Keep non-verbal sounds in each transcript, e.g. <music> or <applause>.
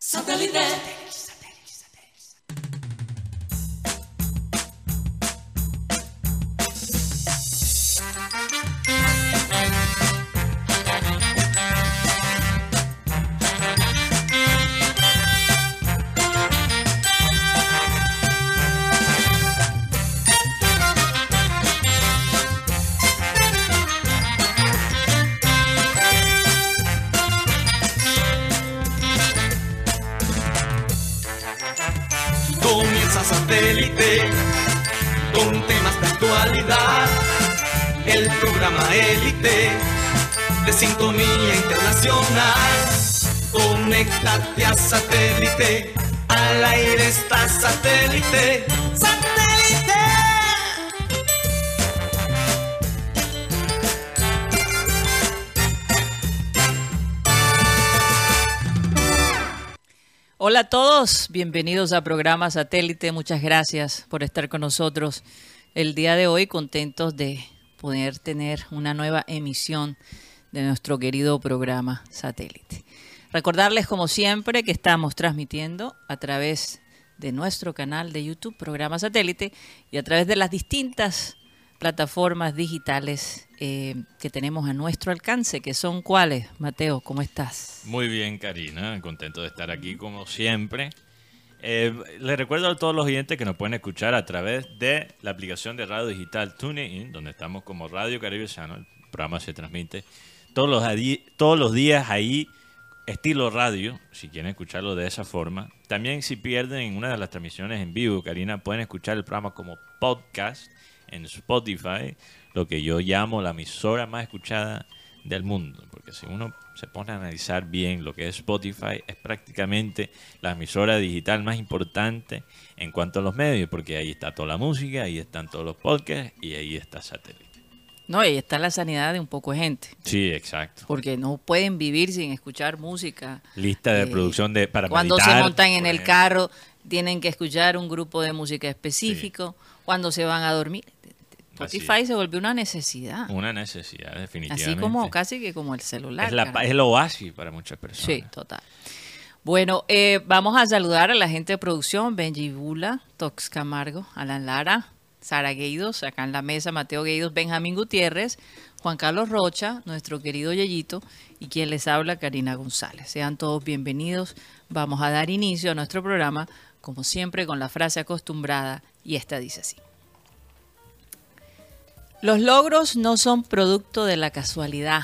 Satellite. Conéctate a satélite. Al aire está satélite. ¡Satélite! Hola a todos, bienvenidos a programa Satélite. Muchas gracias por estar con nosotros el día de hoy. Contentos de poder tener una nueva emisión de nuestro querido programa Satélite. Recordarles, como siempre, que estamos transmitiendo a través de nuestro canal de YouTube, Programa Satélite, y a través de las distintas plataformas digitales eh, que tenemos a nuestro alcance, que son cuáles. Mateo, ¿cómo estás? Muy bien, Karina. Contento de estar aquí como siempre. Eh, les recuerdo a todos los oyentes que nos pueden escuchar a través de la aplicación de radio digital TuneIn, donde estamos como Radio Caribe Channel. El programa se transmite todos los, todos los días ahí, estilo radio, si quieren escucharlo de esa forma. También si pierden una de las transmisiones en vivo, Karina, pueden escuchar el programa como podcast en Spotify, lo que yo llamo la emisora más escuchada del mundo, porque si uno se pone a analizar bien lo que es Spotify, es prácticamente la emisora digital más importante en cuanto a los medios, porque ahí está toda la música, ahí están todos los podcasts y ahí está satélite. No, y ahí está la sanidad de un poco de gente, Sí, exacto. porque no pueden vivir sin escuchar música. Lista de Eh, producción de para Cuando meditar, se montan en el carro, tienen que escuchar un grupo de música específico. Cuando se van a dormir, Spotify se volvió una necesidad. Una necesidad, definitivamente. Así como casi que como el celular. es, la, caramba. es el oasis para muchas personas. Sí, total. Bueno, eh, vamos a saludar a la gente de producción, Benji Bula, Tox Camargo, Alan Lara, Sara Gueidos, acá en la mesa, Mateo Gueidos, Benjamín Gutiérrez, Juan Carlos Rocha, nuestro querido Yeyito, y quien les habla, Karina González. Sean todos bienvenidos. Vamos a dar inicio a nuestro programa, como siempre, con la frase acostumbrada, y esta dice así. Los logros no son producto de la casualidad,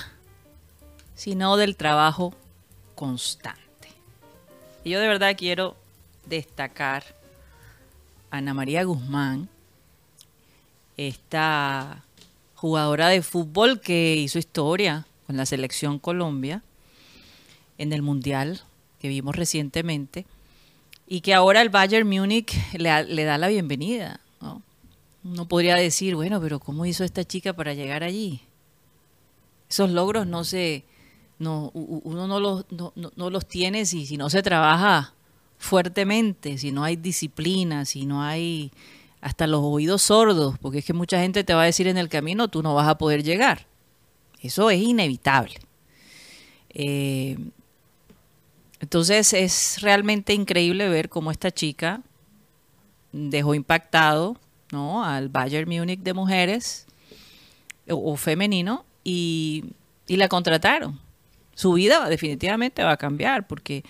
sino del trabajo constante. Y yo de verdad quiero destacar a Ana María Guzmán, esta jugadora de fútbol que hizo historia con la selección Colombia en el Mundial que vimos recientemente y que ahora el Bayern Múnich le, da la bienvenida. ¿no? Uno podría decir, bueno, pero ¿cómo hizo esta chica para llegar allí? Esos logros no se, no, uno no los, no, no- los tiene si no se trabaja fuertemente, si no hay disciplina, si no hay hasta los oídos sordos, porque es que mucha gente te va a decir en el camino, tú no vas a poder llegar. Eso es inevitable. Eh, entonces es realmente increíble ver cómo esta chica dejó impactado ¿no? al Bayern Múnich de mujeres o, o femenino y, y la contrataron. Su vida definitivamente va a cambiar porque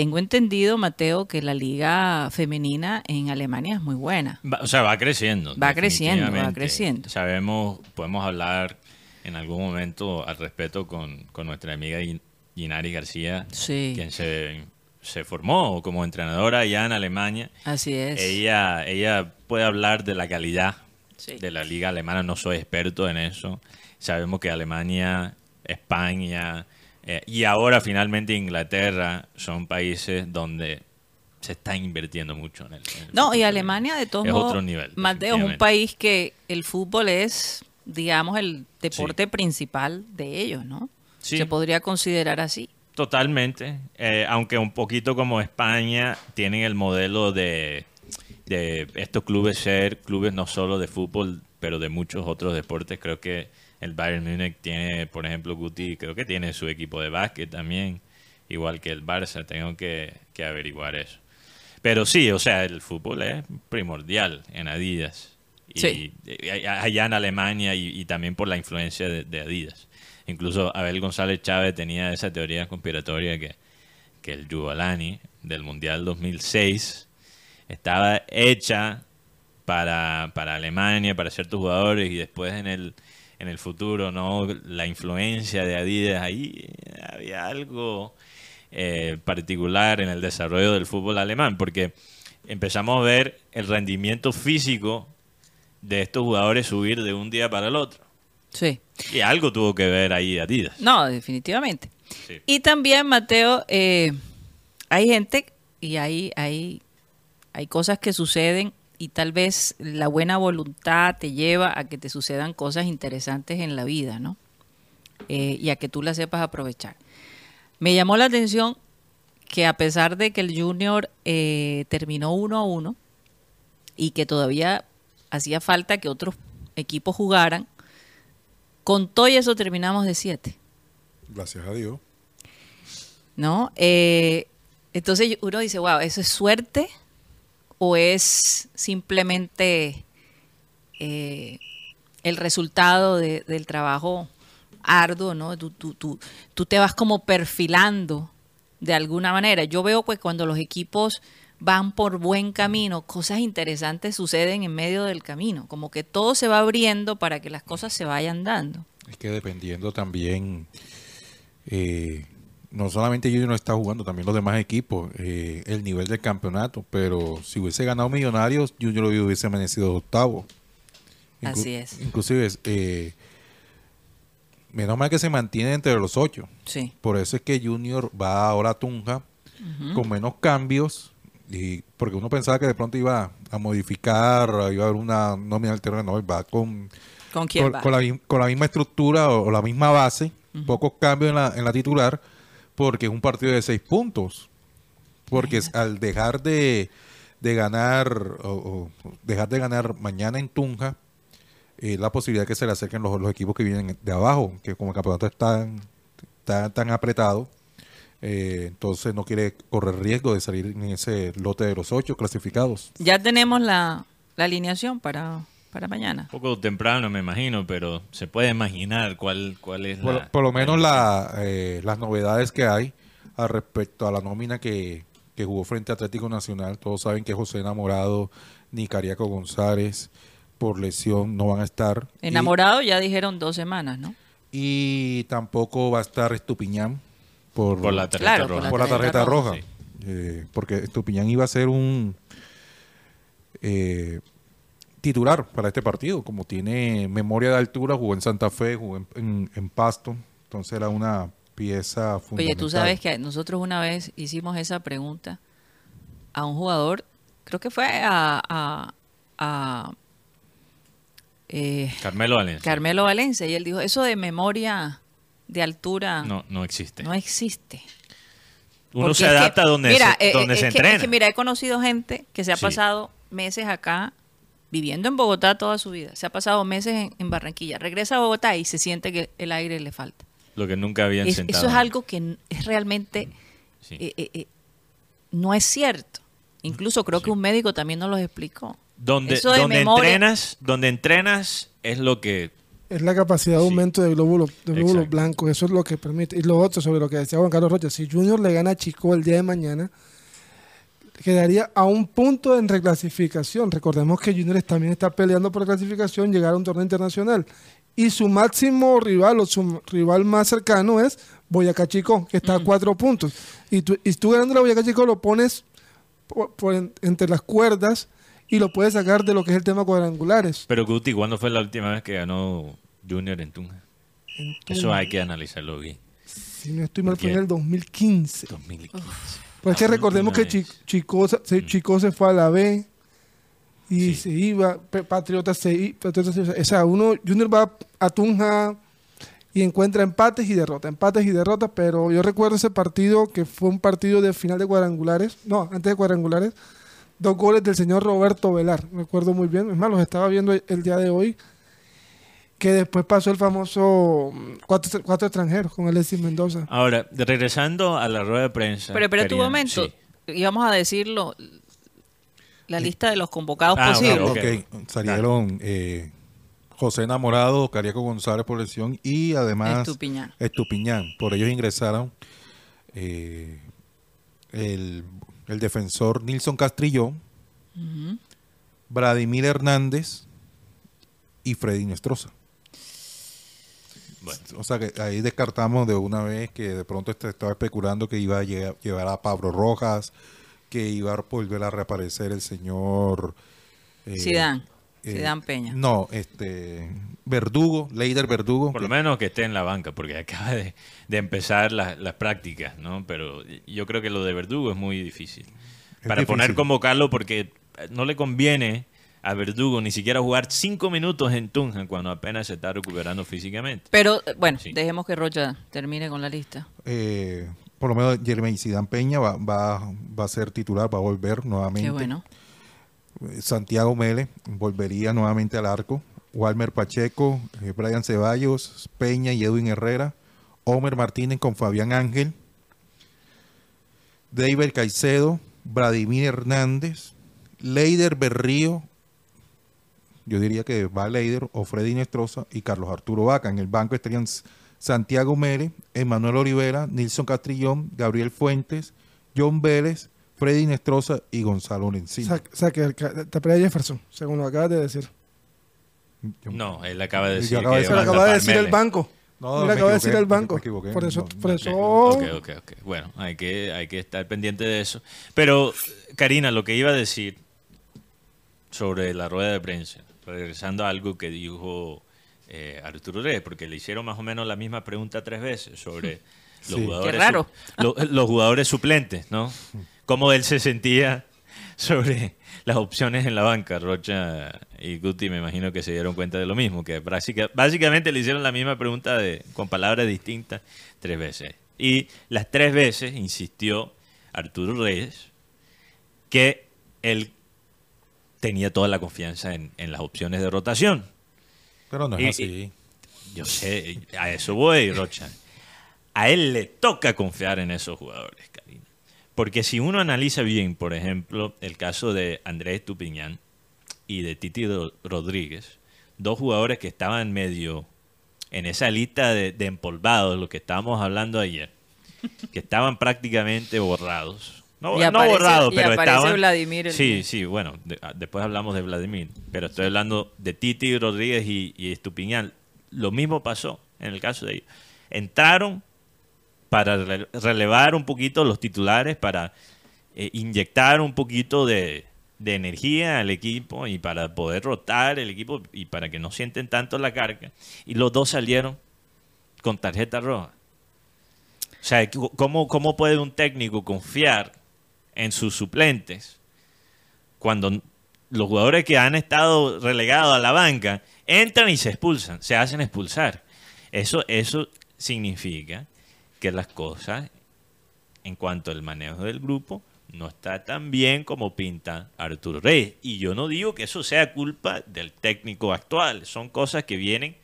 tengo entendido, Mateo, que la liga femenina en Alemania es muy buena. Va- o sea, va creciendo. Va creciendo, va creciendo. Sabemos, podemos hablar en algún momento al respecto con, con nuestra amiga Gin- Ginari García, Sí. quien se, se formó como entrenadora ya en Alemania. Así es. Ella, ella puede hablar de la calidad Sí. de la liga alemana, no soy experto en eso. Sabemos que Alemania, España eh, y ahora finalmente Inglaterra son países donde se está invirtiendo mucho en el. en el No, y. Alemania de todos es modos, otro nivel. Mateo, es un país que el fútbol es, digamos, el deporte principal de ellos, ¿no? Sí. Se podría considerar así. Totalmente, eh, aunque un poquito como España tienen el modelo de, de estos clubes ser clubes no solo de fútbol, pero de muchos otros deportes. Creo que el Bayern Múnich tiene, por ejemplo, Guti, creo que tiene su equipo de básquet también. igual que el Barça. Tengo que, que averiguar eso. Pero sí, o sea, el fútbol es primordial en Adidas. Y, Sí. allá en Alemania y, y también por la influencia de, de Adidas. Incluso Abel González Chávez tenía esa teoría conspiratoria que, que el Juvalani del Mundial 2006 estaba hecha para, para Alemania, para ciertos jugadores y después en el, en el futuro, ¿no? La influencia de Adidas, ahí había algo eh, particular en el desarrollo del fútbol alemán, porque empezamos a ver el rendimiento físico de estos jugadores subir de un día para el otro. Sí. Y algo tuvo que ver ahí Adidas. No, definitivamente. Sí. Y también, Mateo, eh, hay gente y hay, hay, hay cosas que suceden y tal vez la buena voluntad te lleva a que te sucedan cosas interesantes en la vida, ¿no? Eh, y a que tú las sepas aprovechar. Me llamó la atención que a pesar de que el Junior eh, terminó uno a uno y que todavía hacía falta que otros equipos jugaran, con todo y eso terminamos de siete. Gracias a Dios. ¿no? Eh, entonces uno dice, wow, ¿eso es suerte o es simplemente eh, el resultado de- del trabajo arduo, ¿no? Tú, tú- tú- te vas como perfilando de alguna manera. Yo veo que cuando los equipos van por buen camino, cosas interesantes suceden en medio del camino, como que todo se va abriendo para que las cosas se vayan dando. Es que dependiendo también, eh, no solamente Junior no está jugando, también los demás equipos, eh, el nivel del campeonato. Pero si hubiese ganado Millonarios, Junior hubiese amanecido octavo. Inclu- Así es. Inclusive, eh, menos mal que se mantiene entre los ocho. Sí. Por eso es que Junior va ahora a Tunja con menos cambios. Y porque uno pensaba que de pronto iba a modificar, iba a haber una nómina alterna, no, va con ¿Con quién con, va? con la, mi- con la misma estructura o, o la misma base, pocos cambios en la, en la titular, porque es un partido de seis puntos. Porque al dejar de, de ganar o, o dejar de ganar mañana en Tunja, eh, la posibilidad que se le acerquen los, los equipos que vienen de abajo, que como el campeonato está, está tan apretado, eh, entonces no quiere correr riesgo de salir en ese lote de los ocho clasificados. Ya tenemos la, la alineación para, para mañana. Un poco temprano, me imagino, pero se puede imaginar cuál, cuál es Por, la... por lo menos la, eh, las novedades que hay al respecto a la nómina que, que jugó frente a Atlético Nacional. Todos saben que José Enamorado ni Cariaco González por lesión no van a estar. Y- Enamorado ya dijeron dos semanas, ¿no? Y, tampoco va a estar Estupiñán por, Por la tarjeta Claro, roja. por la tarjeta roja, roja. sí. Eh, porque Estupiñán iba a ser un eh, titular para este partido. Como tiene memoria de altura, jugó en Santa Fe, jugó en, en- en Pasto. Entonces era una pieza Oye, fundamental. tú sabes que nosotros una vez hicimos esa pregunta a un jugador, creo que fue a, a- a, eh, Carmelo Valencia. Carmelo Valencia, y él dijo, eso de memoria de altura no, no, no existe. existe. Uno Porque se que, adapta donde mira, se, eh, donde se es que- entrena. es que, mira, he conocido gente que se ha Sí. pasado meses acá viviendo en Bogotá toda su vida. Se ha pasado meses en, en Barranquilla. Regresa a Bogotá y se siente que el aire le falta. Lo que nunca habían Es- sentado. eso es algo que es realmente Sí. eh, eh, eh, no es cierto. Incluso creo que un médico también nos lo explicó. donde eso de donde memoria- entrenas, donde entrenas es lo que Es la capacidad de Sí. aumento de glóbulos, de glóbulos blancos, eso es lo que permite. Y lo otro, sobre lo que decía Juan Carlos Rocha, si Junior le gana a Chico el día de mañana, quedaría a un punto en reclasificación. Recordemos que Junior también está peleando por clasificación, llegar a un torneo internacional. Y su máximo rival o su rival más cercano es Boyacá Chico, que está a cuatro puntos. Y tú, y tú ganando la Boyacá Chico lo pones por- por en- entre las cuerdas y lo puedes sacar de lo que es el tema cuadrangulares. Pero Guti, ¿cuándo fue la última vez que ganó Junior en Tunja? Eso hay que analizarlo bien. Si no estoy mal, fue en el 2015. 2015. Pues es que recordemos que. Chico, se, Chico se fue a la B y Sí. se iba, Patriotas se iba, se iba. O sea, uno, Junior va a Tunja y encuentra empates y derrotas, empates y derrotas, pero yo recuerdo ese partido que fue un partido de final de cuadrangulares, no, antes de cuadrangulares, dos goles del señor Roberto Velar, recuerdo muy bien, es más, los estaba viendo el día de hoy que después pasó el famoso mm, cuatro, cuatro extranjeros con Alexis Mendoza. Ahora, regresando a la rueda de prensa. Pero espera tu momento. sí. Íbamos a decirlo. La lista de los convocados Ah, posibles. ok. Ok, salieron eh, José Enamorado, Cariaco González por lesión y además Estupiñán. Estupiñán. Por ellos ingresaron eh, el, el defensor Nilson Castrillón, Vladimir Hernández y Freddy Nestroza. Bueno, O sea que ahí descartamos de una vez que de pronto este estaba especulando que iba a lle- llevar a Pablo Rojas, que iba a volver a reaparecer el señor eh, Zidane. eh, Zidane Peña. No, este Verdugo, Leider Verdugo. por lo menos que esté en la banca, porque <laughs> acaba de, de empezar las, las prácticas, ¿no? Pero yo creo que lo de Verdugo es muy difícil. Para difícil. poner convocarlo, porque no le conviene a Verdugo ni siquiera jugar cinco minutos en Tunja cuando apenas se está recuperando físicamente. Pero eh, bueno, Sí. dejemos que Rocha termine con la lista. eh, por lo menos Jeremy Zidane Peña va, va, va a ser titular, va a volver nuevamente. Qué bueno. Eh, Santiago Mele volvería nuevamente al arco. Walmer Pacheco, eh, Brian Ceballos, Peña y Edwin Herrera. Homer Martínez con Fabián Ángel. David Caicedo, Vladimir Hernández, Leider Berrío, yo diría que va Leider o Freddy Nestroza y Carlos Arturo Vaca. En el banco estarían Santiago Mere, Emanuel Olivera, Nilson Castrillón, Gabriel Fuentes, John Vélez, Freddy Nestroza y Gonzalo O Lenzini. sea, o sea, que te Jefferson, según lo acabas de decir. Yo- No, él acaba de decir que acaba de decir el banco. No, Él me acaba de decir el banco. me equivoqué. Por eso, No, por no, eso. Ok, ok, ok. Bueno, hay que, hay que estar pendiente de eso. Pero, Karina, lo que iba a decir sobre la rueda de prensa, regresando a algo que dijo eh, Arturo Reyes, porque le hicieron más o menos la misma pregunta tres veces sobre <laughs> los Sí. jugadores Qué raro. su- lo- los jugadores suplentes, ¿no? <laughs> Cómo él se sentía sobre las opciones en la banca. Rocha y Guti me imagino que se dieron cuenta de lo mismo, que básica- básicamente le hicieron la misma pregunta de, con palabras distintas tres veces. Y las tres veces insistió Arturo Reyes que él tenía toda la confianza en, en las opciones de rotación. Pero no es Y- así. Yo sé, a eso voy, Rocha. A él le toca confiar en esos jugadores, Karina. Porque si uno analiza bien, por ejemplo, el caso de Andrés Tupiñán y de Titi Ro- Rodríguez, dos jugadores que estaban medio en esa lista de, de empolvados, lo que estábamos hablando ayer, que estaban prácticamente borrados. No, Y no aparece- y pero aparece estaban... Vladimir el- Sí, sí, bueno, de- ah, después hablamos de Vladimir, pero estoy hablando de Titi Rodríguez y, y Estupiñán. Lo mismo pasó en el caso de ellos. Entraron para rele- relevar un poquito los titulares, para eh, inyectar un poquito de, de energía al equipo y para poder rotar el equipo y para que no sienten tanto la carga. Y los dos salieron con tarjeta roja. O sea, ¿cómo, cómo puede un técnico confiar en sus suplentes cuando los jugadores que han estado relegados a la banca entran y se expulsan, se hacen expulsar? Eso, eso significa que las cosas en cuanto al manejo del grupo no está tan bien como pinta Arturo Reyes. Y yo no digo que eso sea culpa del técnico actual, son cosas que vienen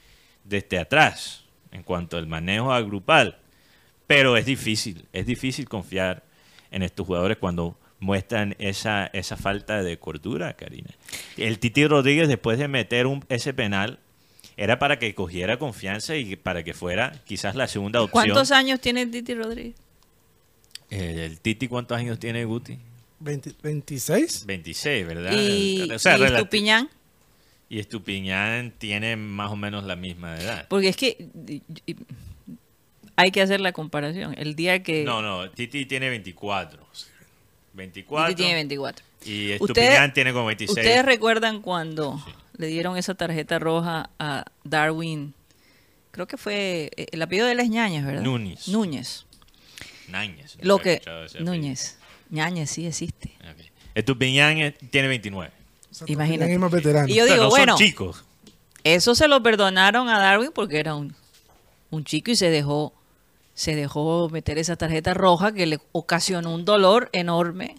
desde atrás en cuanto al manejo agrupal. Pero es difícil, es difícil confiar en estos jugadores cuando muestran esa, esa falta de cordura, Karina. El Titi Rodríguez, después de meter un, ese penal, era para que cogiera confianza y para que fuera quizás la segunda opción. ¿Cuántos años tiene Titi Rodríguez? Eh, el Titi, ¿cuántos años tiene Guti? 20 ¿26? 26, ¿verdad? Y, O sea, y Estupiñán, y Estupiñán tiene más o menos la misma edad. porque es que y- y- hay que hacer la comparación. El día que No, no, Titi tiene 24. 24. Titi tiene 24. Y Estupiñán tiene como 26. ¿Ustedes recuerdan cuando le dieron esa tarjeta roja a Darwin? Creo que fue eh, el apellido de él es Ñañez, ¿verdad? Núñez. Núñez. Náñez, Lo nunca he que apellido. Ñañez. Sí existe. Estupiñán tiene 29. Imagínate. Es más veterano. Y yo O sea, digo, no bueno, son chicos. eso se lo perdonaron a Darwin porque era un, un chico y se dejó se dejó meter esa tarjeta roja que le ocasionó un dolor enorme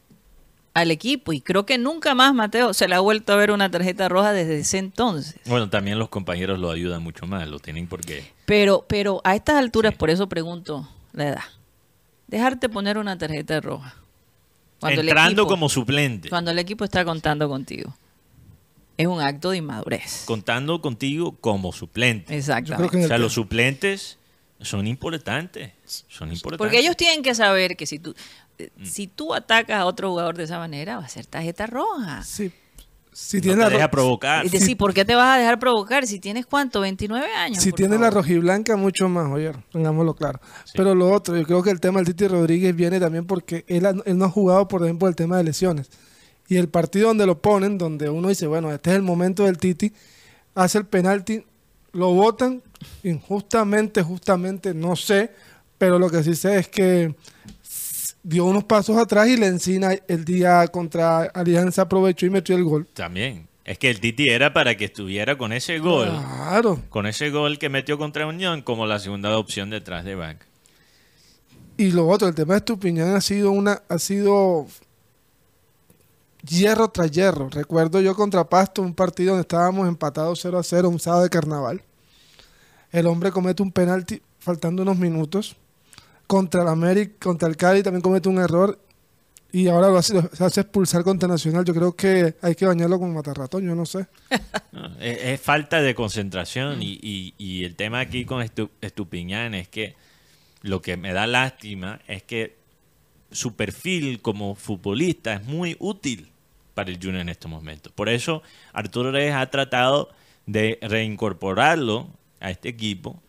al equipo. Y creo que nunca más Mateo se le ha vuelto a ver una tarjeta roja desde ese entonces. Bueno, también los compañeros lo ayudan mucho más, lo tienen porque... Pero, pero a estas alturas, Sí. por eso pregunto la edad. Dejarte poner una tarjeta roja. el Entrando equipo- como suplente, Cuando el equipo está contando contigo. Es un acto de inmadurez. contando contigo como suplente. Exactamente. O sea, los suplentes son importantes. Son importantes. Porque ellos tienen que saber que si tú, eh, Mm. si tú atacas a otro jugador de esa manera, va a ser tarjeta roja. Sí. Si no tiene te la, deja ro- provocar. Es decir, ¿por qué te vas a dejar provocar si tienes cuánto? 29 años. si por tiene la rojiblanca, mucho más, oye, pongámoslo claro. Sí. Pero lo otro, yo creo que el tema del Titi Rodríguez viene también porque él, ha- él no ha jugado, por ejemplo, el tema de lesiones. Y el partido donde lo ponen, donde uno dice, bueno, este es el momento del Titi, hace el penalti, lo votan injustamente, justamente, no sé, pero lo que sí sé es que dio unos pasos atrás y le encina el día contra Alianza aprovechó y metió el gol. También. Es que el Titi era para que estuviera con ese gol. Claro. Con ese gol que metió contra Unión como la segunda opción detrás de banca. Y lo otro, el tema de Estupiñán ha sido una, ha sido hierro tras hierro. Recuerdo yo contra Pasto, un partido donde estábamos empatados 0 a 0, un sábado de carnaval. El hombre comete un penalti faltando unos minutos. Contra el América, contra el Cali también comete un error. Y ahora lo hace, expulsar contra Nacional. Yo creo que hay que bañarlo con matarratón, yo no sé. <laughs> Es, es falta de concentración y, y- y el tema aquí con Estu- Estupiñán es que lo que me da lástima es que su perfil como futbolista es muy útil para el Junior en estos momentos. Por eso Arturo Reyes ha tratado de reincorporarlo a este equipo,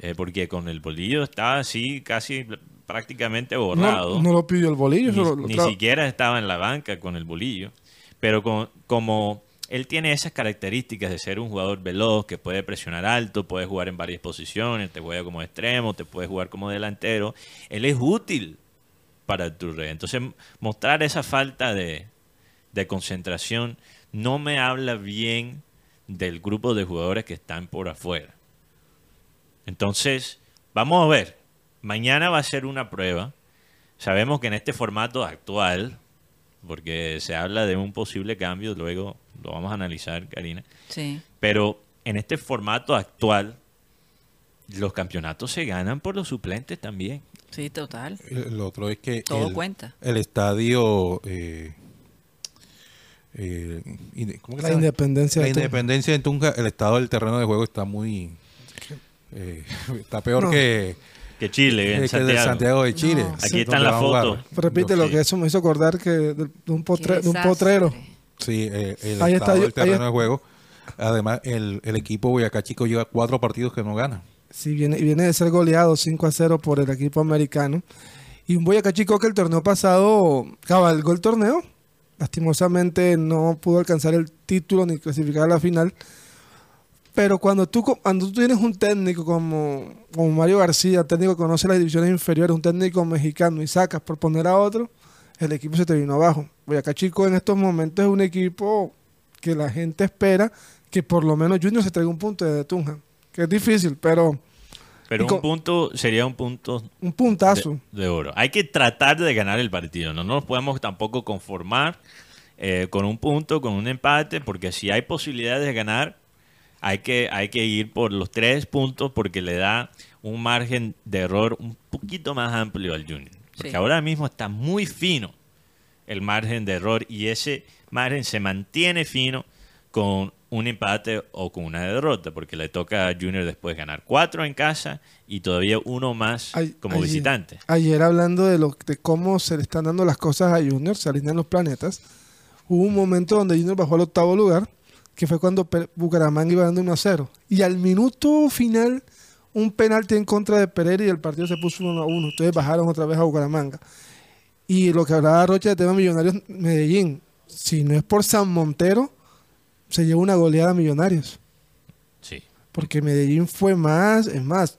eh, porque con el bolillo estaba así casi prácticamente borrado. No, no lo pidió el bolillo. Ni, eso lo- lo ni tra- siquiera estaba en la banca con el bolillo. Pero con- como él tiene esas características de ser un jugador veloz, que puede presionar alto, puede jugar en varias posiciones, te juega como extremo, te puede jugar como delantero, él es útil para el Reyes. Entonces, mostrar esa falta de, de concentración no me habla bien del grupo de jugadores que están por afuera. Entonces, vamos a ver. Mañana va a ser una prueba. Sabemos que en este formato actual, porque se habla de un posible cambio, luego lo vamos a analizar, Karina, Sí. pero en este formato actual, los campeonatos se ganan por los suplentes también. Sí, total. El otro es que Todo el, cuenta. el estadio eh, eh, ¿cómo que La se independencia la de Tunja. independencia en Tunja, el estado del terreno de juego está muy eh, <laughs> está peor No. que, Que Chile, en que de Santiago. De Chile. No, Aquí están las fotos. Repite lo Sí. que eso me hizo acordar que de, de un, potre- Qué de un desastre. potrero. Sí, eh, el Ahí estado está, del terreno ahí- de juego. Además, el, el equipo Boyacá Chico lleva cuatro partidos que no gana. Sí, viene, y viene de ser goleado 5 a 0 por el equipo americano. Y un Boyacá Chico que el torneo pasado cabalgó el torneo. Lastimosamente no pudo alcanzar el título ni clasificar a la final. Pero cuando tú, cuando tú tienes un técnico como, como Mario García, técnico que conoce las divisiones inferiores, un técnico mexicano y sacas por poner a otro, el equipo se te vino abajo. Boyacá Chico en estos momentos es un equipo que la gente espera que por lo menos Junior se traiga un punto de Tunja. Que es difícil, pero Pero un punto sería un punto un puntazo. de, de oro. Hay que tratar de ganar el partido. No nos podemos tampoco conformar eh, con un punto, con un empate, porque si hay posibilidades de ganar, hay que, hay que ir por los tres puntos porque le da un margen de error un poquito más amplio al Junior. Porque Sí. ahora mismo está muy fino el margen de error y ese margen se mantiene fino con un empate o con una derrota, porque le toca a Junior después ganar cuatro en casa y todavía uno más Ay- como ayer- visitante. Ayer hablando de, lo, de cómo se le están dando las cosas a Junior, se alinean los planetas, hubo un momento donde Junior bajó al octavo lugar, que fue cuando Bucaramanga iba dando 1 a 0. Y al minuto final, un penalti en contra de Pereira y el partido se puso 1 a 1. Entonces bajaron otra vez a Bucaramanga. Y lo que hablaba Rocha de tema Millonarios Medellín, si no es por San Montero, se lleva una goleada a Millonarios. Sí. Porque Medellín fue más, es más,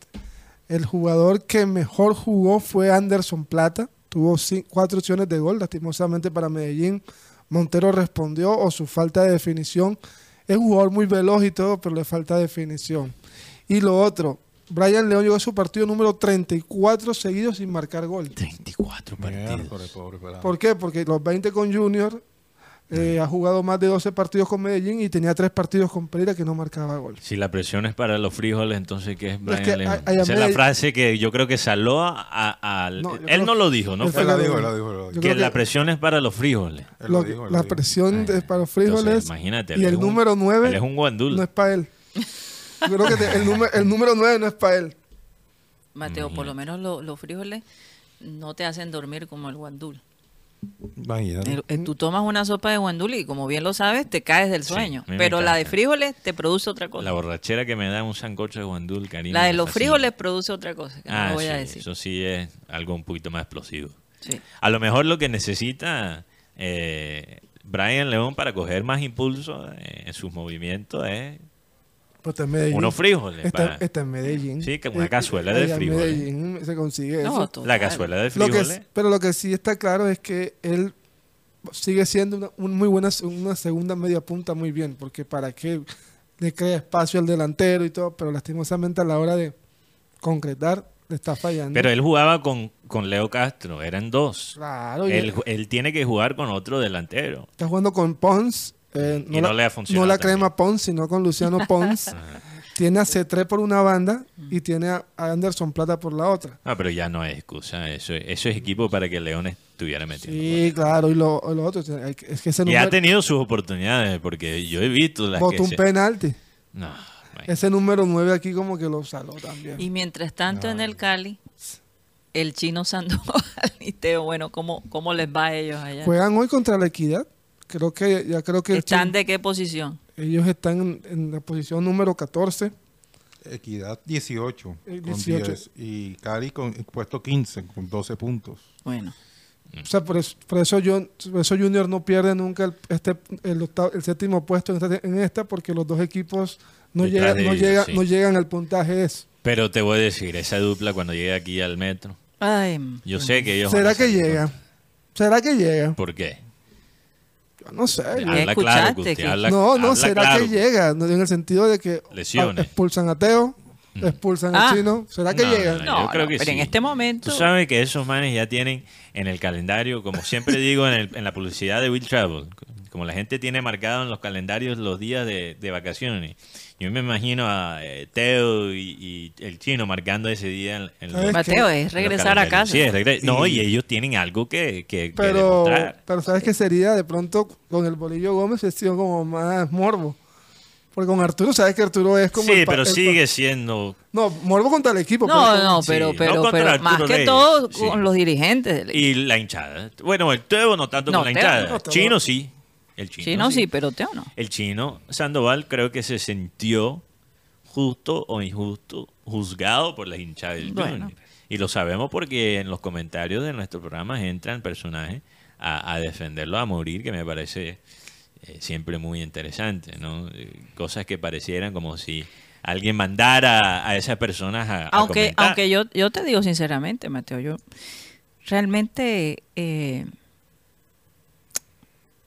el jugador que mejor jugó fue Anderson Plata, tuvo cuatro opciones de gol, lastimosamente para Medellín. Montero respondió o su falta de definición. Es un jugador muy veloz y todo, pero le falta definición. Y lo otro, Brian León llegó a su partido número 34 seguidos sin marcar gol. 34 partidos. ¿Por qué? Porque los 20 con Junior eh, ha jugado más de 12 partidos con Medellín y tenía 3 partidos con Pereira que no marcaba gol. Si la presión es para los frijoles, entonces ¿qué es Brian que a Esa es la frase que yo creo que saló a... No, él no lo dijo, ¿no? Fue que- dijo, lo dijo, que la presión es para los frijoles. Él lo Lo- dijo, él lo la dijo. presión de- para los frijoles Entonces, imagínate. y el es un- número 9 Él es un guandul. no es para él. Yo creo que te- el, número, el número 9 no es para él. Mateo, por lo menos lo- los frijoles no te hacen dormir como el guandul. Imagínate. Tú tomas una sopa de guandul y como bien lo sabes, te caes del sueño. pero la de frijoles te produce otra cosa. La borrachera que me da un sancocho de guandul, cariño. La de los frijoles produce otra cosa, que Ah, lo voy a sí, decir. eso sí es algo un poquito más explosivo. Sí. A lo mejor lo que necesita eh, Brian León para coger más impulso eh, en sus movimientos es Pues está en Medellín. unos frijoles. Está, para- está en Medellín. Sí, que una Eh, cazuela de allá en frijoles. Medellín se consigue No, eso. la cazuela de Lo que frijoles. es- pero lo que sí está claro es que él sigue siendo una un muy buena una segunda media punta muy bien, porque para que le crea espacio al delantero y todo, pero lastimosamente a la hora de concretar le está fallando. Pero él jugaba con, con Leo Castro, eran dos. claro, Él, él tiene que jugar con otro delantero. está jugando con Pons. Eh, Y no le ha funcionado No la también. crema Pons, sino con Luciano <laughs> Pons. tiene a C3 por una banda y tiene a Anderson Plata por la otra. Ah, pero ya no es excusa. Eso, eso es equipo para que León estuviera metiendo. Sí, claro, y lo, lo otro hay que- es que ese Y ha tenido sus oportunidades, porque yo he visto las que botó un se- penalti. No. Ese número 9 aquí como que lo saló también. Y mientras tanto en el Cali, el chino Sandoval <laughs> y Teo, bueno, ¿cómo, ¿cómo les va a ellos allá? Juegan hoy contra la Equidad. Creo que ya creo que ¿Están de qué posición? ellos están en, en la posición número 14. Equidad 18, Eh, con 18. 10 y Cali con puesto 15 con 12 puntos. Bueno, O sea, por eso, por eso, yo, por eso Junior no pierde nunca el, este, el, octavo- el séptimo puesto en esta, en esta, porque los dos equipos no, Detrás llegan, no, ellos, llegan, sí. no llegan al puntaje ese. Pero te voy a decir, esa dupla cuando llegue aquí al metro, ay, yo sé que ellos... ¿Será que llega? ¿Será que llega? ¿Por qué? Yo no sé. Habla claro, escuchaste que usted que- habla- no, no, habla ¿será claro. que llega? No, En el sentido de que Lesiones. expulsan a Teo, expulsan Ah. a Chino. ¿Será que No, llega? no, No, yo creo no, que pero en sí. este momento- Tú sabes que esos manes ya tienen en el calendario, como siempre digo en, el- en la publicidad de Will Travel, como la gente tiene marcado en los calendarios los días de, de vacaciones. Yo me imagino a eh, Teo y, y el chino marcando ese día en, en ¿Sabes Mateo, es en los regresar a casa. Sí, es regre- No, Y- ellos tienen algo que, que, que Pero, demostrar. pero ¿sabes qué sería? De pronto con el Bolillo Gómez es sido como más morbo. Porque con Arturo, ¿sabes que Arturo es como... Sí, pero sigue siendo... No, morbo contra el equipo. No, pero no, sí, pero, no pero, pero Arturo más que Reyes, todo sí. con los dirigentes del equipo. Y la hinchada. Bueno, el Teo no tanto No, con la hinchada. no, chino no. sí. El chino Sí, pero Teo no. El chino Sandoval creo que se sintió justo o injusto, juzgado por las hinchadas del Bueno. Junior. Y lo sabemos porque en los comentarios de nuestro programa entran personajes a, a defenderlo a morir, que me parece eh, siempre muy interesante, ¿no? Eh, Cosas que parecieran como si alguien mandara a esas personas a, a Aunque, comentar. aunque yo, yo te digo sinceramente, Mateo, yo realmente eh,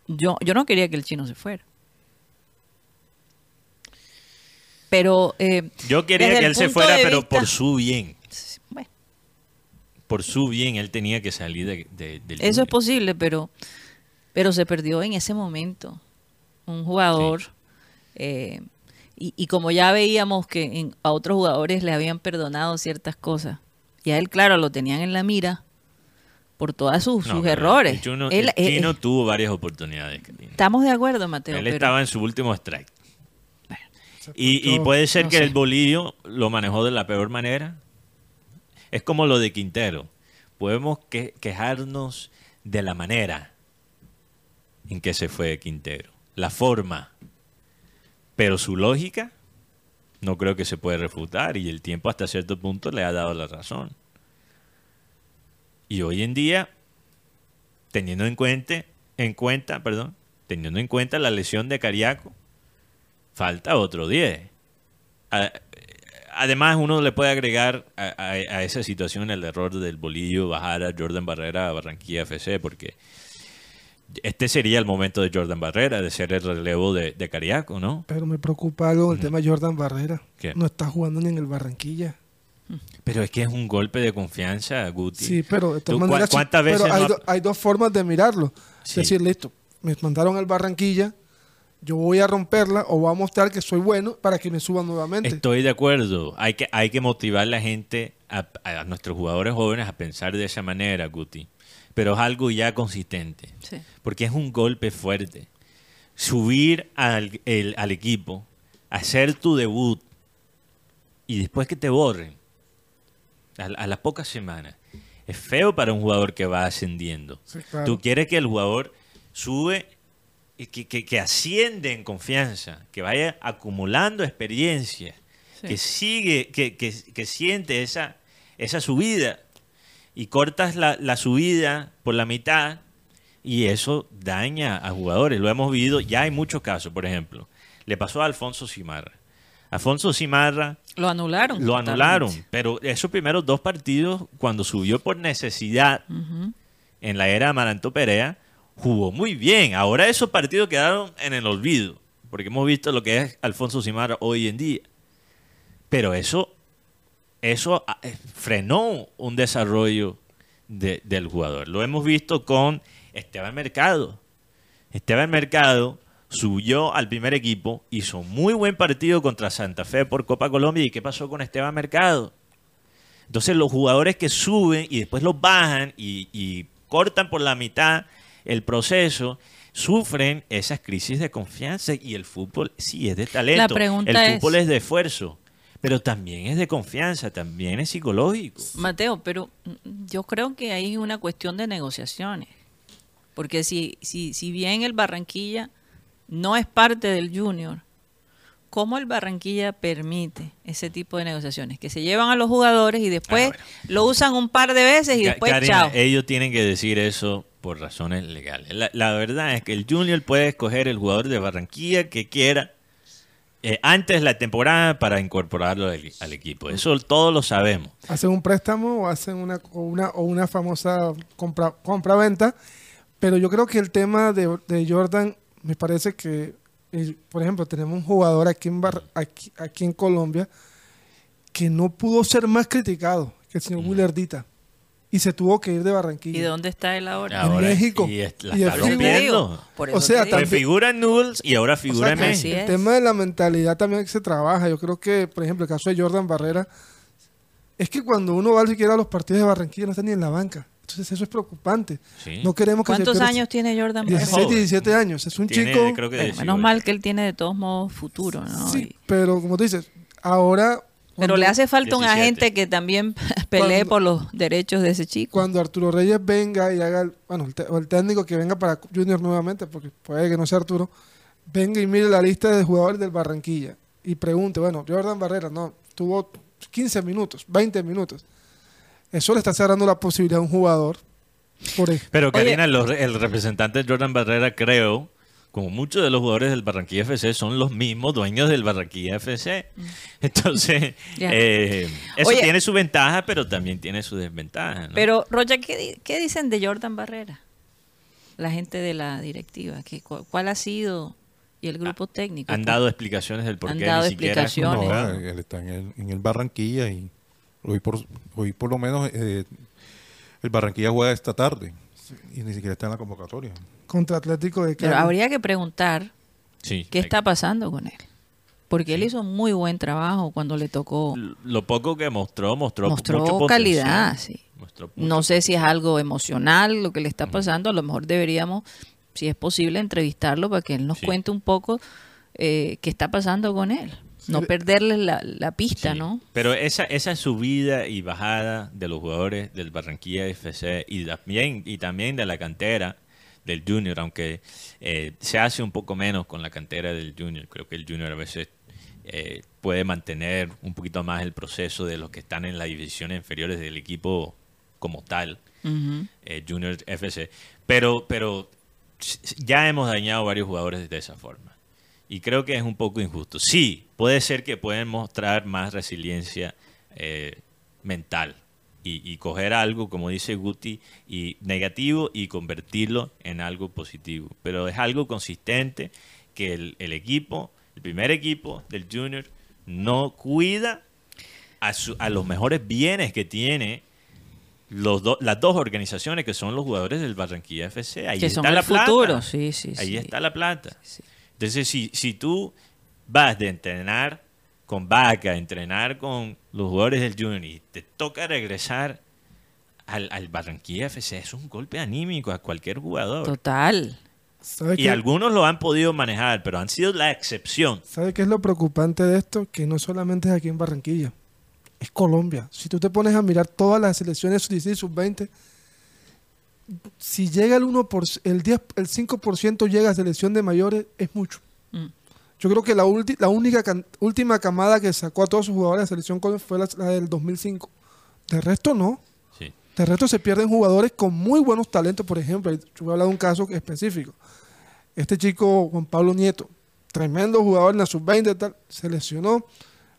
yo, yo no quería que el chino se fuera. Pero eh, Yo quería que él se fuera, pero vista- por su bien. bueno, Por su bien, él tenía que salir de, de- del eso es posible, pero, pero se perdió en ese momento un jugador. eh, y, y como ya veíamos que en- a otros jugadores le habían perdonado ciertas cosas, y a él, claro, lo tenían en la mira por todos sus, No, sus pero errores. Chino, Él- el eh, chino tuvo varias oportunidades. Karina. estamos de acuerdo, Mateo. Él pero- estaba en su último strike. Y, puede ser no que sé. el bolillo lo manejó de la peor manera. Es como lo de Quintero. Podemos que- quejarnos de la manera en que se fue Quintero, la forma, pero su lógica no creo que se puede refutar y el tiempo hasta cierto punto le ha dado la razón. Y hoy en día, teniendo en cuenta, en cuenta, perdón, teniendo en cuenta la lesión de Cariaco, falta otro 10. A- Además, uno le puede agregar a, a- a esa situación el error del bolillo bajar a Jordan Barrera a Barranquilla FC, porque este sería el momento de Jordan Barrera, de ser el relevo de, de Cariaco, ¿no? Pero me preocupa algo el tema de Jordan Barrera. ¿Qué? No está jugando ni en el Barranquilla. Pero es que es un golpe de confianza, Guti. Sí, pero de ¿Tú todas cua- maneras, sí, ¿Cuántas veces pero hay, no ha- do- hay dos formas de mirarlo. Sí. Es decir, listo, me mandaron al Barranquilla, yo voy a romperla o voy a mostrar que soy bueno para que me suban nuevamente. Estoy de acuerdo. Hay que, hay que motivar a la gente, a, a nuestros jugadores jóvenes, a pensar de esa manera, Guti. Pero es algo ya consistente. Sí. Porque es un golpe fuerte. Subir al, el- al equipo, hacer tu debut y después que te borren a, a las pocas semanas. Es feo para un jugador que va ascendiendo. Sí, claro. Tú quieres que el jugador sube y que, que- que asciende en confianza, que vaya acumulando experiencia, Sí. que sigue, que, que- que siente esa, esa subida y cortas la, la subida por la mitad y eso daña a jugadores. Lo hemos vivido, ya hay muchos casos, por ejemplo. Le pasó a Alfonso Simarra. Alfonso Simarra Lo anularon. lo totalmente. anularon, pero esos primeros dos partidos, cuando subió por necesidad en la era Amaranto Perea, jugó muy bien. Ahora esos partidos quedaron en el olvido, porque hemos visto lo que es Alfonso Simara hoy en día. Pero eso, eso ah, eh, frenó un desarrollo de- del jugador. Lo hemos visto con Esteban Mercado. Esteban Mercado subió al primer equipo, hizo muy buen partido contra Santa Fe por Copa Colombia. ¿Y qué pasó con Esteban Mercado? Entonces los jugadores que suben y después los bajan y, y cortan por la mitad el proceso, sufren esas crisis de confianza y el fútbol sí es de talento. La pregunta el es- fútbol es de esfuerzo, pero también es de confianza, también es psicológico. Mateo, pero yo creo que ahí es una cuestión de negociaciones. Porque si, si, si bien el Barranquilla no es parte del Junior, ¿cómo el Barranquilla permite ese tipo de negociaciones? Que se llevan a los jugadores y después Ah, bueno. lo usan un par de veces y Ca- después Karina, chao. ellos tienen que decir eso por razones legales. La, la verdad es que el Junior puede escoger el jugador de Barranquilla que quiera eh, antes de la temporada para incorporarlo al, al equipo. Eso todos lo sabemos. Hacen un préstamo o hacen una, o una, o una famosa compra- compra-venta. pero yo creo que el tema de, de Jordan, me parece que, eh, por ejemplo, tenemos un jugador aquí en, Bar- aquí, aquí en Colombia que no pudo ser más criticado que el señor Willardita. Y se tuvo que ir de Barranquilla. ¿Y de dónde está él ahora? En México. Y es- la Y está rompiendo. Por O eso sea, también- figura en Noodles y ahora O figura sea, en que México. el tema de la mentalidad también se trabaja. Yo creo que, por ejemplo, el caso de Jordan Barrera, es que cuando uno va siquiera a los partidos de Barranquilla no está ni en la banca. Entonces eso es preocupante. Sí. No queremos que ¿Cuántos años tiene Jordan? Barrera? 17, joven. 17 años. Es un Tiene, chico... creo que Bueno, 18. menos mal que él tiene de todos modos futuro, ¿no? Sí, Y- pero como tú dices, ahora... pero le hace falta un 17. agente que también <laughs> pelee Cuando- por los derechos de ese chico. Cuando Arturo Reyes venga y haga, el- bueno, el, te- o el técnico que venga para Junior nuevamente, porque puede que no sea Arturo, venga y mire la lista de jugadores del Barranquilla y pregunte, bueno, Jordan Barrera, no, tuvo 15 minutos, 20 minutos. Eso le está cerrando la posibilidad a un jugador. Por Pero. Karina, los- el representante Jordan Barrera, creo, como muchos de los jugadores del Barranquilla FC, son los mismos dueños del Barranquilla FC. Entonces, Mm. <laughs> Ya. eh, eso Oye. tiene su ventaja, pero también tiene su desventaja. ¿no? Pero, Rocha, ¿qué, di- qué dicen de Jordan Barrera? La gente de la directiva. ¿Qué, cu- ¿Cuál ha sido? Y el grupo técnico. Han dado explicaciones del por Han qué dado ni siquiera es explicaciones. No, él está en el, en el Barranquilla y hoy por, hoy por lo menos eh, el Barranquilla juega esta tarde y ni siquiera está en la convocatoria. contra Atlético de Pero Cali. habría que preguntar Sí, qué está pasando con él. Porque él hizo muy buen trabajo cuando le tocó. Lo poco que mostró, mostró, Mostró mucho potencial. calidad, sí. Mostró No sé si es algo emocional lo que le está pasando. A lo mejor deberíamos, si es posible, entrevistarlo para que él nos Sí. cuente un poco eh, qué está pasando con él. No perderle la, la pista, Sí, ¿no? Pero esa, esa subida y bajada de los jugadores del Barranquilla FC y también, y también de la cantera del Junior, aunque eh, se hace un poco menos con la cantera del Junior. Creo que el Junior a veces eh, puede mantener un poquito más el proceso de los que están en las divisiones inferiores del equipo como tal, eh, Junior FC. Pero, pero ya hemos dañado varios jugadores de esa forma. Y creo que es un poco injusto. Sí, puede ser que pueden mostrar más resiliencia eh, mental y, y coger algo, como dice Guti, y negativo y convertirlo en algo positivo. Pero es algo consistente que el, el equipo, el primer equipo del Junior, no cuida a, su- a los mejores bienes que tiene los do- las dos organizaciones que son los jugadores del Barranquilla FC. Ahí Que está son el la plata. futuro, sí, sí, Ahí sí. está la plata. Sí. Entonces, si, si tú vas de entrenar con Vaca, entrenar con los jugadores del Junior y te toca regresar al, al Barranquilla FC, es un golpe anímico a cualquier jugador. Total. ¿Sabe Y qué, algunos lo han podido manejar, pero han sido la excepción. ¿Sabe qué es lo preocupante de esto? Que no solamente es aquí en Barranquilla, es Colombia. Si tú te pones a mirar todas las selecciones sub-16 sub-20, si llega el 1%, el 10, el 5% llega a selección de mayores, es mucho. Yo creo que la, la única última camada que sacó a todos sus jugadores de selección fue la, la del 2005. De resto no. Sí. De resto se pierden jugadores con muy buenos talentos, por ejemplo. Yo voy a hablar de un caso específico. Este chico, Juan Pablo Nieto, tremendo jugador en la sub-20, tal, se lesionó,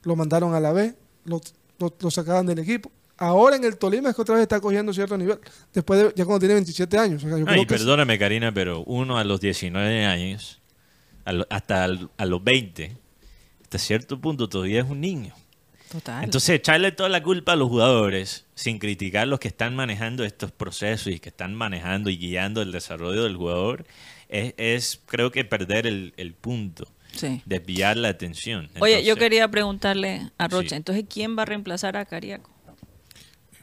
lo mandaron a la B, lo, lo, lo sacaban del equipo. Ahora en el Tolima es que otra vez está cogiendo cierto nivel, después de, ya cuando tiene 27 años. O sea, yo creo Ay, que es- perdóname, Karina, pero uno a los 19 años, hasta al- a los 20, hasta cierto punto todavía es un niño. Total. Entonces, echarle toda la culpa a los jugadores, sin criticar los que están manejando estos procesos y que están manejando y guiando el desarrollo del jugador, es, es, creo que perder el, el punto, sí. desviar la atención. Oye, yo quería preguntarle a Rocha, Sí. entonces, ¿quién va a reemplazar a Cariaco?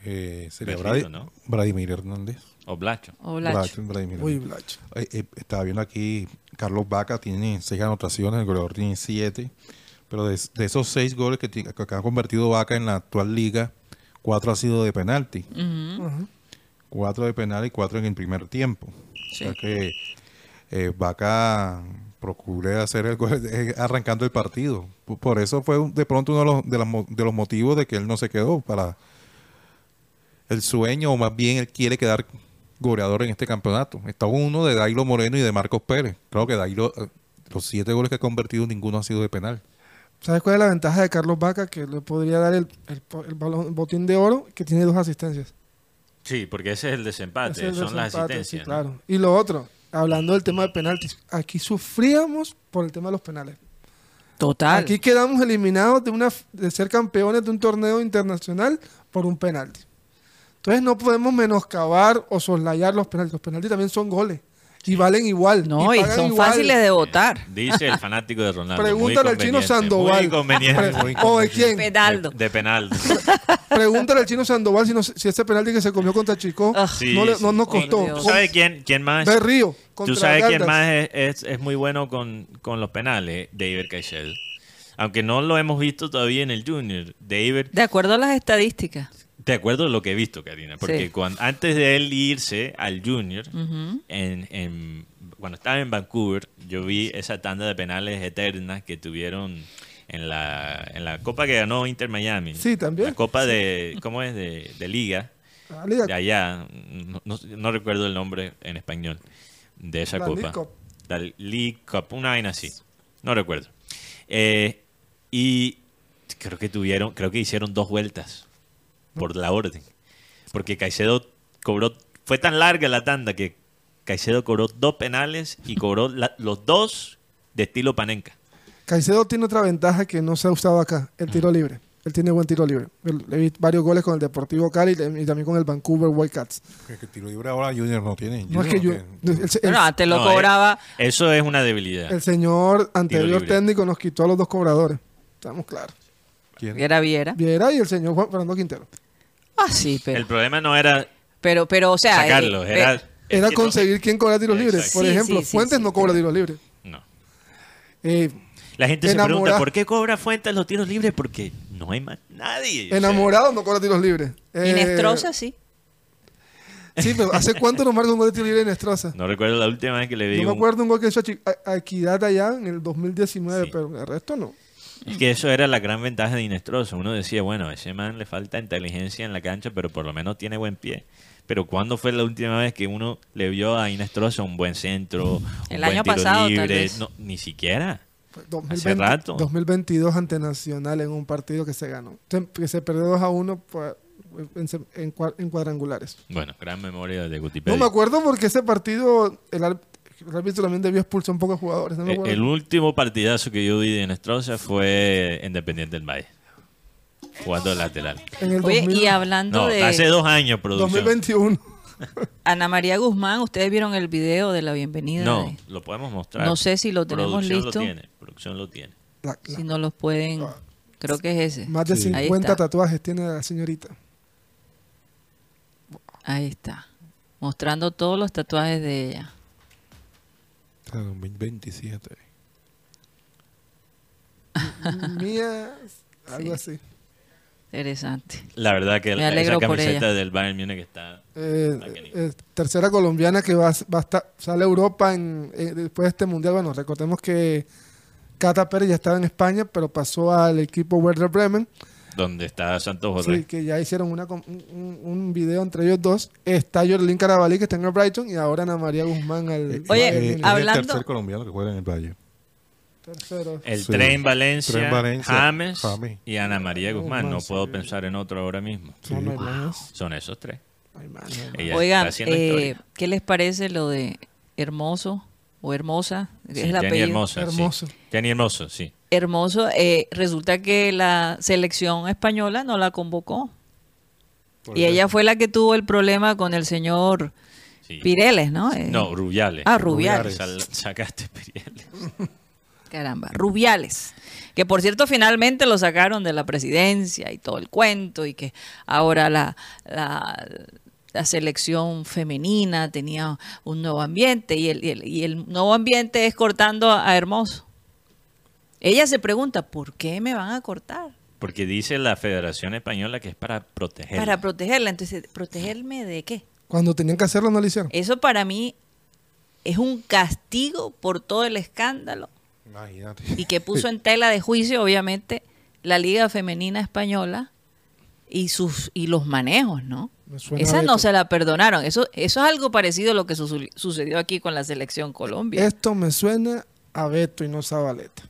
Eh, sería Bradi- ¿no? Vladimir Hernández. O Blacho. O Blacho. Vladimir Uy. Blacho. Eh, eh, estaba viendo aquí, Carlos Vaca tiene seis anotaciones, el goleador tiene siete, pero de, de esos seis goles que, que ha convertido Vaca en la actual liga, cuatro ha sido de penalti, cuatro de penal y cuatro en el primer tiempo. Sí. O sea que eh, Vaca procuré hacer el gol eh, arrancando el partido. Por eso fue un- de pronto uno de los, de, las mo- de los motivos de que él no se quedó para el sueño, o más bien él quiere quedar goleador en este campeonato. Está uno de Dailo Moreno y de Marcos Pérez. Claro que Dailo, eh, los siete goles que ha convertido, ninguno ha sido de penal. ¿Sabes cuál es la ventaja de Carlos Vaca? Que le podría dar el, el, el balón- el botín de oro, que tiene dos asistencias. Sí, porque ese es el desempate, Ese es el son las asistencias. sí, ¿no? claro. Y lo otro, hablando del tema de penaltis, aquí sufríamos por el tema de los penales. Total. Aquí quedamos eliminados de, una, de ser campeones de un torneo internacional por un penalti. Entonces no podemos menoscabar o soslayar los penaltis. Los penaltis también son goles y valen igual. no, y, son igual. fáciles de votar. Dice el fanático de Ronaldo. Pregúntale al chino Sandoval. Muy ¿O de quién? Pedaldo. De, de penal. <laughs> Pregúntale al chino Sandoval si, no- si ese penalti que se comió contra Chico Ah, Sí, no, le- sí. no nos costó. ¿Tú sabes quién, quién más? De Río. ¿Tú sabes quién más es, es- es muy bueno con, con los penales? David Caicedo. Aunque no lo hemos visto todavía en el Junior. David, De acuerdo a las estadísticas. De acuerdo a lo que he visto, Karina. Porque Sí. antes de él irse al Junior, en, en- cuando estaba en Vancouver, yo vi esa tanda de penales eternas que tuvieron en la, en la Copa que ganó Inter Miami. Sí, también. La Copa de, ¿cómo es? De, de Liga. Ah, Liga, De allá. No, no- no recuerdo el nombre en español de esa La copa. League Cup. La League Cup, una vaina así. No recuerdo. Eh, y creo que tuvieron, creo que hicieron dos vueltas por la orden. Porque Caicedo cobró, fue tan larga la tanda que Caicedo cobró dos penales y cobró la- los dos de estilo Panenka. Caicedo tiene otra ventaja que no se ha usado acá, el tiro libre. Él tiene buen tiro libre. Le vi varios goles con el Deportivo Cali y también con el Vancouver Whitecaps. Porque el tiro libre ahora Junior no tiene. No es que yo, Junior no el, el- antes lo No, eh, cobraba. Eso es una debilidad. el señor anterior técnico nos quitó a los dos cobradores. Estamos claros. ¿Quién? Era Viera. Viera y el señor Juan Fernando Quintero. Ah, sí, pero. El problema no era Pero, pero, o sea. sacarlo, eh, era... eh, Era no- conseguir quién cobra tiros libres. Exacto. Por Sí, ejemplo, sí, sí, Fuentes sí, no cobra pero- tiros libres. No. Eh, La gente se pregunta, ¿por qué cobra Fuentes los tiros libres? Porque no hay más nadie. O sea, enamorado no cobra tiros libres. Eh, Inestrosa, sí. Sí, pero ¿hace <laughs> cuánto nos marca un gol de tiro libre en Estroza? no recuerdo la última vez que le vi Yo me un- acuerdo un gol que hizo a Equidad allá en el 2019, Sí. pero el resto no. Es que eso era la gran ventaja de Inestrosa. Uno decía, bueno, a ese man le falta inteligencia en la cancha, pero por lo menos tiene buen pie. Pero ¿cuándo fue la última vez que uno le vio a Inestrosa un buen centro, un El buen año tiro pasado, tal libre? vez. No, ni siquiera. Fue Hace 2020 rato. 2022 ante Nacional en un partido que se ganó. Que se perdió 2 a 1 pues, en, cuadrangulares. Bueno, gran memoria de No Gutipedia. me acuerdo porque ese partido el, árbitro también debió expulsar un poco de jugadores. no me Eh, acuerdo. El último partidazo que yo vi de Inestrosa fue Independiente del Valle. jugando de lateral. En el Oye, 2000 y hablando No, de hace dos años producción. 2021. <laughs> Ana María Guzmán, ¿ustedes vieron el video de la bienvenida? No, de- lo podemos mostrar. No sé si lo tenemos Producción listo. Lo tiene, producción lo tiene. La- la- Si no los pueden, creo que es ese. más de Sí. Ahí 50 está. tatuajes tiene la señorita. Ahí está. Mostrando todos los tatuajes de ella. O sea, 2027. Mía, algo Sí. así. Interesante. La verdad que Me esa alegro por camiseta del Bayern Múnich está... Eh, eh, tercera colombiana que va, va a estar, sale a Europa en, eh, después de este mundial. Bueno, recordemos que Cata Pérez ya estaba en España, pero pasó al equipo Werder Bremen. Donde está Santos Borré. Sí, que ya hicieron una, com- un, un- video entre ellos dos. Está Jorlin Carabalí, que está en el Brighton, y ahora Ana María Guzmán al Oye, Eh, hablando- el tercer colombiano que juega en el Valle. Tercero. El Sí. Tren Valencia, Tren Valencia, James, James. y Ana María Guzmán. No puedo sí. pensar en otro ahora mismo. Son esos tres. Ella Oigan, eh. ¿qué les parece lo de Hermoso o Hermosa? Sí, es el Jenny apellido. Hermoso. Hermoso. Sí. Jenny Hermoso, sí. Hermoso, eh, resulta que la selección española no la convocó. Y ella fue la que tuvo el problema con el señor sí. Pireles, ¿no? Eh, No, Rubiales. Ah, Rubiales. Sacaste Pireles. <laughs> Caramba, Rubiales. Que por cierto, finalmente lo sacaron de la presidencia y todo el cuento, y que ahora la, la, la selección femenina tenía un nuevo ambiente, y el, y el, y el nuevo ambiente es cortando a Hermoso. Ella se pregunta, ¿por qué me van a cortar? Porque dice la Federación Española que es para proteger. Para protegerla. Entonces, ¿protegerme de qué? Cuando tenían que hacerlo, no lo hicieron. Eso para mí es un castigo por todo el escándalo Imagínate. y que puso en <laughs> tela de juicio, obviamente, la Liga Femenina Española y sus y los manejos, ¿no? Esa no se la perdonaron. Eso, eso es algo parecido a lo que su- sucedió aquí con la selección Colombia. Esto me suena a Beto y no Zabaleta.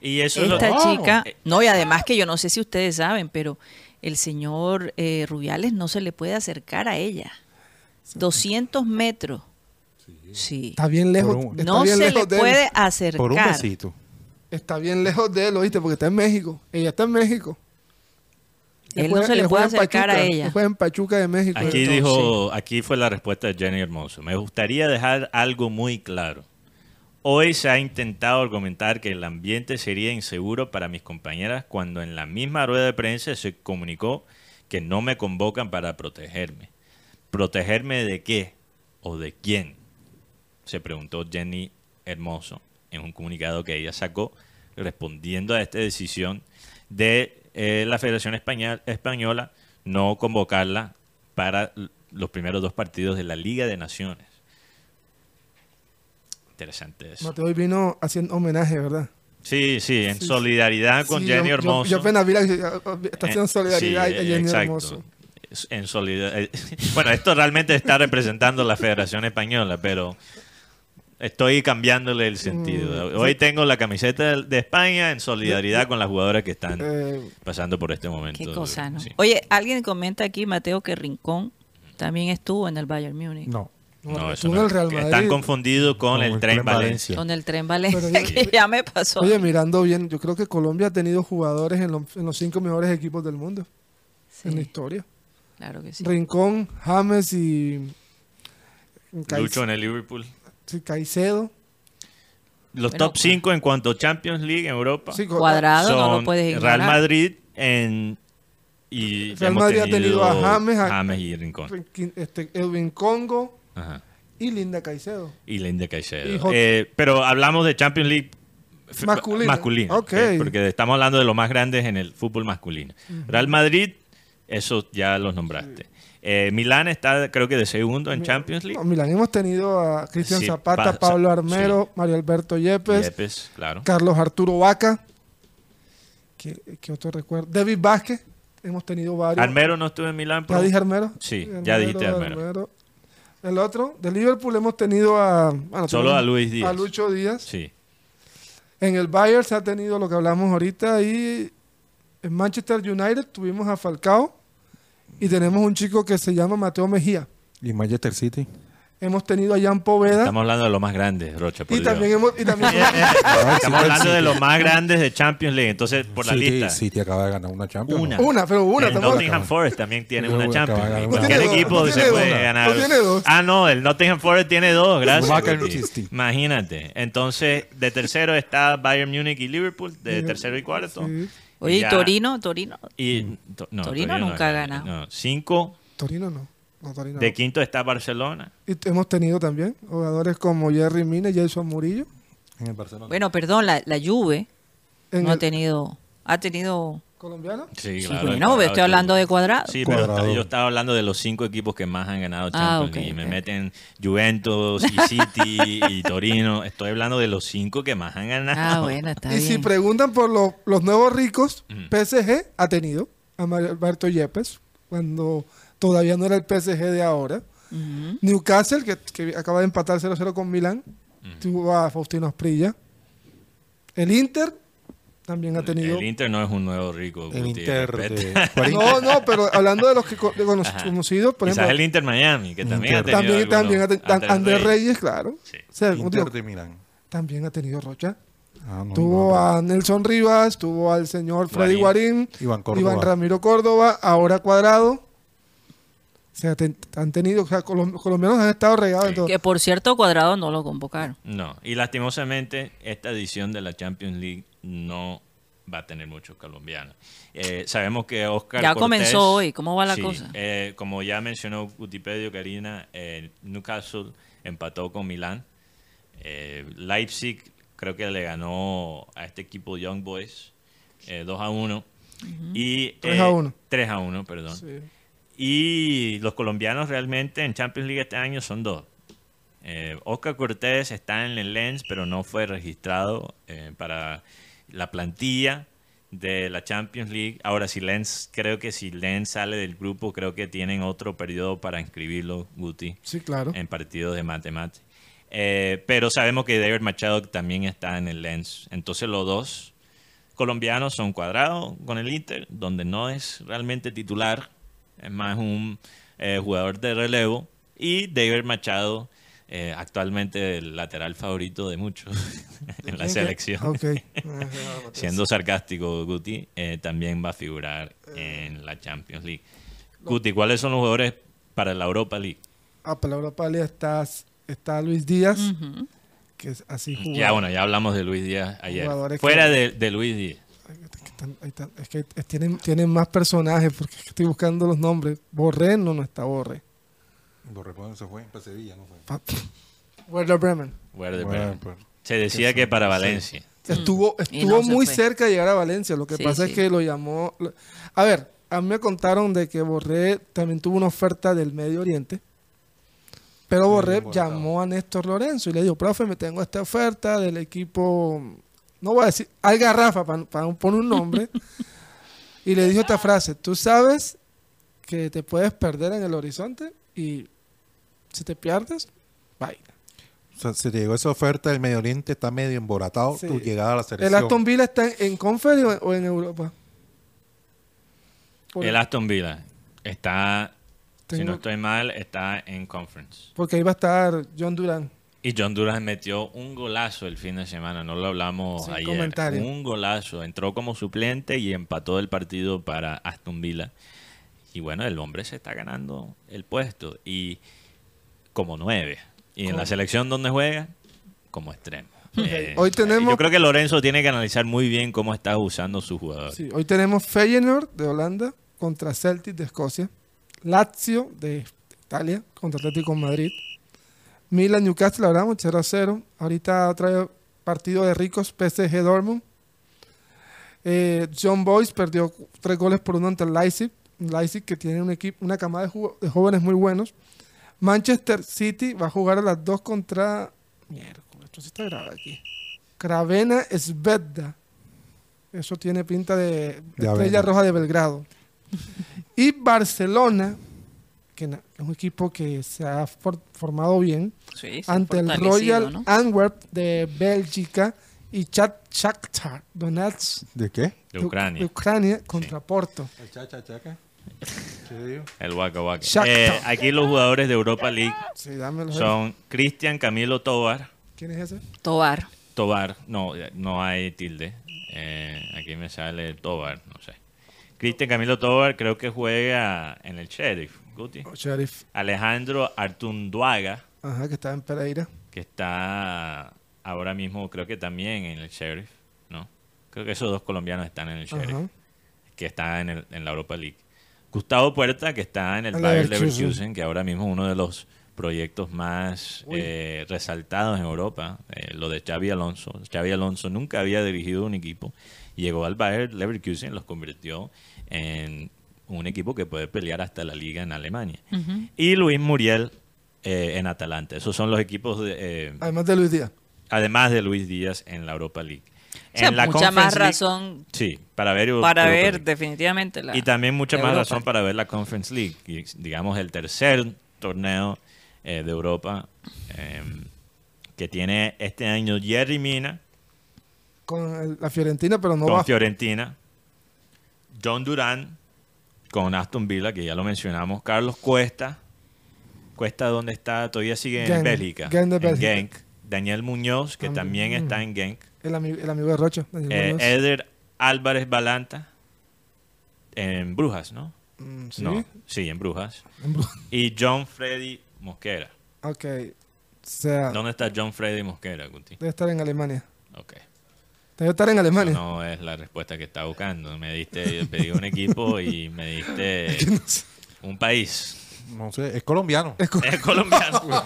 Y eso es lo Esta chica, no, y además que yo no sé si ustedes saben, pero el señor eh, Rubiales no se le puede acercar a ella. 200 metros. Sí. Está bien lejos. Por un- está No bien se lejos le él. puede acercar. Por un besito. Está bien lejos de él, ¿oíste? Porque está en México. Ella está en México. Él juega- no se le puede acercar a ella. juega en Pachuca de México. Aquí Entonces- dijo, aquí fue la respuesta de Jenny Hermoso. Me gustaría dejar algo muy claro. Hoy se ha intentado argumentar que el ambiente sería inseguro para mis compañeras cuando en la misma rueda de prensa se comunicó que no me convocan para protegerme. ¿Protegerme de qué o de quién? Se preguntó Jenny Hermoso en un comunicado que ella sacó respondiendo a esta decisión de eh, la Federación Española no convocarla para los primeros dos partidos de la Liga de Naciones. Interesante eso. Mateo hoy vino haciendo homenaje, ¿verdad? Sí, sí, en Sí, solidaridad con Sí, Jenny yo- yo- Hermoso. Yo, apenas vi la está haciendo Eh, solidaridad sí, a Jenny exacto. Hermoso. En solidaridad. <laughs> Bueno, esto realmente está representando la Federación Española, pero estoy cambiándole el sentido. Mm, Hoy tengo la camiseta de- España en solidaridad con las jugadoras que están Eh, pasando por este momento. Qué cosa, ¿no? Sí. Oye, alguien comenta aquí, Mateo, que Rincón también estuvo en el Bayern Múnich. No. No, No, eso no. el Real Están Madrid. confundidos con el el Tren Tren Valencia. Valencia. Con el tren Valencia, yo- <laughs> que ya me pasó. Oye, mirando bien, yo creo que Colombia ha tenido jugadores en, los- en los cinco mejores equipos del mundo Sí, en la historia. claro que sí. Rincón, James y Lucho en el Liverpool. sí, Caicedo. Los Bueno, top 5 en cuanto a Champions League en Europa Sí, Cuadrado no son lo puedes ignorar. Real Madrid en y Real Madrid ha tenido a James, a- James y Rincón. Este, Edwin Congo Ajá. y Linda Caicedo. Y Linda Caicedo. Y Eh, pero hablamos de Champions League Masculina. masculina, Ok. ¿ok? porque estamos hablando de los más grandes en el fútbol masculino. Real Madrid, eso ya los nombraste. Eh, Milán está creo que de segundo en Champions League. No, Milán hemos tenido a Cristian Sí, Zapata, pa- Pablo Armero, Mario Alberto Yepes, Yepes, claro. Carlos Arturo Vaca. ¿Qué, qué otro recuerdo? David Vázquez. Hemos tenido varios. Armero no estuvo en Milán. ¿Ya pero- dije Armero? Sí, ya dijiste Armero. El otro, de Liverpool hemos tenido a... bueno, Solo tenemos a Luis Díaz. A Lucho Díaz. Sí. En el Bayern se ha tenido lo que hablamos ahorita y en Manchester United tuvimos a Falcao y tenemos un chico que se llama Mateo Mejía. ¿Y Manchester City? Hemos tenido a Jan Poveda. Estamos hablando de lo más grande, Rocha. Por Y Dios. también hemos... Y también, <laughs> Estamos hablando de los más grandes de Champions League. Entonces, por la City, lista. City acaba de ganar una Champions. Una. ¿no? una, pero una. el estamos- Nottingham Forest también tiene una Champions una. Cualquier No equipo no se puede dos, ganar. no tiene dos. Ah, no, el Nottingham Forest tiene dos, gracias. Imagínate. Entonces, de tercero está Bayern Múnich y Liverpool, de tercero y cuarto. Sí. Oye, ¿y Torino? Torino. Y, to- no, Torino no nunca ha gana. ganado. No, cinco. Torino no. De quinto está Barcelona. Y hemos tenido también jugadores como Jerry Mina y Jason Murillo. En el Barcelona. Bueno, perdón, la, la Juve En no ha tenido... Ha tenido... colombiano. Sí, Sí, claro. bueno, cuadrado estoy hablando de cuadrado. Sí, pero Cuadrado. yo estaba hablando de los cinco equipos que más han ganado Ah, Champions ok, League. Me meten Juventus y City y <laughs> Torino. Estoy hablando de los cinco que más han ganado. Ah, bueno, está y si preguntan por los, los nuevos ricos, Ujú. PSG ha tenido a Alberto Yepes cuando todavía no era el PSG de ahora. Newcastle, que, que acaba de empatar 0-0 con Milán, tuvo a Faustino Asprilla. El Inter también ha tenido... El Inter no es un nuevo rico. el Inter de 40. <laughs> No, no, pero hablando de los que de cono- conocidos, por Quizás ejemplo, el Inter Miami, que también Inter. ha tenido también, también ha Andrés Andrés Reyes. Reyes, claro. Sí. O sea, Inter de Milán. también ha tenido Rocha. Ah, no, tuvo no, no. a Nelson Rivas, tuvo al señor Freddy Guarín. Iván Ramiro Córdoba, ahora Cuadrado. O sea, te- han tenido, o sea, colom- los colombianos han estado regados en todo. Que por cierto, Cuadrado no lo convocaron. No, y lastimosamente esta edición de la Champions League no va a tener muchos colombianos. Eh, sabemos que Oscar Ya Cortés- comenzó hoy, ¿cómo va la Sí, cosa? eh, como ya mencionó Wikipedia, Karina, eh, Newcastle empató con Milán. Eh, Leipzig creo que le ganó a este equipo Young Boys eh, 2 a 1. y, 3 eh, a 1. 3 a 1, perdón. Sí. Y los colombianos realmente en Champions League este año son dos. Eh, Oscar Cortés está en el Lens, pero no fue registrado eh, para la plantilla de la Champions League. Ahora, si Lens, creo que si Lens sale del grupo, creo que tienen otro periodo para inscribirlo, Guti, Sí, claro. en partidos de matemáticas. Eh, pero sabemos que David Machado también está en el Lens. Entonces los dos colombianos son cuadrados con el Inter, donde no es realmente titular, es más un eh, jugador de relevo. Y David Machado, eh, actualmente el lateral favorito de muchos <laughs> en la ¿Quién que- selección. Ok. <laughs> Siendo sarcástico, Guti, eh, también va a figurar en la Champions League. Guti, ¿cuáles son los jugadores para la Europa League? Ah, para la Europa League está, está Luis Díaz, que es así jugado. Ya, bueno, ya hablamos de Luis Díaz ayer. Fuera que- de, de Luis Díaz. Es que, están- ahí están- es que es- tienen, tienen más personajes porque es que estoy buscando los nombres. Borré, no, no está Borré. Lo recuerdo, se fue en Sevilla, no fue. Pa- <laughs> Werder Bremen. Werder Bremen. pues, Se decía que para Valencia. Estuvo, estuvo no muy fue. cerca de llegar a Valencia. Lo que Sí, pasa sí. es que lo llamó. A ver, a mí me contaron de que Borré también tuvo una oferta del Medio Oriente. Pero Borré llamó a Néstor Lorenzo y le dijo, profe, me tengo esta oferta del equipo, no voy a decir, Algarrafa, para, para poner un nombre. <laughs> y le dijo esta frase, tú sabes que te puedes perder en el horizonte y si te pierdes, bye. o sea, se llegó esa oferta del Medio Oriente, está medio emboratado Sí. tu llegada a la ¿El selección. Aston Villa está en, en Conference o, o en Europa? Por- El Aston Villa está, si no estoy mal, está en Conference. Porque ahí va a estar John Duran. Y John Duran metió un golazo el fin de semana, no lo hablamos Sin ayer. comentario. Un golazo, entró como suplente y empató el partido para Aston Villa. Y bueno, el hombre se está ganando el puesto y como nueve. Y en la selección donde juega, como extremo. <laughs> Eh, Hoy tenemos- Yo creo que Lorenzo tiene que analizar muy bien cómo está usando su jugador. Sí, hoy tenemos Feyenoord de Holanda contra Celtic de Escocia. Lazio de Italia contra Atlético de Madrid. Milan Newcastle hablamos 0 a 0. Ahorita vez partido de ricos PSG Dortmund. Eh, John Boyce perdió tres goles por uno ante el Leipzig. Leipzig que tiene un equipo, una camada de, jóvenes muy buenos. Manchester City va a jugar a las dos contra. Mierda, esto sí está grabado aquí. Cravena Svedda. Eso tiene pinta de, De Estrella. Roja de Belgrado. y Barcelona, que es un equipo que se ha for- formado bien, Sí, ante el Royal ¿no? Antwerp de Bélgica y Chat Shakhtar Donetsk ¿De qué? De Ucrania. de Ucrania contra Porto. El chacha chaca. El Waka Waka. Eh, aquí los jugadores de Europa League Sí, dámelo. son Cristian Camilo Tobar. ¿Quién es ese? Tobar. Tobar, no, no hay tilde. Eh, aquí me sale Tobar, no sé. Cristian Camilo Tobar creo que juega en el Sheriff, Guti. Oh. Alejandro Artunduaga, Ajá, que está en Pereira. que está ahora mismo creo que también en el Sheriff, ¿no? Creo que esos dos colombianos están en el Sheriff, Ajá. que está en, el- en la Europa League. Gustavo Puerta, que está en el Bayer Leverkusen. Leverkusen, que ahora mismo es uno de los proyectos más eh, resaltados en Europa, eh, lo de Xavi Alonso. Xavi Alonso nunca había dirigido un equipo, llegó al Bayer Leverkusen, los convirtió en un equipo que puede pelear hasta la liga en Alemania. Y Luis Muriel eh, en Atalanta. Esos son los equipos, de, eh, Además de Luis Díaz. además de Luis Díaz en la Europa League. O sea, en la mucha más League- razón Sí, para ver para Europa ver League. definitivamente la Y también mucha más Europa. razón para ver la Conference League, y, digamos el tercer torneo eh, de Europa eh, que tiene este año Jerry Mina Con el- la Fiorentina, pero no con va. Fiorentina, John Durán con Aston Villa, que ya lo mencionamos, Carlos Cuesta, Cuesta donde está, todavía sigue en Bélgica, Genk de en Bélgica. Genk. Daniel Muñoz, que también mm. está en Genk, El, ami- el amigo de Rocho. Eh. Eder Álvarez Balanta en Brujas, ¿no? Mm, ¿Sí? No, sí, en Brujas. <laughs> En Bru- Y John Freddy Mosquera. Ok. O sea, ¿Dónde está John Freddy Mosquera, Guti? debe estar en Alemania. Ok. Debe estar en Alemania. Eso no es la respuesta que estaba buscando. Me diste, pedí un equipo y me diste <laughs> No sé. un país. No sé, es colombiano. Es colombiano. <laughs>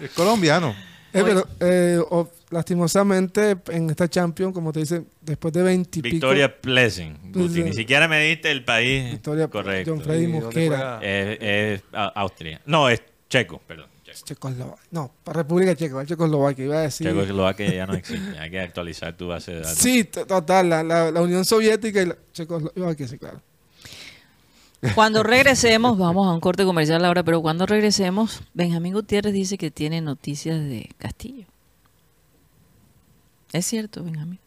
Es colombiano. Eh, pero eh, lastimosamente en esta Champions, como te dicen, después de 20 y pico, Victoria Pleasant. Guti, ni siquiera me diste el país Victoria correcto. John Freddy ¿Y dónde Mosquera. Es, Austria. No, es Checo, perdón. Checo. Checoslovaquia. No, para República Checa, Checoslovaquia, iba a decir. Checoslovaquia ya no existe. Hay que actualizar tu base de datos. Sí, total, la, la, la Unión Soviética y la Checoslovaquia, sí, claro. Cuando regresemos, vamos a un corte comercial ahora, pero cuando regresemos, Benjamín Gutiérrez dice que tiene noticias de Castillo. ¿Es cierto, Benjamín?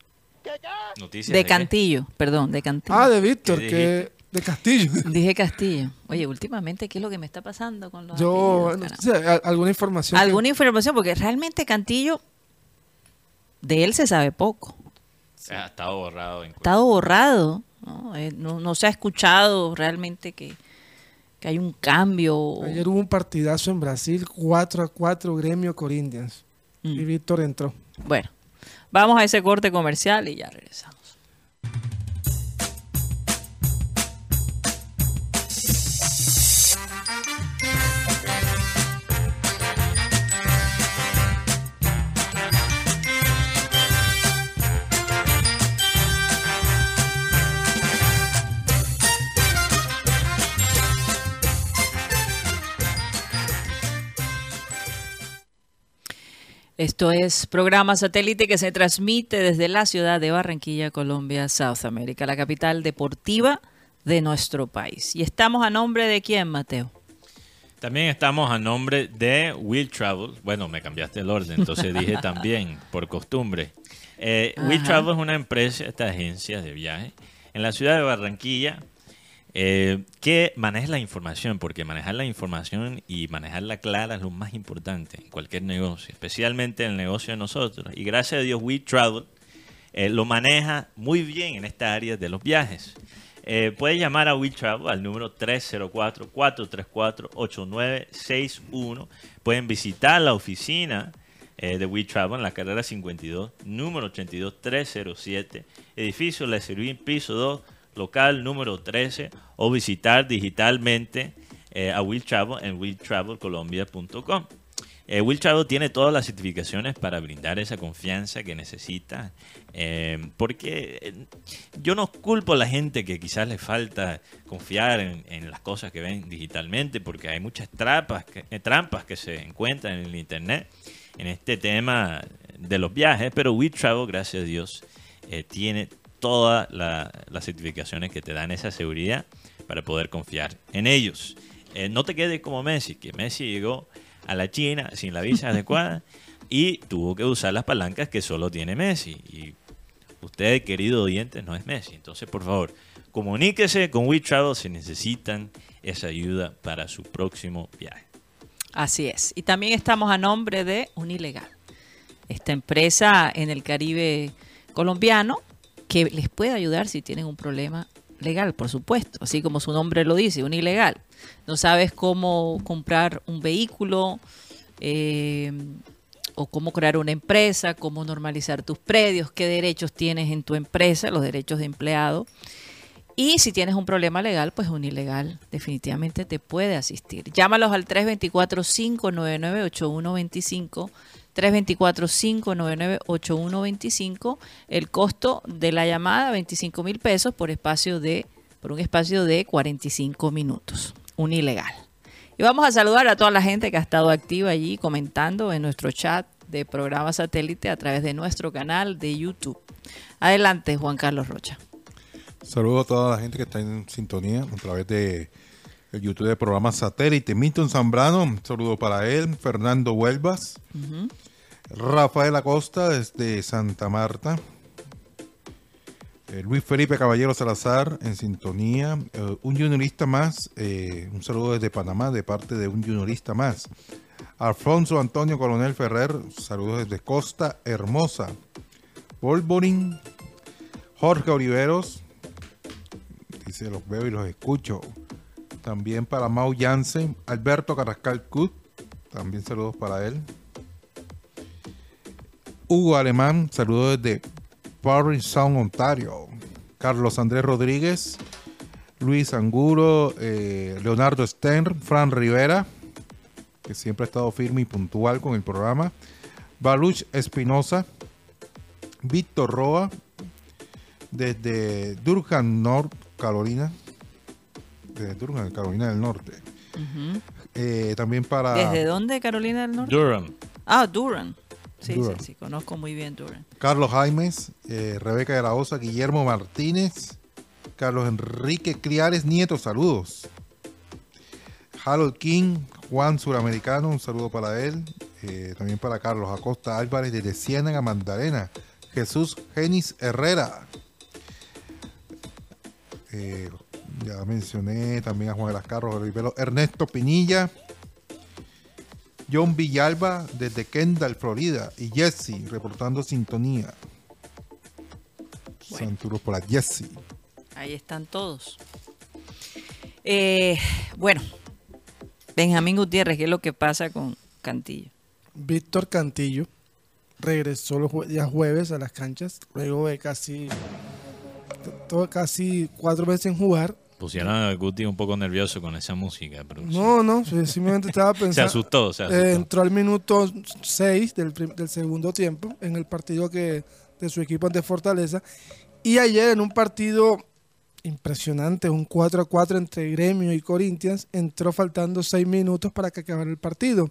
Noticias De? Cantillo, perdón, de Cantillo. Ah, de Víctor, ¿Qué que de Castillo. <laughs> Dije Castillo. Oye, últimamente, ¿qué es lo que me está pasando con los Yo, apellidos, no sé, alguna información. que- Alguna información, porque realmente Cantillo, de él se sabe poco. Ha estado borrado. En Ha estado borrado, ¿no? Eh, no, no se ha escuchado realmente que, que hay un cambio. Ayer hubo un partidazo en Brasil, 4 a 4, Gremio Corinthians. Mm. Y Víctor entró. Bueno, vamos a ese corte comercial y ya regresamos. Esto es programa satélite que se transmite desde la ciudad de Barranquilla, Colombia, South America, la capital deportiva de nuestro país. Y estamos a nombre de quién, Mateo? También estamos a nombre de Will Travel. Bueno, me cambiaste el orden, entonces <laughs> dije también, por costumbre. Eh, Will. Travel es una empresa, esta agencia de viaje, en la ciudad de Barranquilla, eh, que maneja la información, porque manejar la información y manejarla clara es lo más importante en cualquier negocio, especialmente en el negocio de nosotros. Y gracias a Dios, Will Travel eh, lo maneja muy bien en esta área de los viajes. Eh, puedes llamar a Will Travel al número 304-434-8961. Pueden visitar la oficina eh, de Will Travel en la carrera 52, número 82307, edificio Le Servín, piso 2, local número 13, o visitar digitalmente eh, a Will Travel en willtravelcolombia.com. Eh, Will Travel tiene todas las certificaciones para brindar esa confianza que necesita. eh, porque eh, yo no culpo a la gente que quizás le falta confiar en, las cosas que ven digitalmente, porque hay muchas trampas que, trampas que se encuentran en el Internet en este tema de los viajes. Pero Will Travel, gracias a Dios, eh, tiene todas la- las certificaciones que te dan esa seguridad para poder confiar en ellos. Eh, no te quedes como Messi, que Messi llegó a la China sin la visa <laughs> adecuada y tuvo que usar las palancas que solo tiene Messi. Y usted, querido oyente, no es Messi. Entonces, por favor, comuníquese con WeTravel si necesitan esa ayuda para su próximo viaje. Así es. Y también estamos a nombre de Unilegal, esta empresa en el Caribe colombiano que les puede ayudar si tienen un problema legal, por supuesto, así como su nombre lo dice, un ilegal. No sabes cómo comprar un vehículo eh, o cómo crear una empresa, cómo normalizar tus predios, qué derechos tienes en tu empresa, los derechos de empleado. Y si tienes un problema legal, pues un ilegal definitivamente te puede asistir. Llámalos al 324-599-8125. 324-599-8125. El costo de la llamada, 25 mil pesos por, espacio de, por un espacio de 45 minutos. Un ilegal. Y vamos a saludar a toda la gente que ha estado activa allí comentando en nuestro chat de programa satélite a través de nuestro canal de YouTube. Adelante, Juan Carlos Rocha. Saludos a toda la gente que está en sintonía a través de el YouTube de programa satélite. Milton Zambrano, un saludo para él. Fernando Huelvas. Rafael Acosta desde Santa Marta. Eh, Luis Felipe Caballero Salazar en sintonía. Eh, un juniorista más. eh, un saludo desde Panamá de parte de un juniorista más. Alfonso Antonio Coronel Ferrer. Saludos desde Costa Hermosa. Polvorín. Jorge Oliveros. Dice, los veo y los escucho. También para Mau Jansen. Alberto Carrascal Cut. También saludos para él. Hugo Alemán, saludos desde Paris Sound, Ontario. Carlos Andrés Rodríguez, Luis Anguro, eh, Leonardo Stern, Fran Rivera, que siempre ha estado firme y puntual con el programa. Baluch Espinosa, Víctor Roa, desde Durham, North Carolina. Desde Durham, Carolina del Norte. Eh, también para ¿Desde dónde, Carolina del Norte? Durham. Ah, Durham. Sí, Durham. sí, sí, conozco muy bien Durham. Carlos Jaimes, eh, Rebeca de la Osa, Guillermo Martínez, Carlos Enrique Criares Nieto, saludos. Harold King, Juan Suramericano, un saludo para él. Eh, también para Carlos Acosta Álvarez desde Ciénaga, Magdalena. Jesús Genis Herrera. Eh, ya mencioné también a Juan de las Carros Rivero, Ernesto Pinilla. John Villalba desde Kendall, Florida. Y Jesse reportando sintonía. Saludos para Jesse. Ahí están todos. Eh, bueno, Benjamín Gutiérrez, ¿qué es lo que pasa con Cantillo? Víctor Cantillo regresó los jue- días jueves a las canchas, luego de casi, todo, casi cuatro meses sin jugar. Pusieron a Guti un poco nervioso con esa música. Pero No, no, simplemente estaba <laughs> pensando. se asustó, se asustó. Eh, entró al minuto 6 del, del segundo tiempo en el partido que de su equipo ante Fortaleza. Y ayer en un partido impresionante, un 4 a 4 entre Gremio y Corinthians, entró faltando 6 minutos para que acabara el partido.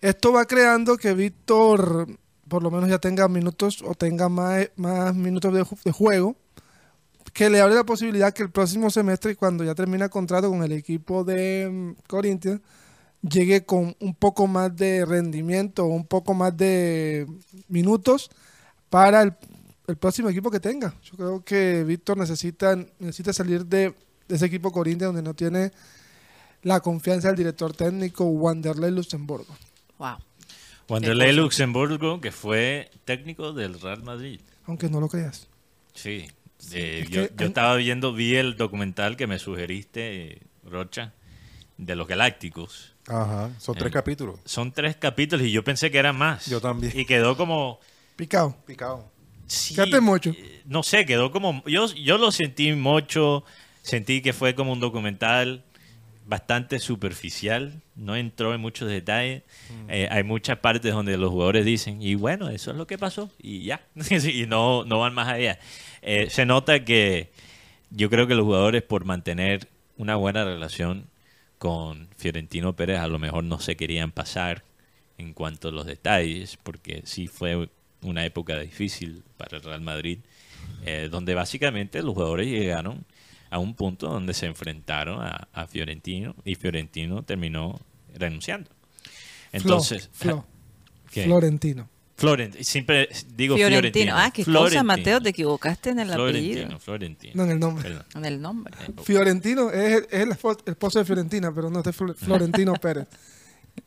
Esto va creando que Víctor por lo menos ya tenga minutos o tenga más, más minutos de juego, que le abre la posibilidad que el próximo semestre, cuando ya termina contrato con el equipo de mm, Corinthians, llegue con un poco más de rendimiento, un poco más de minutos para el, el próximo equipo que tenga. Yo creo que Víctor necesita, necesita salir de, de ese equipo Corinthians donde no tiene la confianza del director técnico Wanderlei Luxemburgo. Wow. Wanderlei cosa. Luxemburgo, que fue técnico del Real Madrid. Aunque no lo creas. Sí. Eh, es yo, que yo en- estaba viendo, vi el documental que me sugeriste, Rocha, de los Galácticos. Ajá, son tres Eh. capítulos. Son tres capítulos y yo pensé que eran más. Yo también. Y quedó como... Picado. Picado. sí, mucho. eh, No sé, quedó como... Yo, yo lo sentí mucho, sentí que fue como un documental bastante superficial, no entró en muchos detalles. Eh, hay muchas partes donde los jugadores dicen, y bueno, eso es lo que pasó, y ya, <laughs> y no, no van más allá. Eh, se nota que yo creo que los jugadores por mantener una buena relación con Fiorentino Pérez a lo mejor no se querían pasar en cuanto a los detalles, porque sí fue una época difícil para el Real Madrid, eh, donde básicamente los jugadores llegaron a un punto donde se enfrentaron a, a Fiorentino y Fiorentino terminó renunciando. Entonces, Flo, Flo. Florentino. Florentino. Siempre digo Fiorentino. Fiorentino. Ah, qué cosa, Florentino. Mateo, te equivocaste en el Florentino, apellido. Florentino. No, en el nombre. Perdón. En el nombre. Fiorentino es, el- es el espo- el esposo de Fiorentina, pero no, este es Flo- Florentino <laughs> Pérez.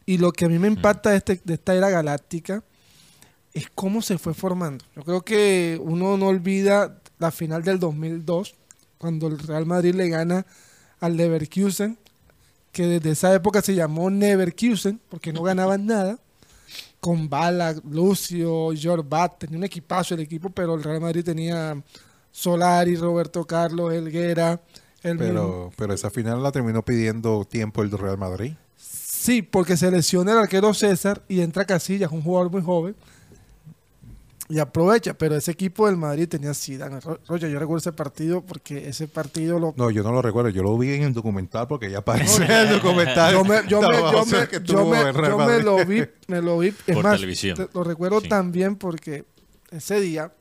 Y lo que a mí me impacta de, este- de esta era galáctica es cómo se fue formando. Yo creo que uno no olvida la final del 2002, cuando el Real Madrid le gana al Leverkusen, que desde esa época se llamó Neverkusen, porque no ganaban nada, con Bala, Lucio, Jorbat, tenía un equipazo el equipo, pero el Real Madrid tenía Solari, Roberto Carlos, Helguera, el mismo- Pero, pero esa final la terminó pidiendo tiempo el Real Madrid. Sí, porque se lesiona el arquero César y entra Casillas, un jugador muy joven. Y aprovecha, pero ese equipo del Madrid tenía Zidane. Ro- Roger, yo recuerdo ese partido porque ese partido lo... No, yo no lo recuerdo. Yo lo vi en el documental porque ya aparece en el documental. Yo me, yo me- Estaba yo José me- que yo estuvo me- en Real yo me Madrid. lo vi, me lo vi. Es Por más, televisión. te- lo recuerdo Sí. también porque ese día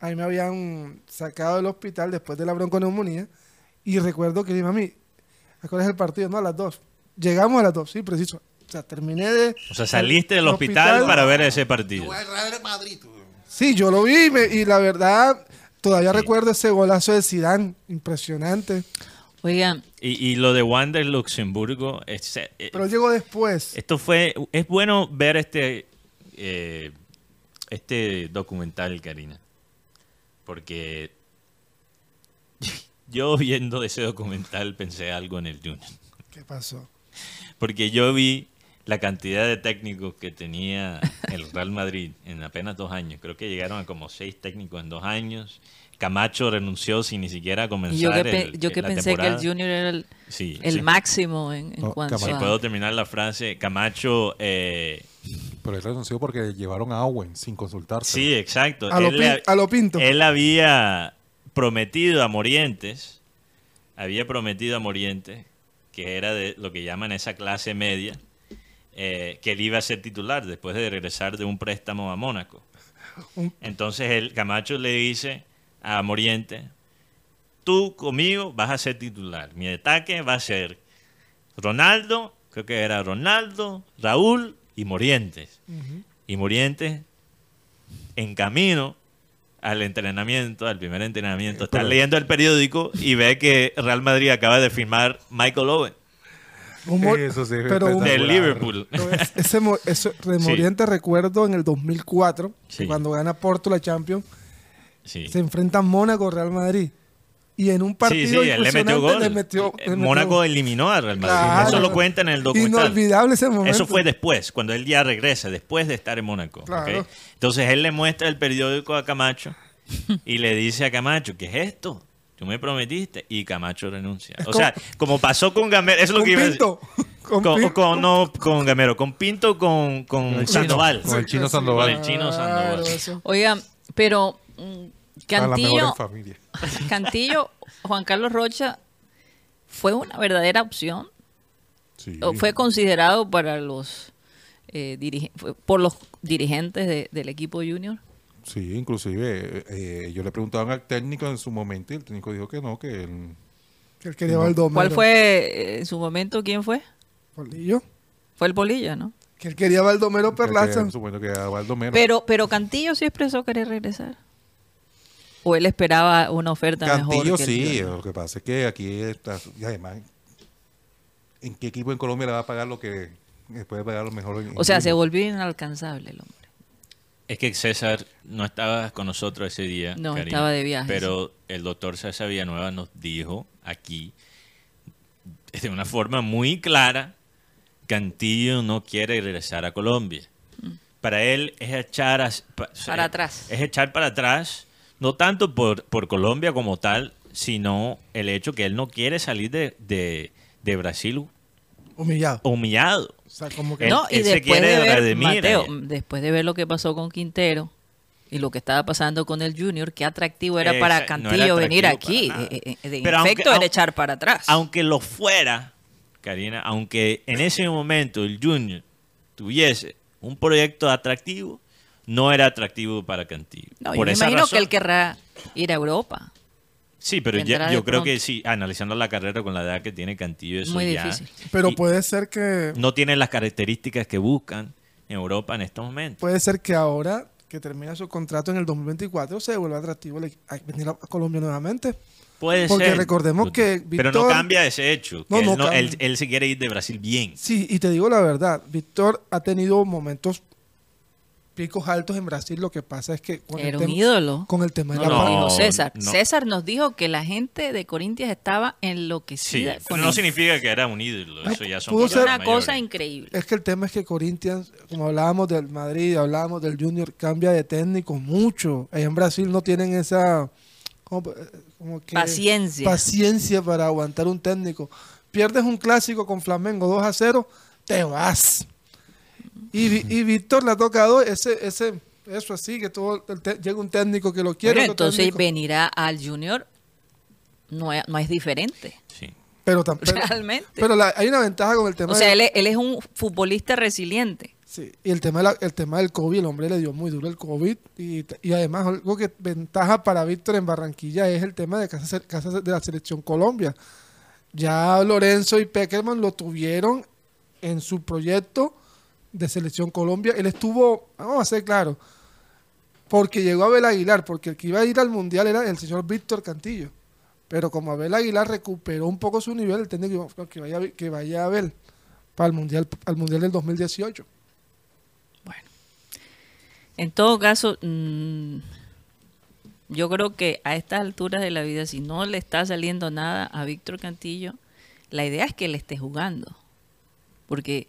a mí me habían sacado del hospital después de la bronconeumonía y recuerdo que dije, mami, ¿a cuál es el partido? No, a las dos. Llegamos a las dos, sí, preciso. O sea, terminé de... O sea, saliste del el hospital, para ver ese partido. Sí, yo lo vi y, me- y la verdad todavía recuerdo ese golazo de Zidane, impresionante. Oigan, Y, y lo de Wander Luxemburgo, es- eh, Pero llegó después. esto fue, es bueno ver este, eh, este documental, Karina, porque <laughs> yo viendo ese documental pensé algo en el Junior, ¿Qué pasó? porque yo vi la cantidad de técnicos que tenía el Real Madrid en apenas dos años, creo que llegaron a como seis técnicos en dos años. Camacho renunció sin ni siquiera comenzar yo que, pe- el- yo que la pensé que el. Junior era el, Sí, el sí. máximo en, en No, cuanto Camacho. Si a... puedo terminar la frase, Camacho, eh, Pero él renunció porque llevaron a Owen sin consultarse. sí, exacto. A lo, Él, le- pin- a lo pinto. él había prometido a Morientes, había prometido a Morientes, que era de lo que llaman esa clase media, eh, que él iba a ser titular después de regresar de un préstamo a Mónaco. Entonces el Camacho le dice a Morientes, tú conmigo vas a ser titular, mi ataque va a ser Ronaldo, creo que era Ronaldo, Raúl y Morientes. Y Morientes, en camino al entrenamiento, al primer entrenamiento, está leyendo el periódico y ve que Real Madrid acaba de firmar Michael Owen Un mo- Eso sí, pero un- de. Liverpool. ese mo- eso, de Sí. Moriente recuerdo en el 2004, que Sí. cuando gana Porto la Champions, Sí. se enfrentan Mónaco Real Madrid. Y en un partido Sí, sí, él le metió gol. le metió- Eh, le Mónaco eliminó a Real Madrid. Claro. Eso lo cuenta en el documental. Inolvidable ese momento. Eso fue después, cuando él ya regresa, después de estar en Mónaco. Entonces él le muestra el periódico a Camacho y le dice a Camacho, ¿qué es esto? Tú me prometiste. Y Camacho renuncia. O sea, como pasó con Gamero, eso es lo Con que iba a decir. Pinto. Con Con, Pinto. con- no con Gamero, con Pinto, con, con Sandoval. chino, con el chino Con Sandoval. el chino Sandoval. Oigan, pero mm, Cantillo, en familia. <laughs> Cantillo, Juan Carlos Rocha, ¿fue una verdadera opción? Sí. ¿O fue considerado para los eh, por los dirigentes de- del equipo junior? Sí, inclusive eh, yo le preguntaban al técnico en su momento y el técnico dijo que no, que él... Que él quería Baldomero. ¿Cuál fue eh, en su momento? ¿Quién fue? Polillo. Fue el Polilla, ¿no? Que él quería Baldomero Perlaza. que, supongo que era Baldomero. Pero, pero Cantillo sí expresó querer regresar. ¿O él esperaba una oferta Cantillo mejor? que el sí, lo que pasa es que aquí está, y además, ¿en qué equipo en Colombia le va a pagar lo que puede pagar lo mejor? en- O sea, en- se volvió inalcanzable el hombre. Es que César no estaba con nosotros ese día. No, Karina, estaba de viaje, Pero el doctor César Villanueva nos dijo aquí, de una forma muy clara, Cantillo no quiere regresar a Colombia. Para él es echar a- Mm. Para atrás. Es echar para atrás, no tanto por, por Colombia como tal, sino el hecho que él no quiere salir de, de, de Brasil Humillado. humillado. O sea, como que... Él- No, y él se después quiere de ver, redimir Mateo, después de ver lo que pasó con Quintero y lo que estaba pasando con el Junior, qué atractivo era Esa- para no Cantillo era venir aquí. Eh, eh, de Pero aunque- efecto era au- echar para atrás. aunque lo fuera, Karina, aunque en ese momento el Junior tuviese un proyecto atractivo, no era atractivo para Cantillo. no, yo Por me esa imagino razón- que él querrá ir a Europa. Sí, pero ya- yo creo pronto. que sí, analizando la carrera con la edad que tiene Cantillo, eso Muy ya difícil. Pero y puede ser que... no tiene las características que buscan en Europa en estos momentos. Puede ser que ahora que termina su contrato en el 2024, se vuelve atractivo el- a venir a Colombia nuevamente. Puede Porque ser. recordemos que Pero no Víctor- cambia ese hecho. que No, él, no no- él- él se quiere ir de Brasil bien. Sí, y te digo la verdad, Víctor ha tenido momentos picos altos en Brasil, lo que pasa es que con, el, Era un tema, ídolo. con el tema de No, la no, dijo César. no. César nos dijo que la gente de Corintias estaba Sí, enloquecida con pero no él. significa que era un ídolo. Eso ya son ser- Una mayores. cosa increíble. Es que el tema es que Corinthians, como hablábamos del Madrid, hablábamos del Junior, cambia de técnico mucho. Allá en Brasil no tienen esa como, como que- Paciencia. paciencia para aguantar un técnico. Pierdes un clásico con Flamengo 2 a 0, te vas. Y, y Víctor le ha tocado ese, ese, eso así, que todo el te- llega un técnico que lo quiere. Bueno, entonces técnico- venir a- al Junior no es, no es diferente. Sí. pero, tam- pero- Realmente. pero la- hay una ventaja con el tema o sea, de- él es, él es un futbolista resiliente. Sí, y el tema, de la- el tema del COVID, el hombre le dio muy duro el COVID y, y además algo que ventaja para Víctor en Barranquilla es el tema de casa, casa de la selección Colombia. Ya Lorenzo y Peckerman lo tuvieron en su proyecto de selección Colombia. Él estuvo, vamos a ser claro, porque llegó Abel Aguilar, porque el que iba a ir al Mundial era el señor Víctor Cantillo. Pero como Abel Aguilar recuperó un poco su nivel, el técnico que vaya, que vaya Abel para el Mundial, al mundial del 2018. En todo caso, mm, yo creo que a estas alturas de la vida, si no le está saliendo nada a Víctor Cantillo, la idea es que él esté jugando. Porque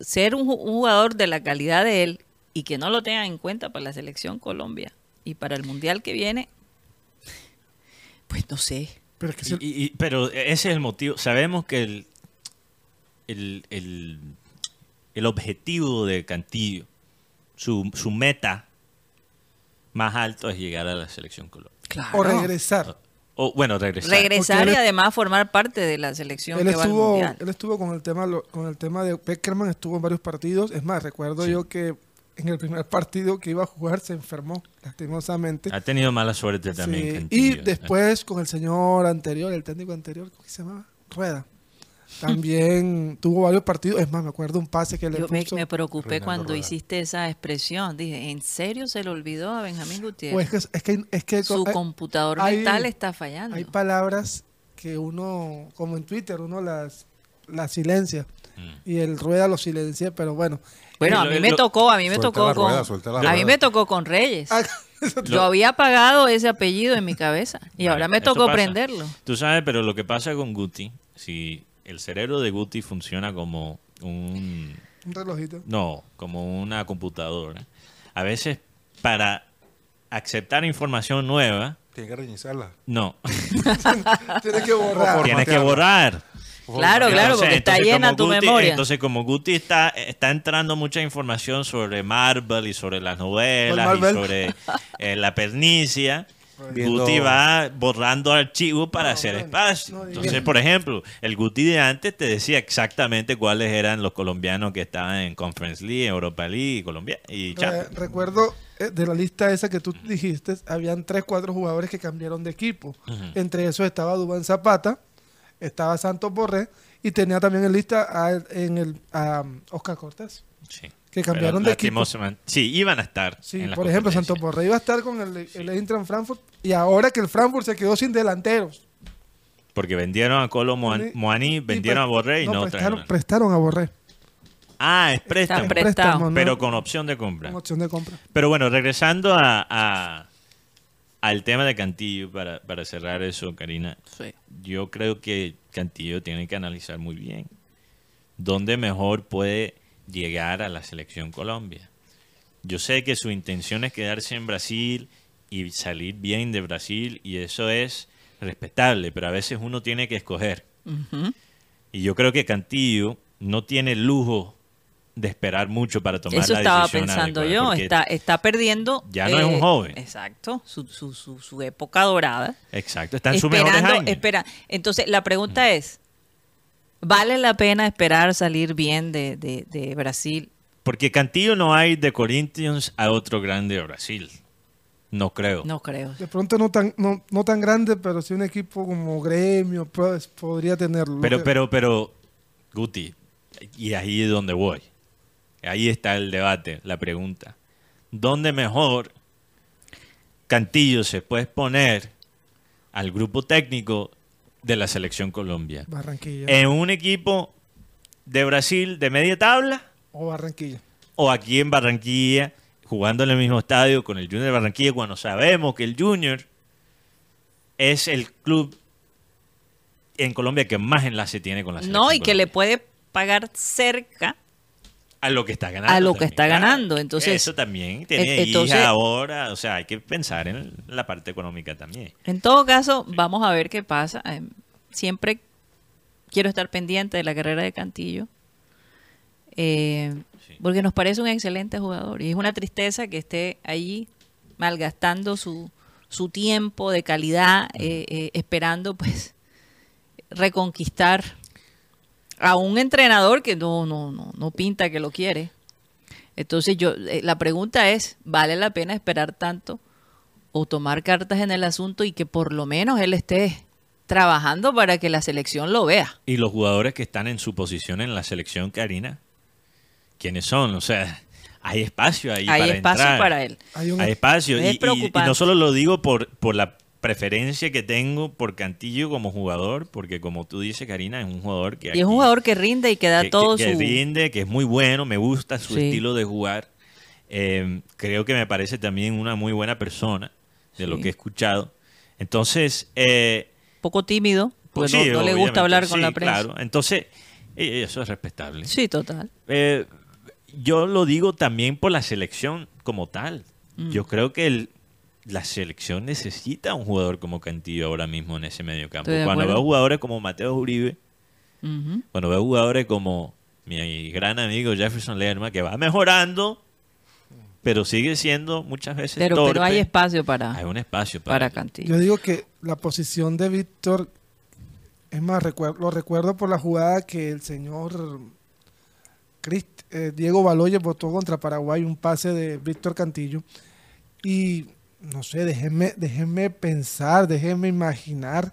ser un, ju- un jugador de la calidad de él y que no lo tengan en cuenta para la selección Colombia y para el mundial que viene, pues no sé. Pero es que si el- Y- y- pero ese es el motivo. Sabemos que el, el, el, el objetivo de Cantillo, su, su meta más alto es llegar a la selección Colombia. o regresar. O bueno, regresar. Regresar Porque y además formar parte de la selección Él que va al estuvo, mundial. él estuvo con el tema lo- con el tema de Peckerman, estuvo en varios partidos. Es más, recuerdo Sí. yo que en el primer partido que iba a jugar se enfermó, lastimosamente. Ha tenido mala suerte también. Sí. Y después con el señor anterior, el técnico anterior, ¿cómo se llamaba? Rueda. También tuvo varios partidos. Es más, me acuerdo un pase que le Yo me, puso. me preocupé Reinaldo cuando Rueda. hiciste esa expresión. Dije, ¿en serio se le olvidó a Benjamín Gutiérrez? Pues es que, es que, es que Su hay- computador hay- mental está fallando. Hay palabras que uno, como en Twitter, uno las, las silencia. Mm. Y el rueda lo silencia, pero bueno. Bueno, a mí me tocó, a mí me tocó con, a mí me tocó con Reyes. Ah, <laughs> Yo había pagado ese apellido en mi cabeza y Vale, ahora me tocó prenderlo. Tú sabes, pero lo que pasa con Guti, si el cerebro de Guti funciona como un un relojito. No, como una computadora. A veces para aceptar información nueva, Tiene que reiniciarla. no, <laughs> Tienes que borrar. tienes que borrar. Claro, claro, porque está llena tu Guti- memoria. Entonces, como Guti está, está entrando mucha información sobre Marvel y sobre las novelas y sobre eh, la pernicia, Viendo- Guti va borrando archivos para No, hacer espacio. no. Entonces, por ejemplo, el Guti de antes te decía exactamente cuáles eran los colombianos que estaban en Conference League, Europa League, Colombia y Eh, recuerdo eh, de la lista esa que tú dijiste, habían tres, cuatro jugadores que cambiaron de equipo. Entre esos estaba Dubán Zapata, estaba Santos Borré y tenía también en lista a, en el, a um, Oscar Cortés. Sí. Que cambiaron de equipo. Sí, iban a estar. Sí, en la por ejemplo. Santos Borré iba a estar con el, el Eintracht Frankfurt y ahora que el Frankfurt se quedó sin delanteros. Porque vendieron a Colo Moan- Moani, vendieron a Borré y no, prestaron, trajeron. prestaron a Borré. Ah, es préstamo. Está. Pero con opción de compra. Con opción de compra. Pero bueno, regresando a, a- al tema de Cantillo, para, para cerrar eso, Karina, Sí. yo creo que Cantillo tiene que analizar muy bien dónde mejor puede llegar a la selección Colombia. Yo sé que su intención es quedarse en Brasil y salir bien de Brasil y eso es respetable, pero a veces uno tiene que escoger. Y yo creo que Cantillo no tiene el lujo de esperar mucho para tomar Eso la estaba decisión pensando adecuada, yo. porque- Está, está perdiendo. eh, Ya no es un joven. Exacto. Su, su, su, su época dorada. Exacto, está en mejores esperando, años. espera. Entonces, la pregunta es: ¿vale la pena esperar salir bien de, de, de Brasil? Porque Cantillo no hay de Corinthians a otro grande de Brasil. No creo. No creo. De pronto no tan, no, no tan grande, pero sí un equipo como Gremio pues, podría tenerlo. Lo Pero, pero, pero, Guti, y ahí es donde voy. Ahí está el debate, la pregunta. ¿dónde mejor Cantillo se puede exponer al grupo técnico de la selección Colombia? Barranquilla. ¿En un equipo de Brasil de media tabla o Barranquilla. o aquí en Barranquilla, jugando en el mismo estadio con el Junior de Barranquilla, cuando sabemos que el Junior es el club en Colombia que más enlace tiene con la selección No, y que le puede pagar cerca a lo que está ganando. a lo que está claro. ganando, entonces- Eso también tiene E- entonces- hija ahora, o sea, hay que pensar en la parte económica también. En todo caso, vamos a ver qué pasa. Eh, Siempre quiero estar pendiente de la carrera de Cantillo. eh, Sí. Porque nos parece un excelente jugador. Y es una tristeza que esté allí malgastando su, su tiempo de calidad, eh, eh, esperando pues reconquistar a un entrenador que no, no, no, no pinta que lo quiere. Entonces yo, eh, la pregunta es, ¿vale la pena esperar tanto o tomar cartas en el asunto y que por lo menos él esté trabajando para que la selección lo vea? Y los jugadores que están en su posición en la selección, Karina, ¿quiénes son? O sea, hay espacio ahí Hay para espacio entrar. para él. Hay un Hay espacio. Es Y- y, no solo lo digo por, por la preferencia que tengo por Cantillo como jugador, porque como tú dices, Karina, es un jugador que... Y es un jugador que rinde y que da que, todo que- que su... rinde, que es muy bueno, me gusta su Sí. estilo de jugar. Eh, creo que me parece también una muy buena persona, de lo que he escuchado. Entonces, eh, poco tímido, pues pues no, sí, no le gusta hablar con la prensa. Claro, entonces, eh, eso es respetable. Sí, total. Eh, yo lo digo también por la selección como tal. Mm. Yo creo que el- la selección necesita un jugador como Cantillo ahora mismo en ese medio campo. Cuando veo jugadores como Mateo Uribe, Ujú. cuando veo jugadores como mi gran amigo Jefferson Lerma, que va mejorando, pero sigue siendo muchas veces Pero, torpe, pero hay espacio para, Hay un espacio para. Cantillo. Yo digo que la posición de Víctor, es más, recuer- lo recuerdo por la jugada que el señor Crist- eh, Diego Baloyes votó contra Paraguay, un pase de Víctor Cantillo. Y no sé, déjenme, déjenme pensar, déjenme imaginar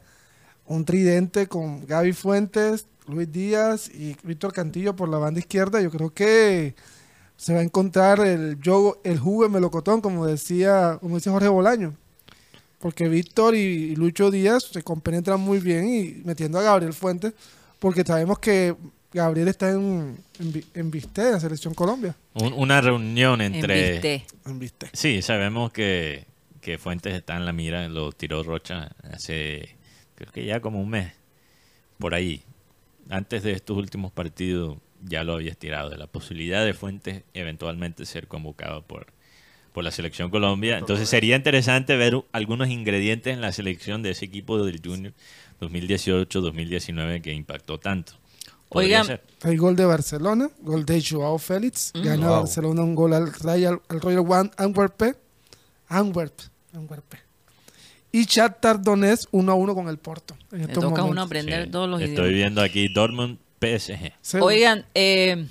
un tridente con Gaby Fuentes, Luis Díaz y Víctor Cantillo por la banda izquierda. Yo creo que se va a encontrar el, yogo, el jugo de melocotón, como decía, como dice Jorge Bolaño. Porque Víctor y, Lucho Díaz se compenetran muy bien y metiendo a Gabriel Fuentes, porque sabemos que Gabriel está en, en, en Viste, en la Selección Colombia. Un- una reunión En entre... Viste. En Viste. Sí, sabemos que, que Fuentes está en la mira, lo tiró Rocha hace, creo que ya como un mes, por ahí. Antes de estos últimos partidos ya lo había tirado, de la posibilidad de Fuentes eventualmente ser convocado por, por la selección Colombia. Entonces sería interesante ver algunos ingredientes en la selección de ese equipo del Junior 2018-2019 que impactó tanto. Oigan, ser. Hay gol de Barcelona, gol de Joao Félix. Mm. Gana Wow. Barcelona un gol al, Royal, al Royal One Antwerp. Antwerp. Antwerp. Y Shakhtar Donetsk 1 a 1 con el Porto. En estos toca uno aprender Sí, todos los Estoy idiomas. viendo aquí Dortmund PSG. Sí. Oigan, eh,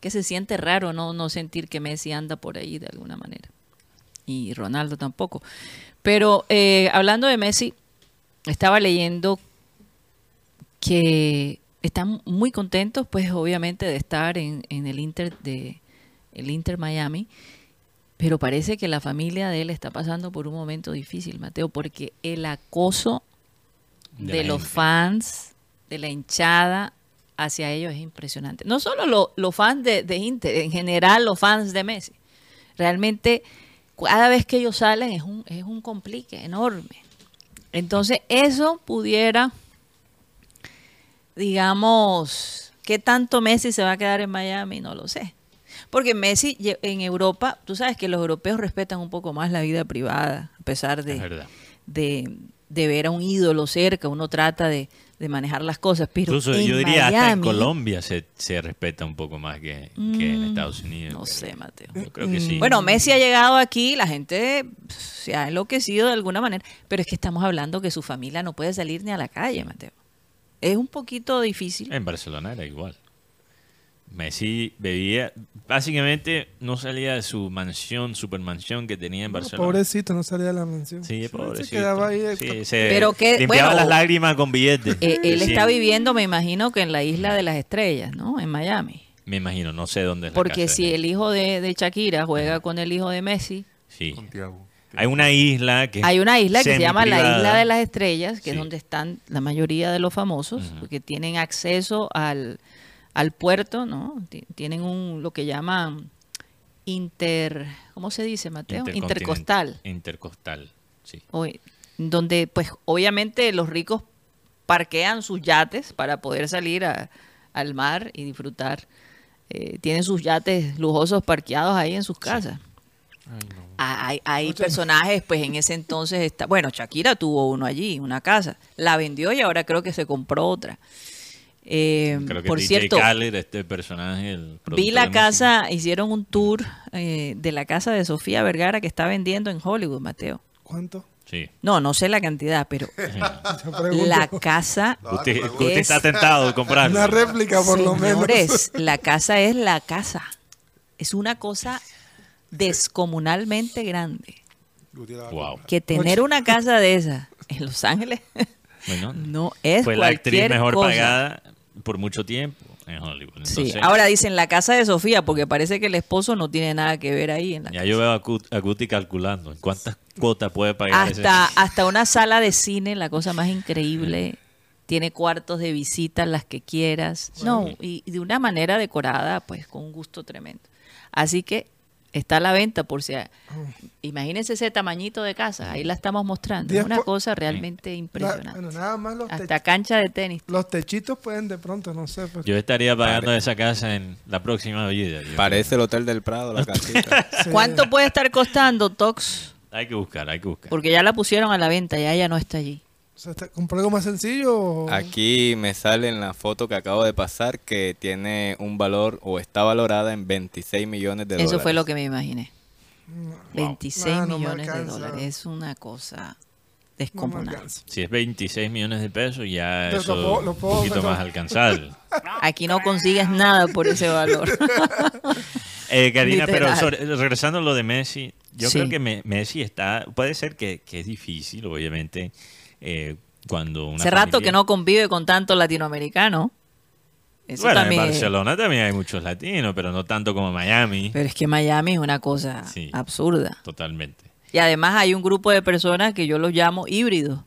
que se siente raro no, no sentir que Messi anda por ahí de alguna manera. Y Ronaldo tampoco. Pero eh, hablando de Messi, estaba leyendo que están muy contentos, pues obviamente, de estar en, en el Inter de el Inter Miami. Pero parece que la familia de él está pasando por un momento difícil, Mateo, porque el acoso De los gente. fans, de la hinchada hacia ellos es impresionante. No solo lo- los fans de, de Inter, en general los fans de Messi. Realmente, cada vez que ellos salen es un, es un complique enorme. Entonces, eso pudiera, digamos, ¿qué tanto Messi se va a quedar en Miami? No lo sé. Porque Messi en Europa, tú sabes que los europeos respetan un poco más la vida privada, a pesar de, de, de ver a un ídolo cerca, uno trata de, de manejar las cosas, pero Incluso en yo diría hasta en Miami, Colombia se, se respeta un poco más que, que en Mm, Estados Unidos. No sé, Mateo. Yo creo que sí. Bueno, Messi ha llegado aquí, la gente se ha enloquecido de alguna manera, pero es que estamos hablando que su familia no puede salir ni a la calle, Mateo. Es un poquito difícil. En Barcelona era igual. Messi bebía, básicamente no salía de su mansión, supermansión que tenía en No, Barcelona. pobrecito, no salía de la mansión. Sí, Se pobrecito. quedaba ahí. Sí, se Pero que- limpiaba bueno, las lágrimas con billetes. Eh, él está viviendo, me imagino, que en la isla de las estrellas, ¿no? En Miami. Me imagino, no sé dónde es la Porque casa si de- el hijo de, de Shakira juega con el hijo de Messi, Sí. Santiago. Hay una isla que... hay una isla que se llama la. Isla de las Estrellas, que Sí. es donde están la mayoría de los famosos, porque tienen acceso al, al puerto, ¿no? Ti- Tienen un lo que llaman inter, ¿cómo se dice, Mateo? Intercostal. Intercostal, sí. o- donde pues obviamente los ricos parquean sus yates para poder salir a- al mar y disfrutar. Eh, tienen sus yates lujosos parqueados ahí en sus casas. Ah, Hay, hay personajes, pues en ese entonces, está, bueno, Shakira tuvo uno allí, una casa, la vendió y ahora creo que se compró otra. Eh, Creo que por DJ cierto, Khaled, este personaje, el vi la música. casa, hicieron un tour eh, de la casa de Sofía Vergara que está vendiendo en Hollywood, Mateo. ¿Cuánto? Sí. No, no sé la cantidad, pero <laughs> la casa <laughs> Usted, claro. usted Es- está tentado de comprarlo. Una réplica por lo menos. Señores, <laughs> la casa es la casa. Es una cosa descomunalmente grande. Wow. Que tener una casa de esa en Los Ángeles Bueno, no es fue la actriz mejor cosa. pagada por mucho tiempo en Hollywood. Sí, ahora dicen la casa de Sofía porque parece que el esposo no tiene nada que ver ahí en la ya casa. yo veo a, Cut- a Guti calculando en cuántas cuotas puede pagar ese- Hasta, hasta una sala de cine, la cosa más increíble. Tiene cuartos de visita, las que quieras. No, y, y de una manera decorada, pues con un gusto tremendo. Así que está a la venta por si... Imagínense ese tamañito de casa, ahí la estamos mostrando. Es una cosa realmente La- impresionante. bueno, nada más los, Hasta cancha de tenis. los techitos pueden de pronto, no sé. pues, Yo estaría pagando esa casa en la próxima vida. yo Parece el Hotel del Prado, la casita. <laughs> sí. ¿Cuánto puede estar costando Tox? Hay que buscar, hay que buscar. Porque ya la pusieron a la venta, ya ella no está allí. O sea, ¿te- ¿Compró algo más sencillo? o- Aquí me sale en la foto que acabo de pasar que tiene un valor o está valorada en 26 millones de Eso dólares. fue lo que me imaginé. 26 Ah, no me millones de dólares. Es una cosa descomunal. Si es 26 millones de pesos, ya eso es un poquito meter. más alcanzable. <laughs> Aquí no consigues nada por ese valor. <laughs> Eh, Karina, pero sobre- regresando a lo de Messi, yo Sí. creo que Me- Messi está, puede ser que, que es difícil, obviamente, eh, cuando una Hace rato familia- que no convive con tanto latinoamericano. Eso Bueno, también. en Barcelona también hay muchos latinos, pero no tanto como Miami, Pero es que Miami es una cosa Sí. absurda. totalmente. Y además hay un grupo de personas que yo los llamo híbridos.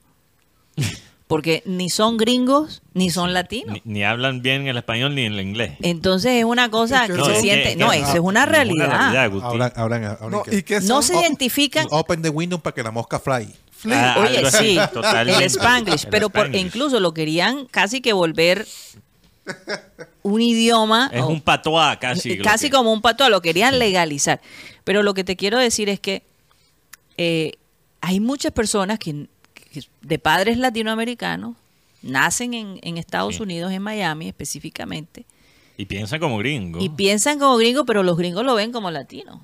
<laughs> Porque ni son gringos ni son latinos. Ni, ni hablan bien el español ni el inglés. Entonces es una cosa que No, se es siente. que no, eso es una realidad. Hablan, hablan, hablan No, que- y que No se identifican. Open the window para que la mosca fly. Ah, Oye, así, sí, totalmente. el Spanglish, El pero por- Spanglish. incluso lo querían casi que volver un idioma. Es o- un patois casi. casi que- como un pato, lo querían legalizar. Pero lo que te quiero decir es que eh, hay muchas personas que, que de padres latinoamericanos nacen en, en Estados Sí. Unidos, en Miami específicamente, Y piensan como gringo. y piensan como gringos, pero los gringos lo ven como latinos.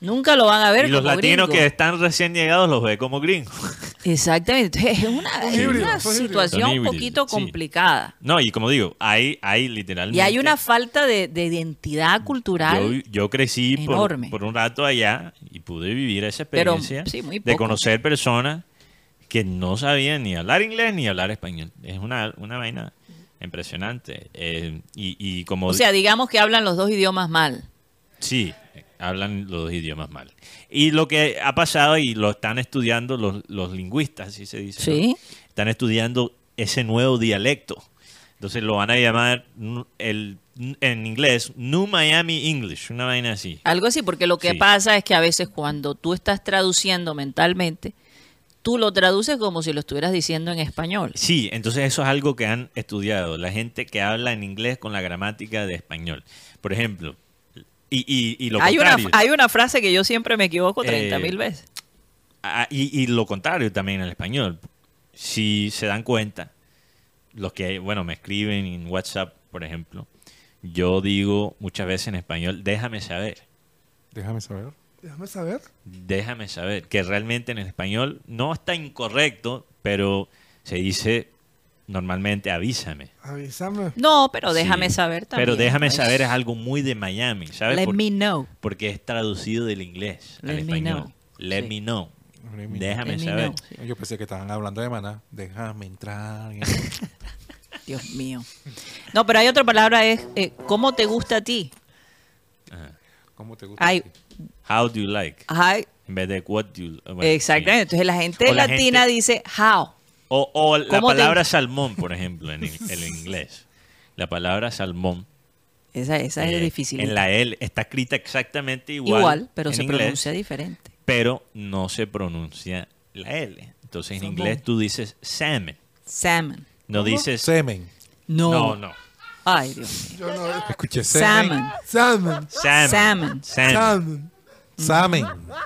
Nunca lo van a ver Y los como latinos gringo. que están recién llegados los ve como gringos. <laughs> Exactamente. Entonces, es una, es situación un poquito sí. complicada. No, y como digo, hay, hay literalmente... Y hay una falta de, de identidad cultural. Yo, yo crecí por, enorme. por un rato allá y pude vivir esa Pero, experiencia sí, muy de conocer personas que no sabían ni hablar inglés ni hablar español. Es una, una vaina impresionante. Eh, y, y como... o sea, digamos que hablan los dos idiomas mal. Sí, hablan los dos idiomas mal. Y lo que ha pasado, y lo están estudiando los, los lingüistas, así se dice. ¿no? Sí. Están estudiando ese nuevo dialecto. Entonces lo van a llamar el, en inglés New Miami English, una vaina así. Algo así, porque lo que Sí. pasa es que a veces cuando tú estás traduciendo mentalmente, tú lo traduces como si lo estuvieras diciendo en español. Sí, entonces eso es algo que han estudiado. La gente que habla en inglés con la gramática de español. Por ejemplo, y, y, y lo Hay una, contrario. hay una frase que yo siempre me equivoco 30 Eh, mil veces. Ah, y, y lo contrario también en el español. Si se dan cuenta, los que, bueno, me escriben en WhatsApp, por ejemplo, yo digo muchas veces en español, déjame saber, Déjame saber. Déjame saber. déjame saber, que realmente en el español no está incorrecto, pero se dice normalmente avísame. Avísame. No, pero déjame Sí, saber también. Pero déjame pues. saber es algo muy de Miami, ¿sabes? Let Por- me know. porque es traducido del inglés al Let me español. know. Let Sí. me know. Déjame Let saber. know, sí. Yo pensé que estaban hablando de maná. Déjame entrar. <laughs> Dios mío. No, pero hay otra palabra, es eh, ¿cómo te gusta a ti? ¿Cómo te gusta? How do you like? hay- En vez de what do you bueno, exactamente. sí. Entonces la gente O la latina gente- dice how. O, o la ¿Cómo te- palabra salmón, por ejemplo, en, in- en inglés. La palabra salmón. Esa, esa eh, es difícil. En la L está escrita exactamente igual. Igual, pero en se inglés, pronuncia diferente. Pero no se pronuncia la L. Entonces en Salmón. inglés tú dices salmon. Salmon. No dices. Semen. No. No, no. Ay, Dios mío. Yo no. Escuché semen. Salmon. Salmon. Salmon. Salmon. Salmon. Salmon. Samen.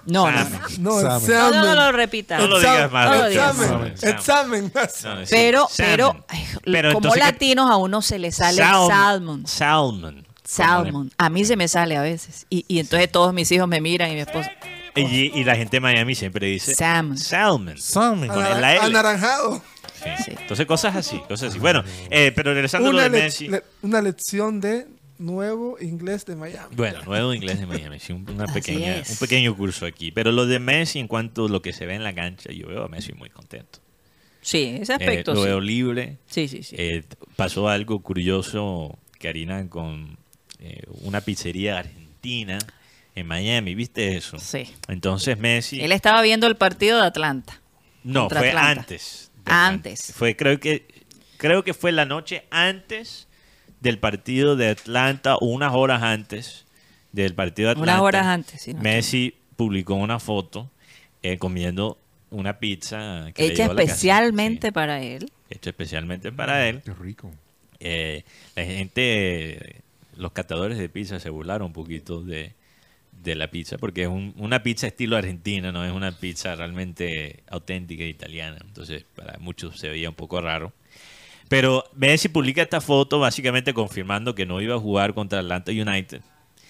No, no, Salmon. no. No, Salmon. es No, salmon. no, no lo repita. No lo digas más. No lo digas. Examen. Salmon. Examen. Sí, Pero, salmon. pero, Pero como entonces, ¿qué- latinos a uno se le sale Salmon. salmon. Salmon. Salmon. A mí se me sale a veces. Y, y entonces todos mis hijos me miran y mi esposo. Y, y la gente de Miami siempre dice Salmon. Salmon. Samen. Con el la L. Anaranjado. Sí. Sí. Entonces cosas así, cosas así. Bueno, eh, pero regresando a lo Una, de Messi. le- una lección de nuevo inglés de Miami. Bueno, nuevo inglés de Miami, sí, un, una pequeña, un pequeño curso aquí. Pero lo de Messi, en cuanto a lo que se ve en la cancha, yo veo a Messi muy contento. Sí, ese Eh, aspecto. lo sí. veo libre. sí, sí, sí. Eh, pasó algo curioso, Karina, con eh, una pizzería argentina en Miami. ¿Viste eso? Sí. Entonces Messi... Él estaba viendo el partido de Atlanta. No, fue Atlanta. antes. Atlanta. Antes. Fue, creo que, creo que fue la noche antes del partido de Atlanta unas horas antes del partido de Atlanta. Unas horas antes, sí, no Messi publicó una foto eh, comiendo una pizza que Hecha casa. especialmente Sí, para él. hecha especialmente para él. Qué rico. Eh, la gente, los catadores de pizza se burlaron un poquito de, de la pizza, porque es un- una pizza estilo argentina, no es una pizza realmente auténtica e italiana. Entonces, para muchos se veía un poco raro. Pero Messi publica esta foto básicamente confirmando que no iba a jugar contra Atlanta United.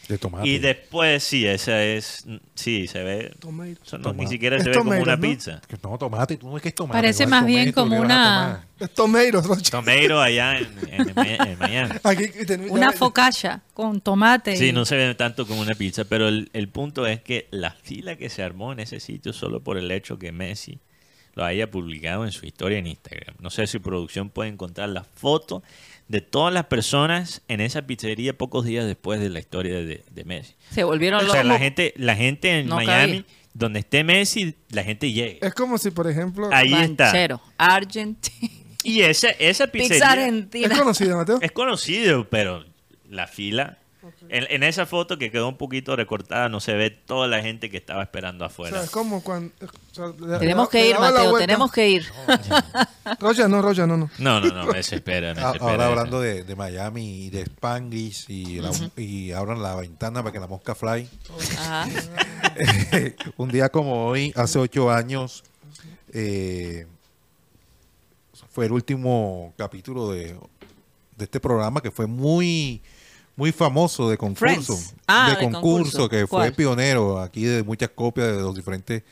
De tomate. Y después, sí, esa es. Sí, se ve. Tomato. eso no, Tomate. ni siquiera Es se ve como una ¿no? pizza. Que No, tomate. Tú no es que es tomate. Parece más bien como ¿qué van a una-? Es Tomeiros, Rocha. Tomeiro allá en, en- en Miami. <laughs> Aquí ten- Una ya- focaccia con tomate. Sí, y- no se ve tanto como una pizza, pero el, el punto es que la fila que se armó en ese sitio solo por el hecho que Messi lo haya publicado en su historia en Instagram. No sé si producción puede encontrar la foto de todas las personas en esa pizzería pocos días después de la historia de, de Messi. Se volvieron O sea, locos. la gente, la gente en No Miami, donde esté Messi, la gente llega. Es como si, por ejemplo, Ahí está. Argentina. Y esa, esa Pizza pizzería argentina. es conocida, Mateo. es conocido, pero la fila... En, en esa foto que quedó un poquito recortada no se ve toda la gente que estaba esperando O afuera. sea, es como cuando. o sea, le- Tenemos que le ir, Mateo, tenemos que ir. Rocha, no, <laughs> Rocha, no, no. No, no, no, me desespera, me Ah, desespera. Ahora hablando de, de Miami y de Spanglish y, la- y abran la ventana para que la mosca fly. Ajá. <laughs> un día como hoy, hace ocho años, eh, fue el último capítulo de, de este programa que fue muy muy famoso de concurso. Ah, de, de concurso, concurso. que fue ¿Cuál? pionero aquí de muchas copias de los diferentes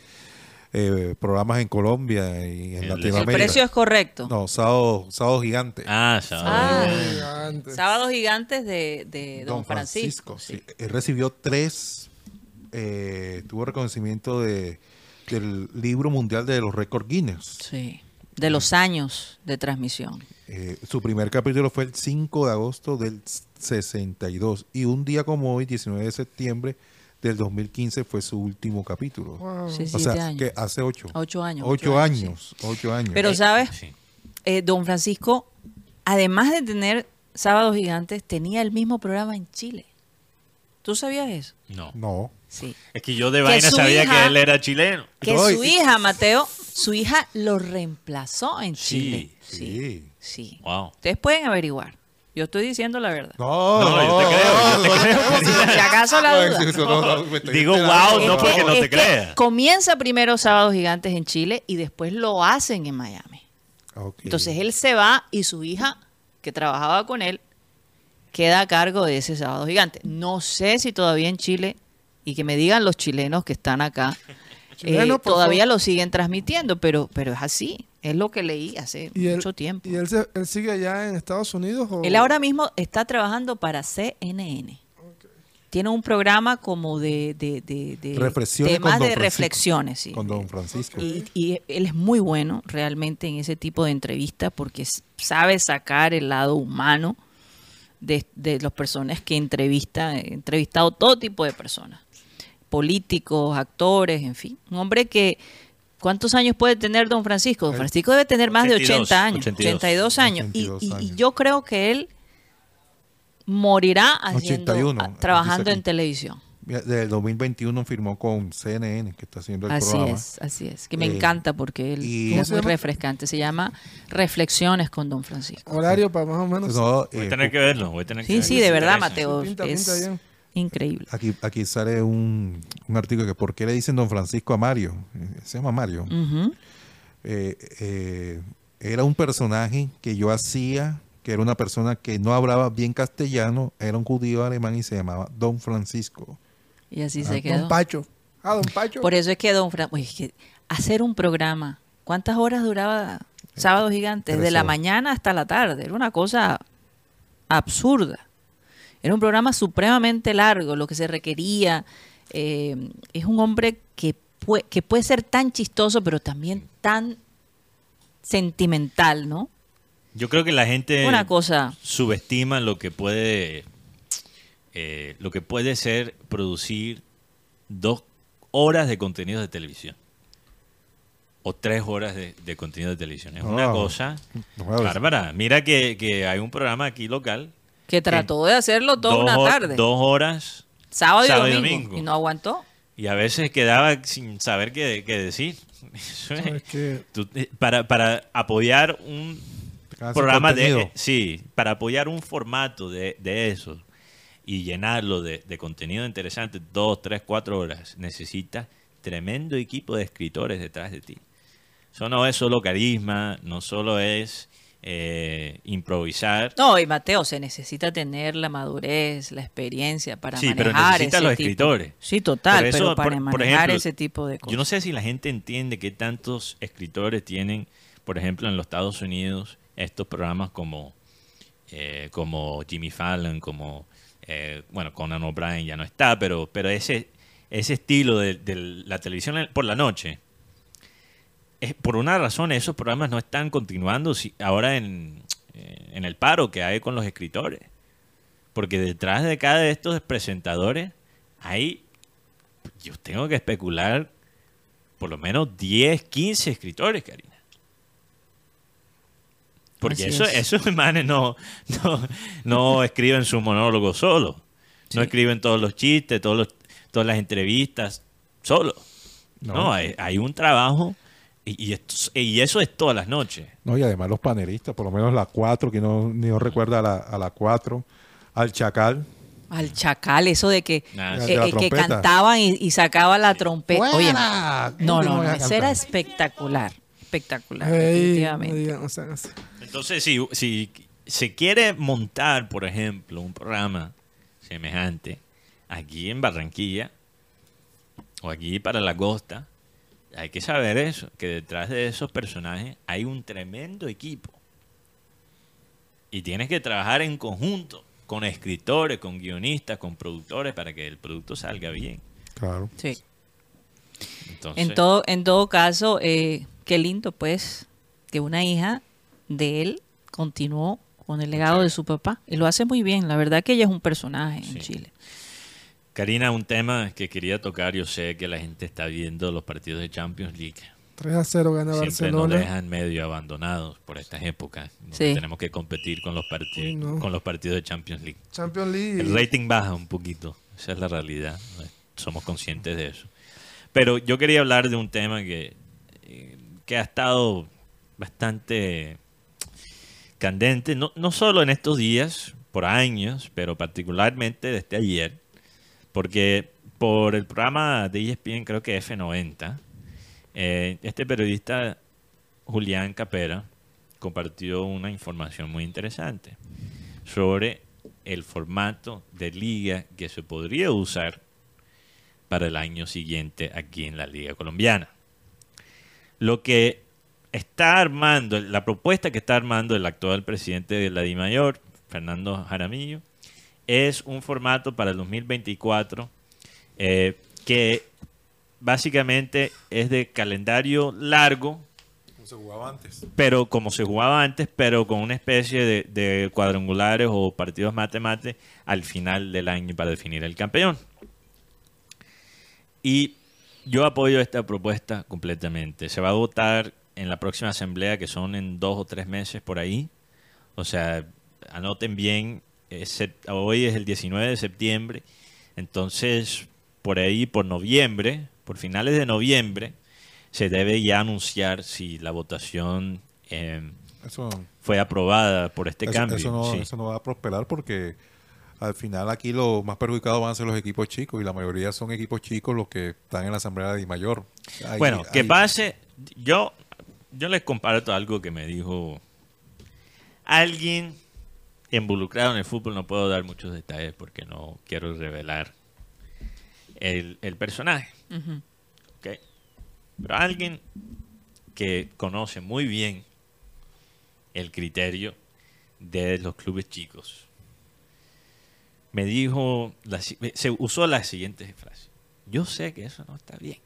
eh, programas en Colombia y en El- El Latinoamérica. precio es correcto. No, sábado, sábado gigante. Ah, sábado. Ah. Gigante. Sábados gigantes de, de Don, Francisco. sí. Él recibió tres, eh, tuvo reconocimiento de, del libro mundial de los récords Guinness. Sí. De los años de transmisión. Eh, su primer capítulo fue el 5 de agosto del 62 y un día como hoy, 19 de septiembre del 2015, fue su último capítulo. Wow. Sí, O sea, años. que hace ocho. Ocho años. Ocho años, ocho años. Pero, ¿sabes? Sí. Eh, don Francisco, además de tener Sábados Gigantes, tenía el mismo programa en Chile. ¿Tú sabías eso? No. no. Sí. Es que yo de Que vaina sabía hija- que él era chileno. Que su hija, Mateo, su hija lo reemplazó en Sí, Chile. Sí. Sí. Wow. Ustedes pueden averiguar. Yo estoy diciendo la verdad. No, No, yo te creo, yo te creo, Si acaso la duda. Digo, wow, no porque no es te que crea. Comienza primero Sábados Gigantes en Chile y después lo hacen en Miami. Entonces él se va y su hija, que trabajaba con él, queda a cargo de ese sábado gigante. No sé si todavía en Chile, y que me digan los chilenos que están acá, eh, todavía lo siguen transmitiendo, pero, pero es así. Es lo que leí hace ¿Y él, mucho tiempo. ¿Y él, se- él sigue allá en Estados Unidos? O? Él ahora mismo está trabajando para CNN. tiene un programa como de, de, de, de Reflexiones temas con Don de Francisco. reflexiones. sí. Con Don Francisco. Y, y él es muy bueno realmente en ese tipo de entrevistas porque sabe sacar el lado humano de, de las personas que entrevista. He entrevistado todo tipo de personas, políticos, actores, en fin. Un hombre que, ¿cuántos años puede tener don Francisco? Don Francisco debe tener más de 82, 80 años, 82. 82 años. Y- 82 y, y años. yo creo que él morirá haciendo, 81, a- trabajando en televisión. Del 2021 firmó con CNN, que está haciendo el Así programa. es, así es. Que me Eh, encanta porque él y- es ¿Cómo se muy refrescante. Se llama Reflexiones con Don Francisco. Horario para más o menos. No, Voy a eh, tener que verlo, voy a tener que Sí, verlo. sí, de verdad. Mateo. Pinta, pinta es bien. Increíble. Aquí, aquí sale un, un artículo que ¿por qué le dicen Don Francisco a Mario? Eh, Se llama Mario. Eh, eh, era un personaje que yo hacía, que era una persona que no hablaba bien castellano, era un judío alemán y se llamaba Don Francisco. Y así Ah, se quedó. Don Pacho. Ah, Don Pacho. Por eso es que Don Francisco, hacer un programa, ¿cuántas horas duraba Sábado Gigante? tres De la mañana hasta la tarde. Era una cosa absurda. Era un programa supremamente largo, lo que se requería. eh, es un hombre que puede, que puede ser tan chistoso, pero también tan sentimental, ¿no? Yo creo que la gente Una cosa. subestima lo que puede eh, lo que puede ser producir dos horas de contenido de televisión o tres horas de, de contenido de televisión. Es una Ah, cosa bárbara. Mira que, que hay un programa aquí local. Que trató de hacerlo toda dos una hor- tarde. Dos horas sábado, y, sábado y domingo, domingo. Y no aguantó. y a veces quedaba sin saber qué, qué decir. <laughs> Eso es- Es que tú- eh, para, para apoyar un programa de contenido. sí para apoyar un formato de, de eso y llenarlo de, de contenido interesante dos tres cuatro horas necesitas tremendo equipo de escritores detrás de ti eso no es solo carisma no solo es eh, improvisar No, y Mateo, se necesita tener la madurez, la experiencia para Sí, pero manejar necesita ese los tipo- escritores. Sí, total, Por eso, pero para por- por manejar ejemplo, ese tipo de cosas. Yo no sé si la gente entiende que tantos escritores tienen, por ejemplo, en los Estados Unidos, estos programas como, eh, como Jimmy Fallon, como, eh, bueno, Conan O'Brien ya no está, pero, pero ese, ese estilo de, de la televisión por la noche, por una razón esos programas no están continuando si- ahora en, eh, en el paro que hay con los escritores. Porque detrás de cada de estos presentadores hay yo tengo que especular por lo menos 10, 15 escritores, Karina. Porque Así eso, es. esos <laughs> manes no, no, no escriben su monólogo solo. No escriben todos los chistes, todos los, todas las entrevistas solo. No, No. hay, hay un trabajo y, y esto- y eso es todas las noches. No, y además los panelistas, por lo menos la 4, que no, ni no recuerda a la, a la 4, al Chacal. Al chacal, eso de que, Ah, eh. De eh, que cantaban y, y sacaba la trompeta. Oye, no, ¿Cómo no, no eso era espectacular. Espectacular, Ey, definitivamente. Entonces, si, si se quiere montar, por ejemplo, un programa semejante aquí en Barranquilla o aquí para la costa, hay que saber eso, que detrás de esos personajes hay un tremendo equipo. Y tienes que trabajar en conjunto con escritores, con guionistas, con productores para que el producto salga bien. Claro. Sí. Entonces, En todo, en todo caso, eh, qué lindo, pues, que una hija de él continuó con el legado de su papá. Y lo hace muy bien. La verdad que ella es un personaje Sí. en Chile. Karina, un tema que quería tocar, yo sé que la gente está viendo los partidos de Champions League. 3 a 0 gana Siempre nos Barcelona. dejan medio abandonados por estas épocas. Sí. Tenemos que competir con los, parti- Uy, no. con los partidos de Champions League. Champions League. El rating baja un poquito. Esa es la realidad. Somos conscientes de eso. Pero yo quería hablar de un tema que, que ha estado bastante candente, no, no solo en estos días, por años, pero particularmente desde ayer, porque por el programa de ESPN, creo que F90, eh, este periodista Julián Capera compartió una información muy interesante sobre el formato de liga que se podría usar para el año siguiente aquí en la Liga Colombiana. Lo que está armando, la propuesta que está armando el actual presidente de la DIMAYOR, Fernando Jaramillo, es un formato para el 2024 eh, que básicamente es de calendario largo, Como se jugaba antes. pero como se jugaba antes, pero con una especie de, de cuadrangulares o partidos mate-mate al final del año para definir el campeón. Y yo apoyo esta propuesta completamente. Se va a votar en la próxima asamblea, que son en dos o tres meses por ahí. O sea, anoten bien, es hoy es el 19 de septiembre, entonces por ahí, por noviembre, por finales de noviembre, se debe ya anunciar si la votación eh, Eso, fue aprobada por este eso, cambio. eso no, Sí. eso no va a prosperar porque al final aquí los más perjudicados van a ser los equipos chicos y la mayoría son equipos chicos los que están en la asamblea de mayor. Bueno, que pase, yo, yo les comparto algo que me dijo alguien involucrado en el fútbol, no puedo dar muchos detalles porque no quiero revelar el, el personaje. ¿ok? Pero alguien que conoce muy bien el criterio de los clubes chicos me dijo, la se usó la siguiente frase. Yo sé que eso no está bien.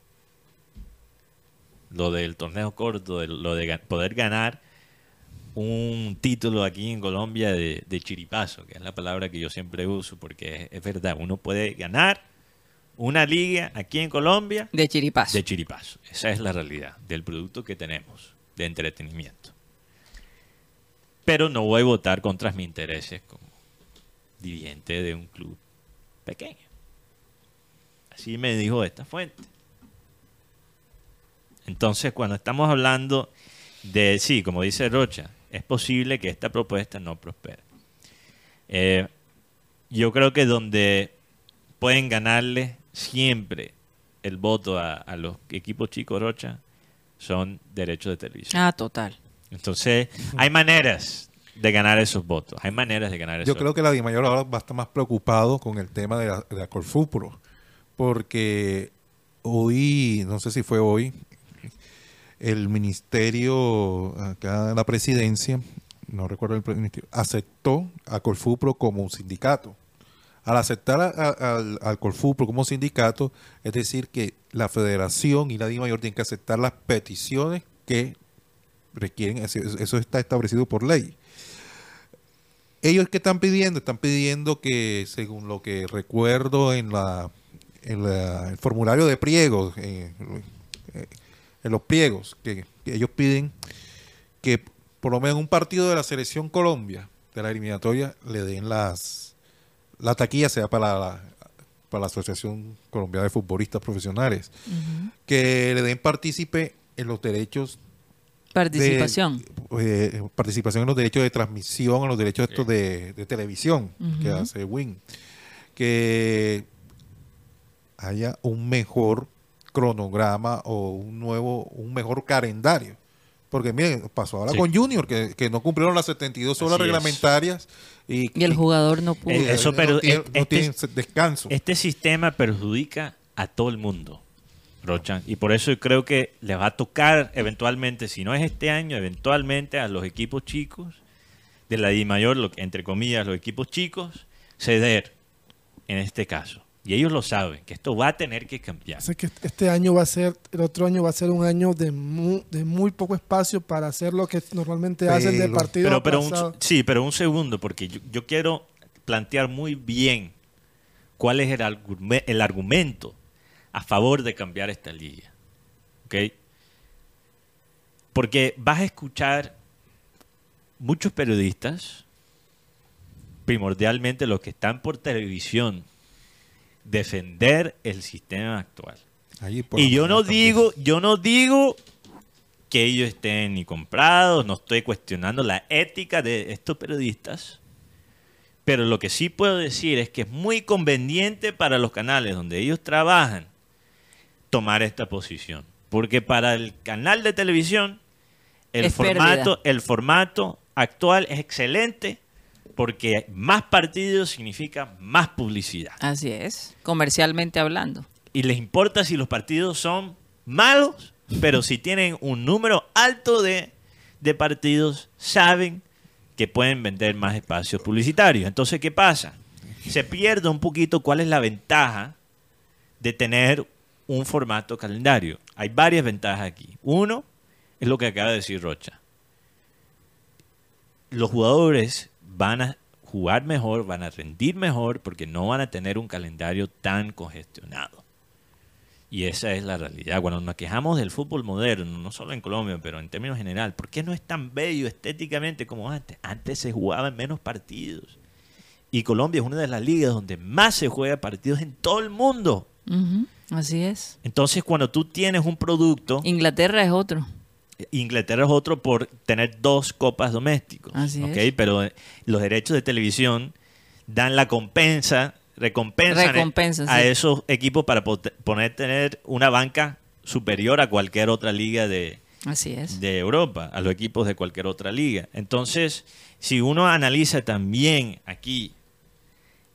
Lo del torneo corto, de- lo de poder ganar un título aquí en Colombia de, de chiripazo, que es la palabra que yo siempre uso, porque es, es verdad, uno puede ganar una liga aquí en Colombia De chiripazo. de chiripazo. Esa es la realidad del producto que tenemos de entretenimiento. Pero no voy a votar contra mis intereses como dirigente de un club pequeño. Así me dijo esta fuente. Entonces, cuando estamos hablando de, sí, como dice Rocha, es posible que esta propuesta no prospere. Eh, yo creo que donde pueden ganarle siempre el voto a, a los equipos chicos Rocha son derechos de televisión. Ah, total. Entonces, hay maneras de ganar esos votos. Hay maneras de ganar esos Yo creo que la Dimayor ahora va a estar más preocupado con el tema de la, de la Corfúpro, porque hoy, no sé si fue hoy, el ministerio, acá la presidencia, no recuerdo el ministerio, aceptó a Corfupro como un sindicato. Al aceptar a- a- al, al Corfupro como sindicato, es decir, que la federación y la DIMAYOR tienen que aceptar las peticiones que requieren, eso está establecido por ley. Ellos que están pidiendo, están pidiendo que, según lo que recuerdo en la en el formulario de pliegos, eh, eh, en los pliegos, que, que ellos piden que por lo menos un partido de la selección Colombia, de la eliminatoria, le den las la taquilla sea para la, para la Asociación Colombiana de Futbolistas Profesionales, que le den partícipe en los derechos Participación. de, eh, participación en los derechos de transmisión, en los derechos estos de, de televisión que hace Win. Que haya un mejor cronograma o un nuevo, un mejor calendario. Porque miren, pasó ahora Sí. con Junior, que, que no cumplieron las 72 horas Así reglamentarias y, Y el jugador no pudo. Eh, eso, no pero tienen- es- no este tienen descanso. Este sistema perjudica a todo el mundo, Rocha. Y por eso creo que le va a tocar eventualmente, si no es este año, eventualmente a los equipos chicos de la D mayor, lo que- entre comillas, los equipos chicos, ceder en este caso. Y ellos lo saben, que esto va a tener que cambiar. Sé que este año va a ser, el otro año va a ser un año de muy, de muy poco espacio para hacer lo que normalmente hacen de partido Pero, pero un, sí, pero un segundo, porque yo, yo quiero plantear muy bien cuál es el, el argumento a favor de cambiar esta liga. ¿Ok? Porque vas a escuchar muchos periodistas, primordialmente los que están por televisión, defender el sistema actual. Ahí por Y yo no digo, yo no digo que ellos estén ni comprados, no estoy cuestionando la ética de estos periodistas, pero lo que sí puedo decir es que es muy conveniente para los canales donde ellos trabajan tomar esta posición, porque para el canal de televisión el Es formato, pérdida. el formato actual es excelente porque más partidos significa más publicidad Así es. Comercialmente hablando. y les importa si los partidos son malos, pero si tienen un número alto de, de partidos, saben que pueden vender más espacios publicitarios. Entonces, ¿qué pasa? se pierde un poquito cuál es la ventaja de tener un formato calendario. Hay varias ventajas aquí. Uno es lo que acaba de decir Rocha. Los jugadores van a jugar mejor, van a rendir mejor porque no van a tener un calendario tan congestionado. Y esa es la realidad. Cuando nos quejamos del fútbol moderno, no solo en Colombia, pero en términos general, ¿por qué no es tan bello estéticamente como antes? Antes se jugaban menos partidos. Y Colombia es una de las ligas donde más se juega partidos en todo el mundo. Así es. Entonces, cuando tú tienes un producto, Inglaterra es otro. Inglaterra es otro por tener dos copas domésticos. Así ¿ok? es. Pero eh, los derechos de televisión dan la compensa, recompensan Recompensa, a sí. esos equipos para poner tener una banca superior a cualquier otra liga de, Así es. de Europa, a los equipos de cualquier otra liga. Entonces, si uno analiza también aquí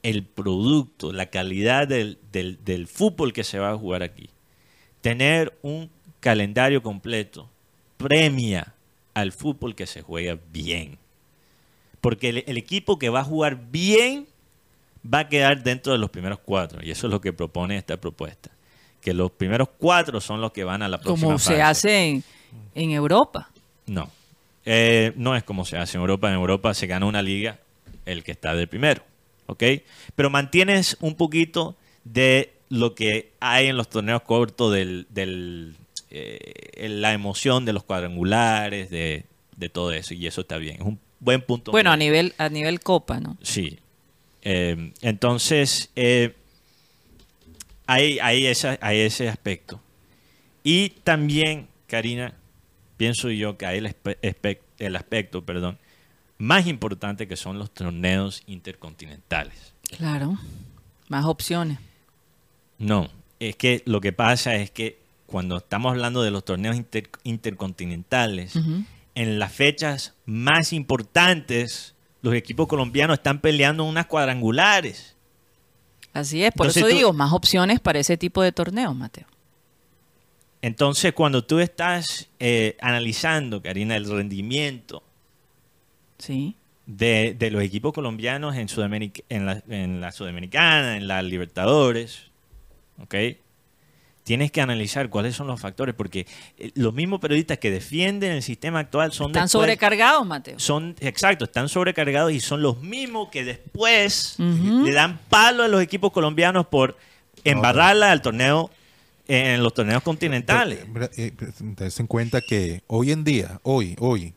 el producto, la calidad del, del- del fútbol que se va a jugar aquí, tener un calendario completo premia al fútbol que se juega bien. Porque el, el equipo que va a jugar bien va a quedar dentro de los primeros cuatro. Y eso es lo que propone esta propuesta. Que los primeros cuatro son los que van a la próxima Como se hace en, en Europa. No. Eh, no es como se hace en Europa. En Europa se gana una liga el que está de primero. ¿Ok? Pero mantienes un poquito de lo que hay en los torneos cortos, del, del, eh, la emoción de los cuadrangulares, de, de todo eso. Y eso está bien. Es un buen punto. Bueno, a nivel, a nivel Copa, ¿no? Sí. Eh, entonces, eh, hay, hay, esa- hay ese aspecto. Y también, Karina, pienso yo que hay el, espe- el aspecto perdón, más importante que son los torneos intercontinentales. Claro. Más opciones. No, es que lo que pasa es que cuando estamos hablando de los torneos inter- intercontinentales, en las fechas más importantes, los equipos colombianos están peleando unas cuadrangulares. Así es. Por Entonces eso tú- digo, más opciones para ese tipo de torneos, Mateo. Entonces, cuando tú estás eh, analizando, Karina, el rendimiento Sí. de, de los equipos colombianos en, Sudamérica, en, la, en la Sudamericana, en la Libertadores, ¿ok? Tienes que analizar cuáles son los factores, porque eh, los mismos periodistas que defienden el sistema actual son Están después- sobrecargados, Mateo. son exacto, están sobrecargados y son los mismos que después le dan palo a los equipos colombianos por embarrarla al torneo en los torneos continentales. Pero, eh, Tense en cuenta que hoy en día, hoy, hoy,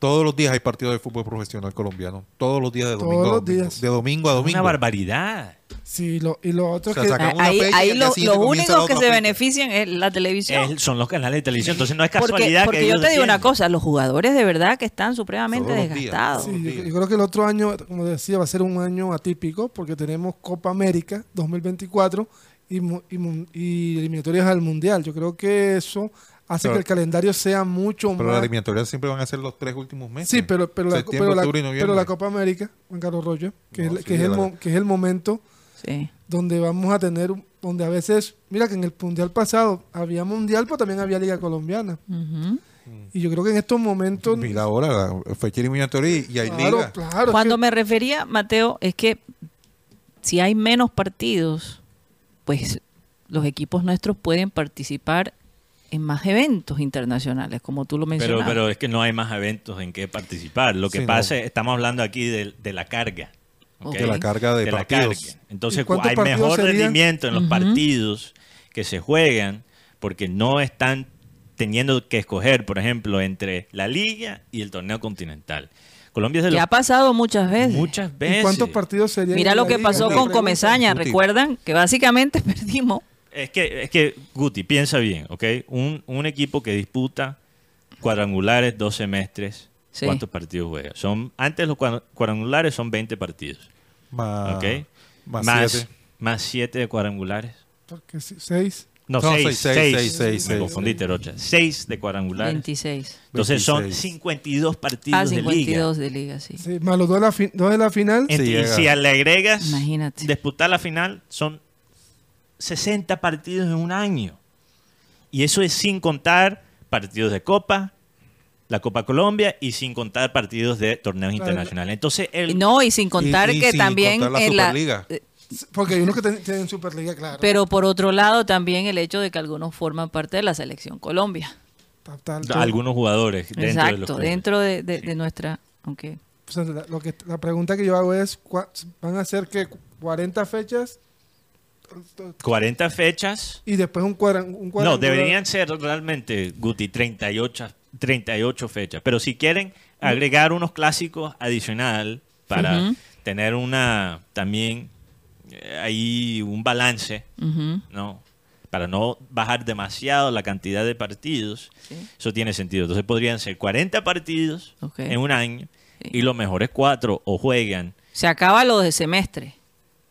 todos los días hay partidos de fútbol profesional colombiano. Todos los días de Todos domingo a los domingo. días. De domingo a domingo. Una barbaridad. Sí, lo, y lo otro O sea, que... una Ahí, ahí lo- los únicos que se fecha. benefician es la televisión. Es- son los canales de televisión. Entonces no es porque casualidad porque que yo te digo una cosa, los jugadores de verdad que están supremamente desgastados. Sí, yo, creo que el otro año, como decía, va a ser un año atípico porque tenemos Copa América 2024 y, mu- y, mun- y eliminatorias al Mundial. Yo creo que eso hace Pero- que el calendario sea mucho Pero las más... eliminatorias siempre van a ser los tres últimos meses. Sí, pero, pero, la, pero, la, pero Copa América, Juan Carlos Rollo, que, No, es, sí, que, es el, la- que es el momento Sí. donde vamos a tener, donde a veces, mira que en el Mundial pasado había Mundial, pero también había Liga Colombiana. Y yo creo que en estos momentos... Mira ahora, la fecha eliminatoria y, hay claro, liga. claro, Cuando que- me refería, Mateo, es que si hay menos partidos, pues los equipos nuestros pueden participar en más eventos internacionales, como tú lo Pero, mencionabas. pero es que no hay más eventos en que participar. Lo que Sí, no. pasa es, estamos hablando aquí de, de la carga. ¿ok? De la carga de la partidos. carga. Entonces ¿Y cuántos hay partidos mejor serían? rendimiento en los partidos que se juegan porque no están teniendo que escoger, por ejemplo, entre la liga y el torneo continental. Colombia es de que los ha pasado muchas veces. muchas ¿Y veces. cuántos partidos serían? Mira lo que liga? pasó con. Comesaña, recuerdan que básicamente <laughs> perdimos. Es que, es que, Guti, piensa bien, ¿ok? Un, un equipo que disputa cuadrangulares dos semestres, Sí. ¿cuántos partidos juega? Son, antes los cuadra- cuadrangulares son 20 partidos, Más, ¿ok? más más, siete. más 7 de cuadrangulares. Porque sí, seis. No, No, 6, seis, 6, seis, seis, seis, Me seis. confundí, Terocha. 6 de cuadrangulares. 26. Entonces son 26. 52 partidos Ah, de liga. 52 de liga, sí. Sí, más los dos de la, fi- dos de la final. Ent- Sí, y si le agregas Imagínate. disputar la final, son 60 partidos en un año. Y eso es sin contar partidos de Copa, la Copa Colombia y sin contar partidos de torneos internacionales. Entonces, el, No, y sin contar Y- y que sin también contar la en la... Superliga. eh, Porque hay unos que tienen Superliga, claro. Pero por otro lado también el hecho de que algunos forman parte de la selección Colombia. Algunos jugadores dentro de los Exacto, clubes. dentro de, de- de nuestra... aunque O sea, la, lo que, la pregunta que yo hago es, ¿cuá- ¿van a ser que 40 fechas 40 fechas. y después un, No, deberían ser realmente, Guti, 38, 38 fechas. Pero si quieren agregar unos clásicos adicional para tener una también eh, ahí un balance, ¿no? Para no bajar demasiado la cantidad de partidos, Sí. eso tiene sentido. Entonces podrían ser 40 partidos en un año Sí. y los mejores cuatro o juegan. se acaba lo de semestre.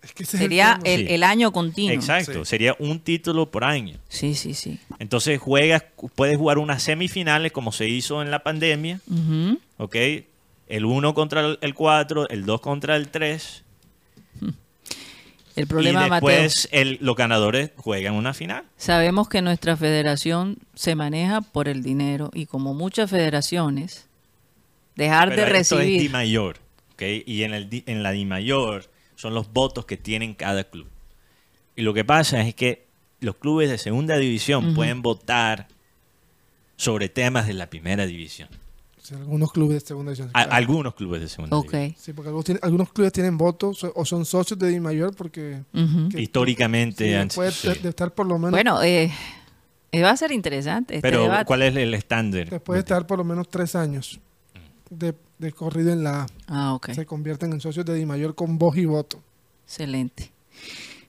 Es que ese es el Sería el, Sí. el año continuo. Exacto, sería un título por año. Sí, sí, sí. Entonces juegas, puedes jugar unas semifinales como se hizo en la pandemia, Ujú. ¿ok? El 1 contra el- el 4, el 2 contra el 3. El problema, y Mateo, después el- los ganadores juegan una final. sabemos que nuestra federación se maneja por el dinero y como muchas federaciones, dejar Pero de esto es Di recibir... mayor, ¿ok? Y en, el, Di- en la Di mayor son los votos que tienen cada club. Y lo que pasa es que los clubes de segunda división Ujú. pueden votar sobre temas de la primera división. O sea, algunos clubes de segunda división. A- claro. algunos clubes de segunda Ok. división. Sí, porque algunos, tienen- algunos clubes tienen votos o- son socios de Di Mayor porque Ujú. que- Históricamente sí, han puede sí. de- de estar por lo menos Bueno, eh, eh, va a ser interesante este Pero debate. ¿cuál es el estándar? después de estar por lo menos tres años de, de corrido en la A. Ah, ok. Se convierten en socios de Di Mayor con voz y voto. Excelente.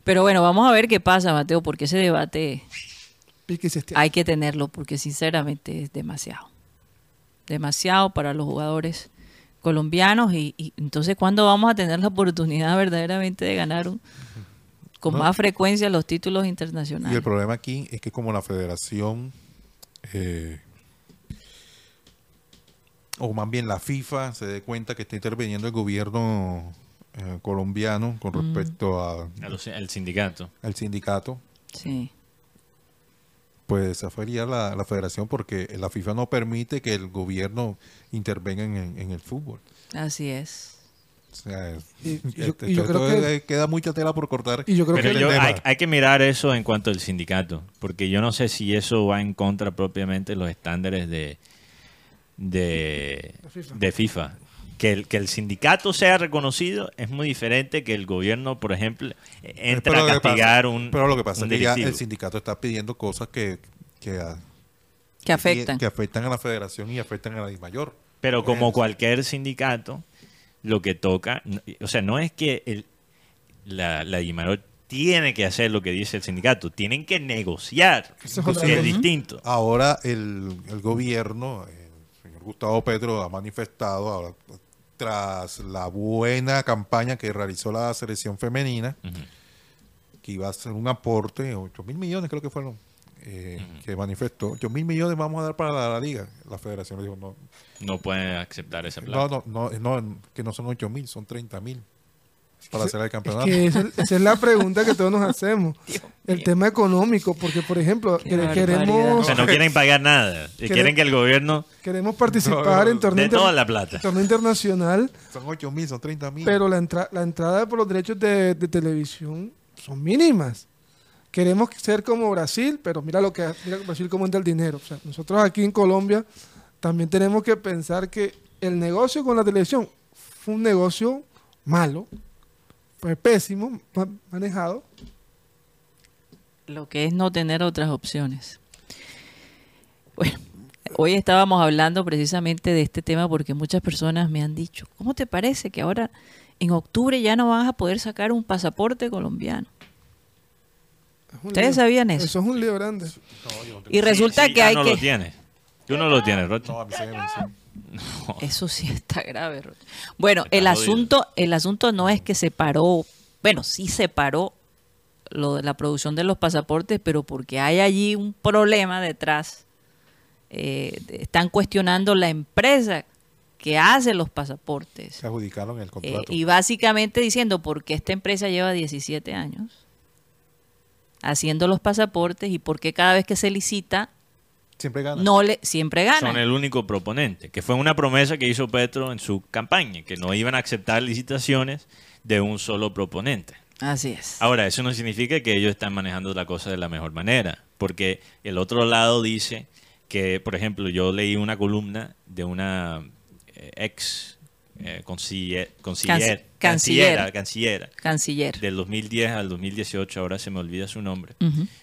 Pero bueno, vamos a ver qué pasa, Mateo, porque ese debate Pique y se estia- hay que tenerlo, porque sinceramente es demasiado. Demasiado para los jugadores colombianos. Y, y entonces, ¿cuándo vamos a tener la oportunidad verdaderamente de ganar un- con No. más frecuencia los títulos Y internacionales? el problema aquí es que como la federación, eh, o más bien la FIFA, se dé cuenta que está interviniendo el gobierno eh, colombiano con respecto a- A los- al sindicato. al sindicato, Sí. pues desafiaría la, la federación porque la FIFA no permite que el gobierno intervenga en, en el fútbol. Así es. O sea, Y- y yo- este- y yo creo que- es- queda mucha tela por cortar. Y yo creo Pero que yo- hay, hay que mirar eso en cuanto al sindicato, porque yo no sé si eso va en contra propiamente de los estándares de, de, De FIFA. Que el, que el sindicato sea reconocido es muy diferente que el gobierno, por ejemplo, entre Pero a que castigar pasa- un Pero lo que pasa es que ya el sindicato está pidiendo cosas que, que, a- Que afectan. que afectan a la federación y afectan a la mayor. Pero como cualquier sindicato, lo que toca, o sea, no es que el, la, la Guimarães tiene que hacer lo que dice el sindicato, tienen que negociar, Eso es que es distinto. Ahora el, el gobierno, señor Gustavo Petro, ha manifestado, ahora, tras la buena campaña que realizó la selección femenina, que iba a ser un aporte, 8 mil millones creo que fueron, eh, que manifestó, 8 mil millones vamos a dar para la, la liga. La federación le dijo, no, No pueden aceptar ese no, plan. no, no, no, que no son 8 mil, son 30 mil para hacer el <laughs> Es campeonato. que esa, esa es la pregunta que todos nos hacemos. <laughs> El tema económico, porque por ejemplo, Qué. O queremos, sea, no <laughs> quieren pagar nada. Y Quieren- quieren que el gobierno queremos participar No, en torneo, inter- toda la plata. torneo internacional, Son 8 mil, son 30 mil. pero la, entra- la entrada por los derechos de, de televisión son mínimas. Queremos ser como Brasil, pero mira lo que mira Brasil cómo entra el dinero. O sea, nosotros aquí en Colombia también tenemos que pensar que el negocio con la televisión fue un negocio malo, pésimo ma- manejado. Lo que es no tener otras opciones. Bueno, hoy estábamos hablando precisamente de este tema porque muchas personas me han dicho, ¿cómo te parece que ahora en octubre ya no vas a poder sacar un pasaporte colombiano? ¿Ustedes lío. sabían eso? Eso es un lío grande. Y resulta Sí, que ya hay no que... lo tienes. Tú no lo tienes, Rocha. No, a mí se me <laughs> Eso sí está grave. Bueno, Está el jodido. asunto, el asunto no es que se paró, bueno, sí se paró lo de la producción de los pasaportes, pero porque hay allí un problema detrás. Eh, están cuestionando la empresa que hace los pasaportes. Se adjudicaron el Eh, contrato. y básicamente diciendo, porque esta empresa lleva 17 años haciendo los pasaportes y porque cada vez que se licita Siempre gana. no le siempre Son ganan. el único proponente, que fue una promesa que hizo Petro en su campaña, que no iban a aceptar licitaciones de un solo proponente. Así es. Ahora, eso no significa que ellos están manejando la cosa de la mejor manera, porque el otro lado dice que, por ejemplo, yo leí una columna de una eh, ex eh, conciller- conciller- canciller. cancillera, Canciller. del 2010 al 2018, ahora se me olvida su nombre,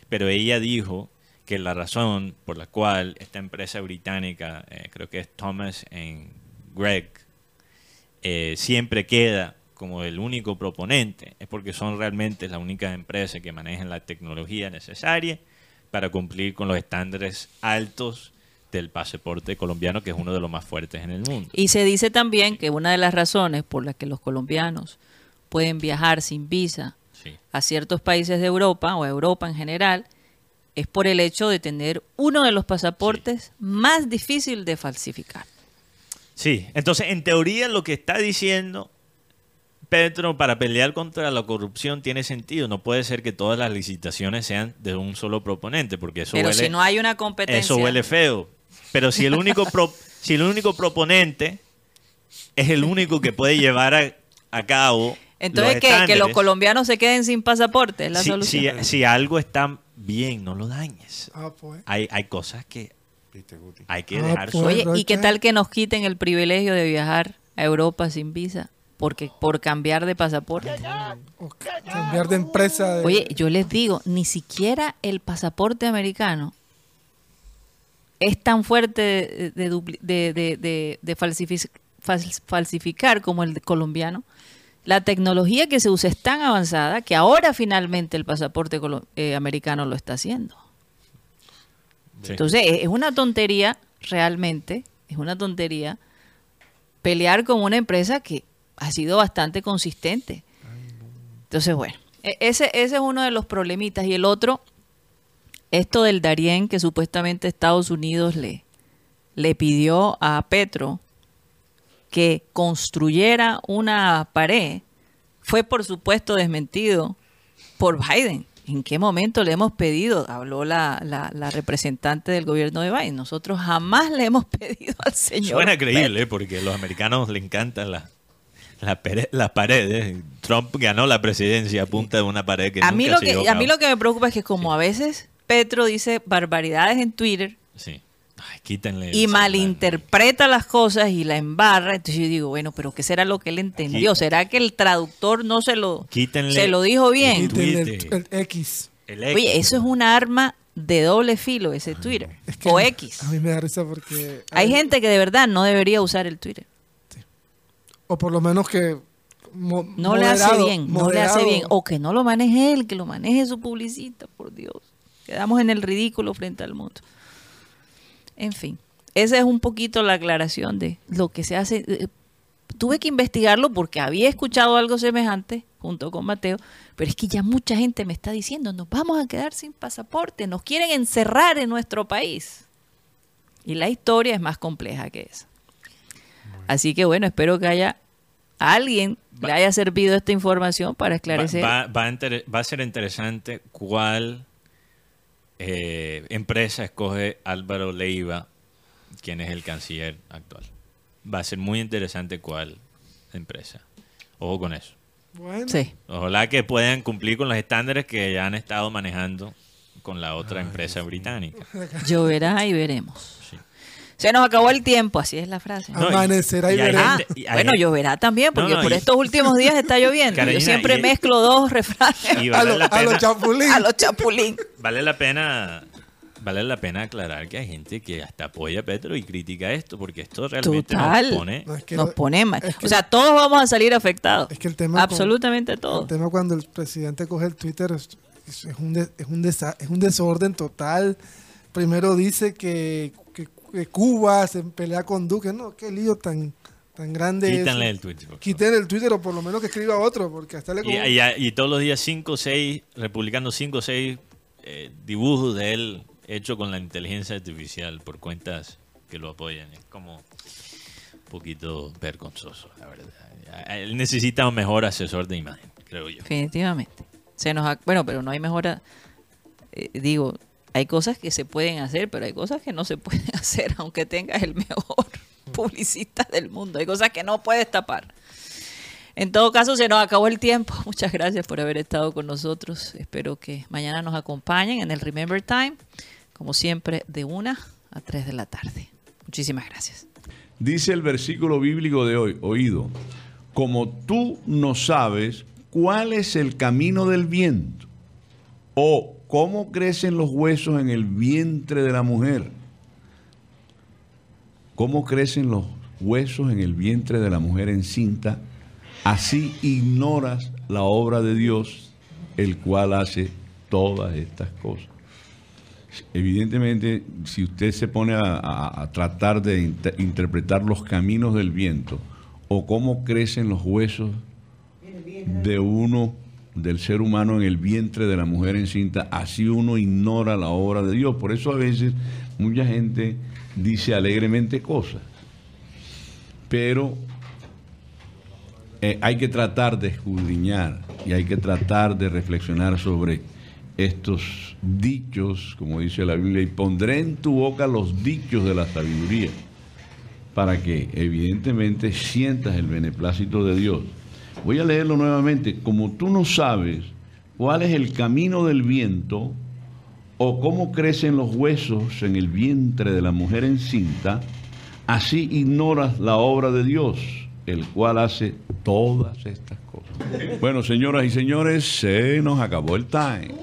pero ella dijo que la razón por la cual esta empresa británica, eh, creo que es Thomas and Greg, eh, siempre queda como el único proponente es porque son realmente las únicas empresas que manejan la tecnología necesaria para cumplir con los estándares altos del pasaporte colombiano, que es uno de los más fuertes en el mundo. Y se dice también que una de las razones por las que los colombianos pueden viajar sin visa Sí. a ciertos países de Europa o a Europa en general es por el hecho de tener uno de los pasaportes más difícil de falsificar. Sí, entonces en teoría lo que está diciendo Petro para pelear contra la corrupción tiene sentido. No puede ser que todas las licitaciones sean de un solo proponente, porque eso Pero huele, si no hay una competencia, eso huele feo. Pero si el único pro- <laughs> si el único proponente es el único que puede llevar a, a cabo entonces los que, que los colombianos se queden sin pasaporte es la si, solución. si- si algo está bien, no lo dañes. Ah, pues. Hay, hay cosas que hay que Ah, dejar pues. Oye, ¿y qué tal que nos quiten el privilegio de viajar a Europa sin visa? Porque por cambiar de pasaporte. Cambiar de empresa. de- Oye, yo les digo, ni siquiera el pasaporte americano es tan fuerte de, de dupli- de- de- de- de falsific- fals- falsificar como el colombiano. La tecnología que se usa es tan avanzada que ahora finalmente el pasaporte eh, americano lo está haciendo. Sí. Entonces, es es una tontería, realmente, es una tontería pelear con una empresa que ha sido bastante consistente. Entonces, bueno, e- ese, ese es uno de los problemitas. Y el otro, esto del Darién, que supuestamente Estados Unidos le, le pidió a Petro que construyera una pared, fue por supuesto desmentido por Biden. ¿En qué momento le hemos pedido? Habló la, la- la representante del gobierno de Biden. Nosotros jamás le hemos <laughs> pedido al señor. Suena creíble, ¿eh? porque a los americanos le encantan las la las paredes. Trump ganó la presidencia a punta de una pared que a mí, nunca lo se que, a mí lo que me preocupa es que como a veces Petro dice barbaridades en Twitter Sí. Ay, quítenle el y celular. malinterpreta las cosas y la embarra, entonces yo digo, bueno, pero ¿qué será lo que él entendió? ¿Será que el traductor no se lo, Quítenle se lo dijo bien? El, X. El X. Oye, eso es un arma de doble filo, ese Twitter. Es que o X. A mí me da risa porque. Hay gente que de verdad no debería usar el Twitter. O por lo menos que. mo- No le hace moderado, bien, no le hace bien. O que no lo maneje él, que lo maneje su publicista, por Dios. Quedamos en el ridículo frente al mundo. En fin, esa es un poquito la aclaración de lo que se hace. Eh, Tuve que investigarlo porque había escuchado algo semejante junto con Mateo, pero es que ya mucha gente me está diciendo, nos vamos a quedar sin pasaporte, nos quieren encerrar en nuestro país. Y la historia es más compleja que esa. Así que bueno, espero que haya a alguien le Va- haya servido esta información para esclarecer. Va a ser interesante cuál eh, empresa escoge Álvaro Leiva, quien es el canciller actual. Va a ser muy interesante cuál empresa. Ojo con eso. Bueno, Sí. Ojalá que puedan cumplir con los estándares que ya han estado manejando con la otra empresa británica. <laughs> Lloverá y veremos. Sí. Se nos acabó el tiempo, así es la frase. No, Amanecerá y, veremos. Ah, bueno, lloverá también, porque No, no, por y- estos últimos días está lloviendo. Carolina, Yo siempre y- mezclo dos refranes Y a, vale lo- la a los pena, chapulín. a los chapulín. vale la pena vale la pena aclarar que hay gente que hasta apoya a Petro y critica esto porque esto realmente Total. nos pone No, es que Nos no- pone mal. es que- O sea, todos vamos a salir afectados. Es que el tema con- Absolutamente El todos. tema cuando el presidente coge el Twitter es, un, de- es, un desa- es un desorden total. Primero dice que Cuba se pelea con Duque. No, qué lío tan, tan grande es. quítanle el Twitter. Quiten el Twitter o por lo menos que escriba otro, porque hasta le Y, y- y todos los días cinco o seis, republicando cinco o seis eh, dibujos de él hechos con la inteligencia artificial por cuentas que lo apoyan. Es como un poquito vergonzoso, la verdad. Él necesita un mejor asesor de imagen, creo yo. Definitivamente. Se nos ha- bueno, pero no hay mejora. eh, digo, hay cosas que se pueden hacer, pero hay cosas que no se <laughs> pueden hacer, aunque tengas el mejor publicista del mundo. Hay cosas que no puedes tapar. En todo caso, se nos acabó el tiempo. <laughs> Muchas gracias por haber estado con nosotros. Espero que mañana nos acompañen en el Remember Time, como siempre, de una a 3 de la tarde. Muchísimas gracias. Dice el versículo bíblico de hoy, oído, como tú no sabes cuál es el camino del viento o cómo crecen los huesos en el vientre de la mujer, cómo crecen los huesos en el vientre de la mujer encinta, así ignoras la obra de Dios, el cual hace todas estas cosas. Evidentemente, si usted se pone a, a- a tratar de inter- interpretar los caminos del viento o cómo crecen los huesos de uno, del ser humano en el vientre de la mujer encinta, así uno ignora la obra de Dios. Por eso a veces mucha gente dice alegremente cosas, pero eh, hay que tratar de escudriñar y hay que tratar de reflexionar sobre estos dichos, como dice la Biblia, y pondré en tu boca los dichos de la sabiduría, para que evidentemente sientas el beneplácito de Dios. Voy a leerlo nuevamente. Como tú no sabes cuál es el camino del viento o cómo crecen los huesos en el vientre de la mujer encinta, así ignoras la obra de Dios, el cual hace todas estas cosas. Bueno, señoras y señores, se nos acabó el time.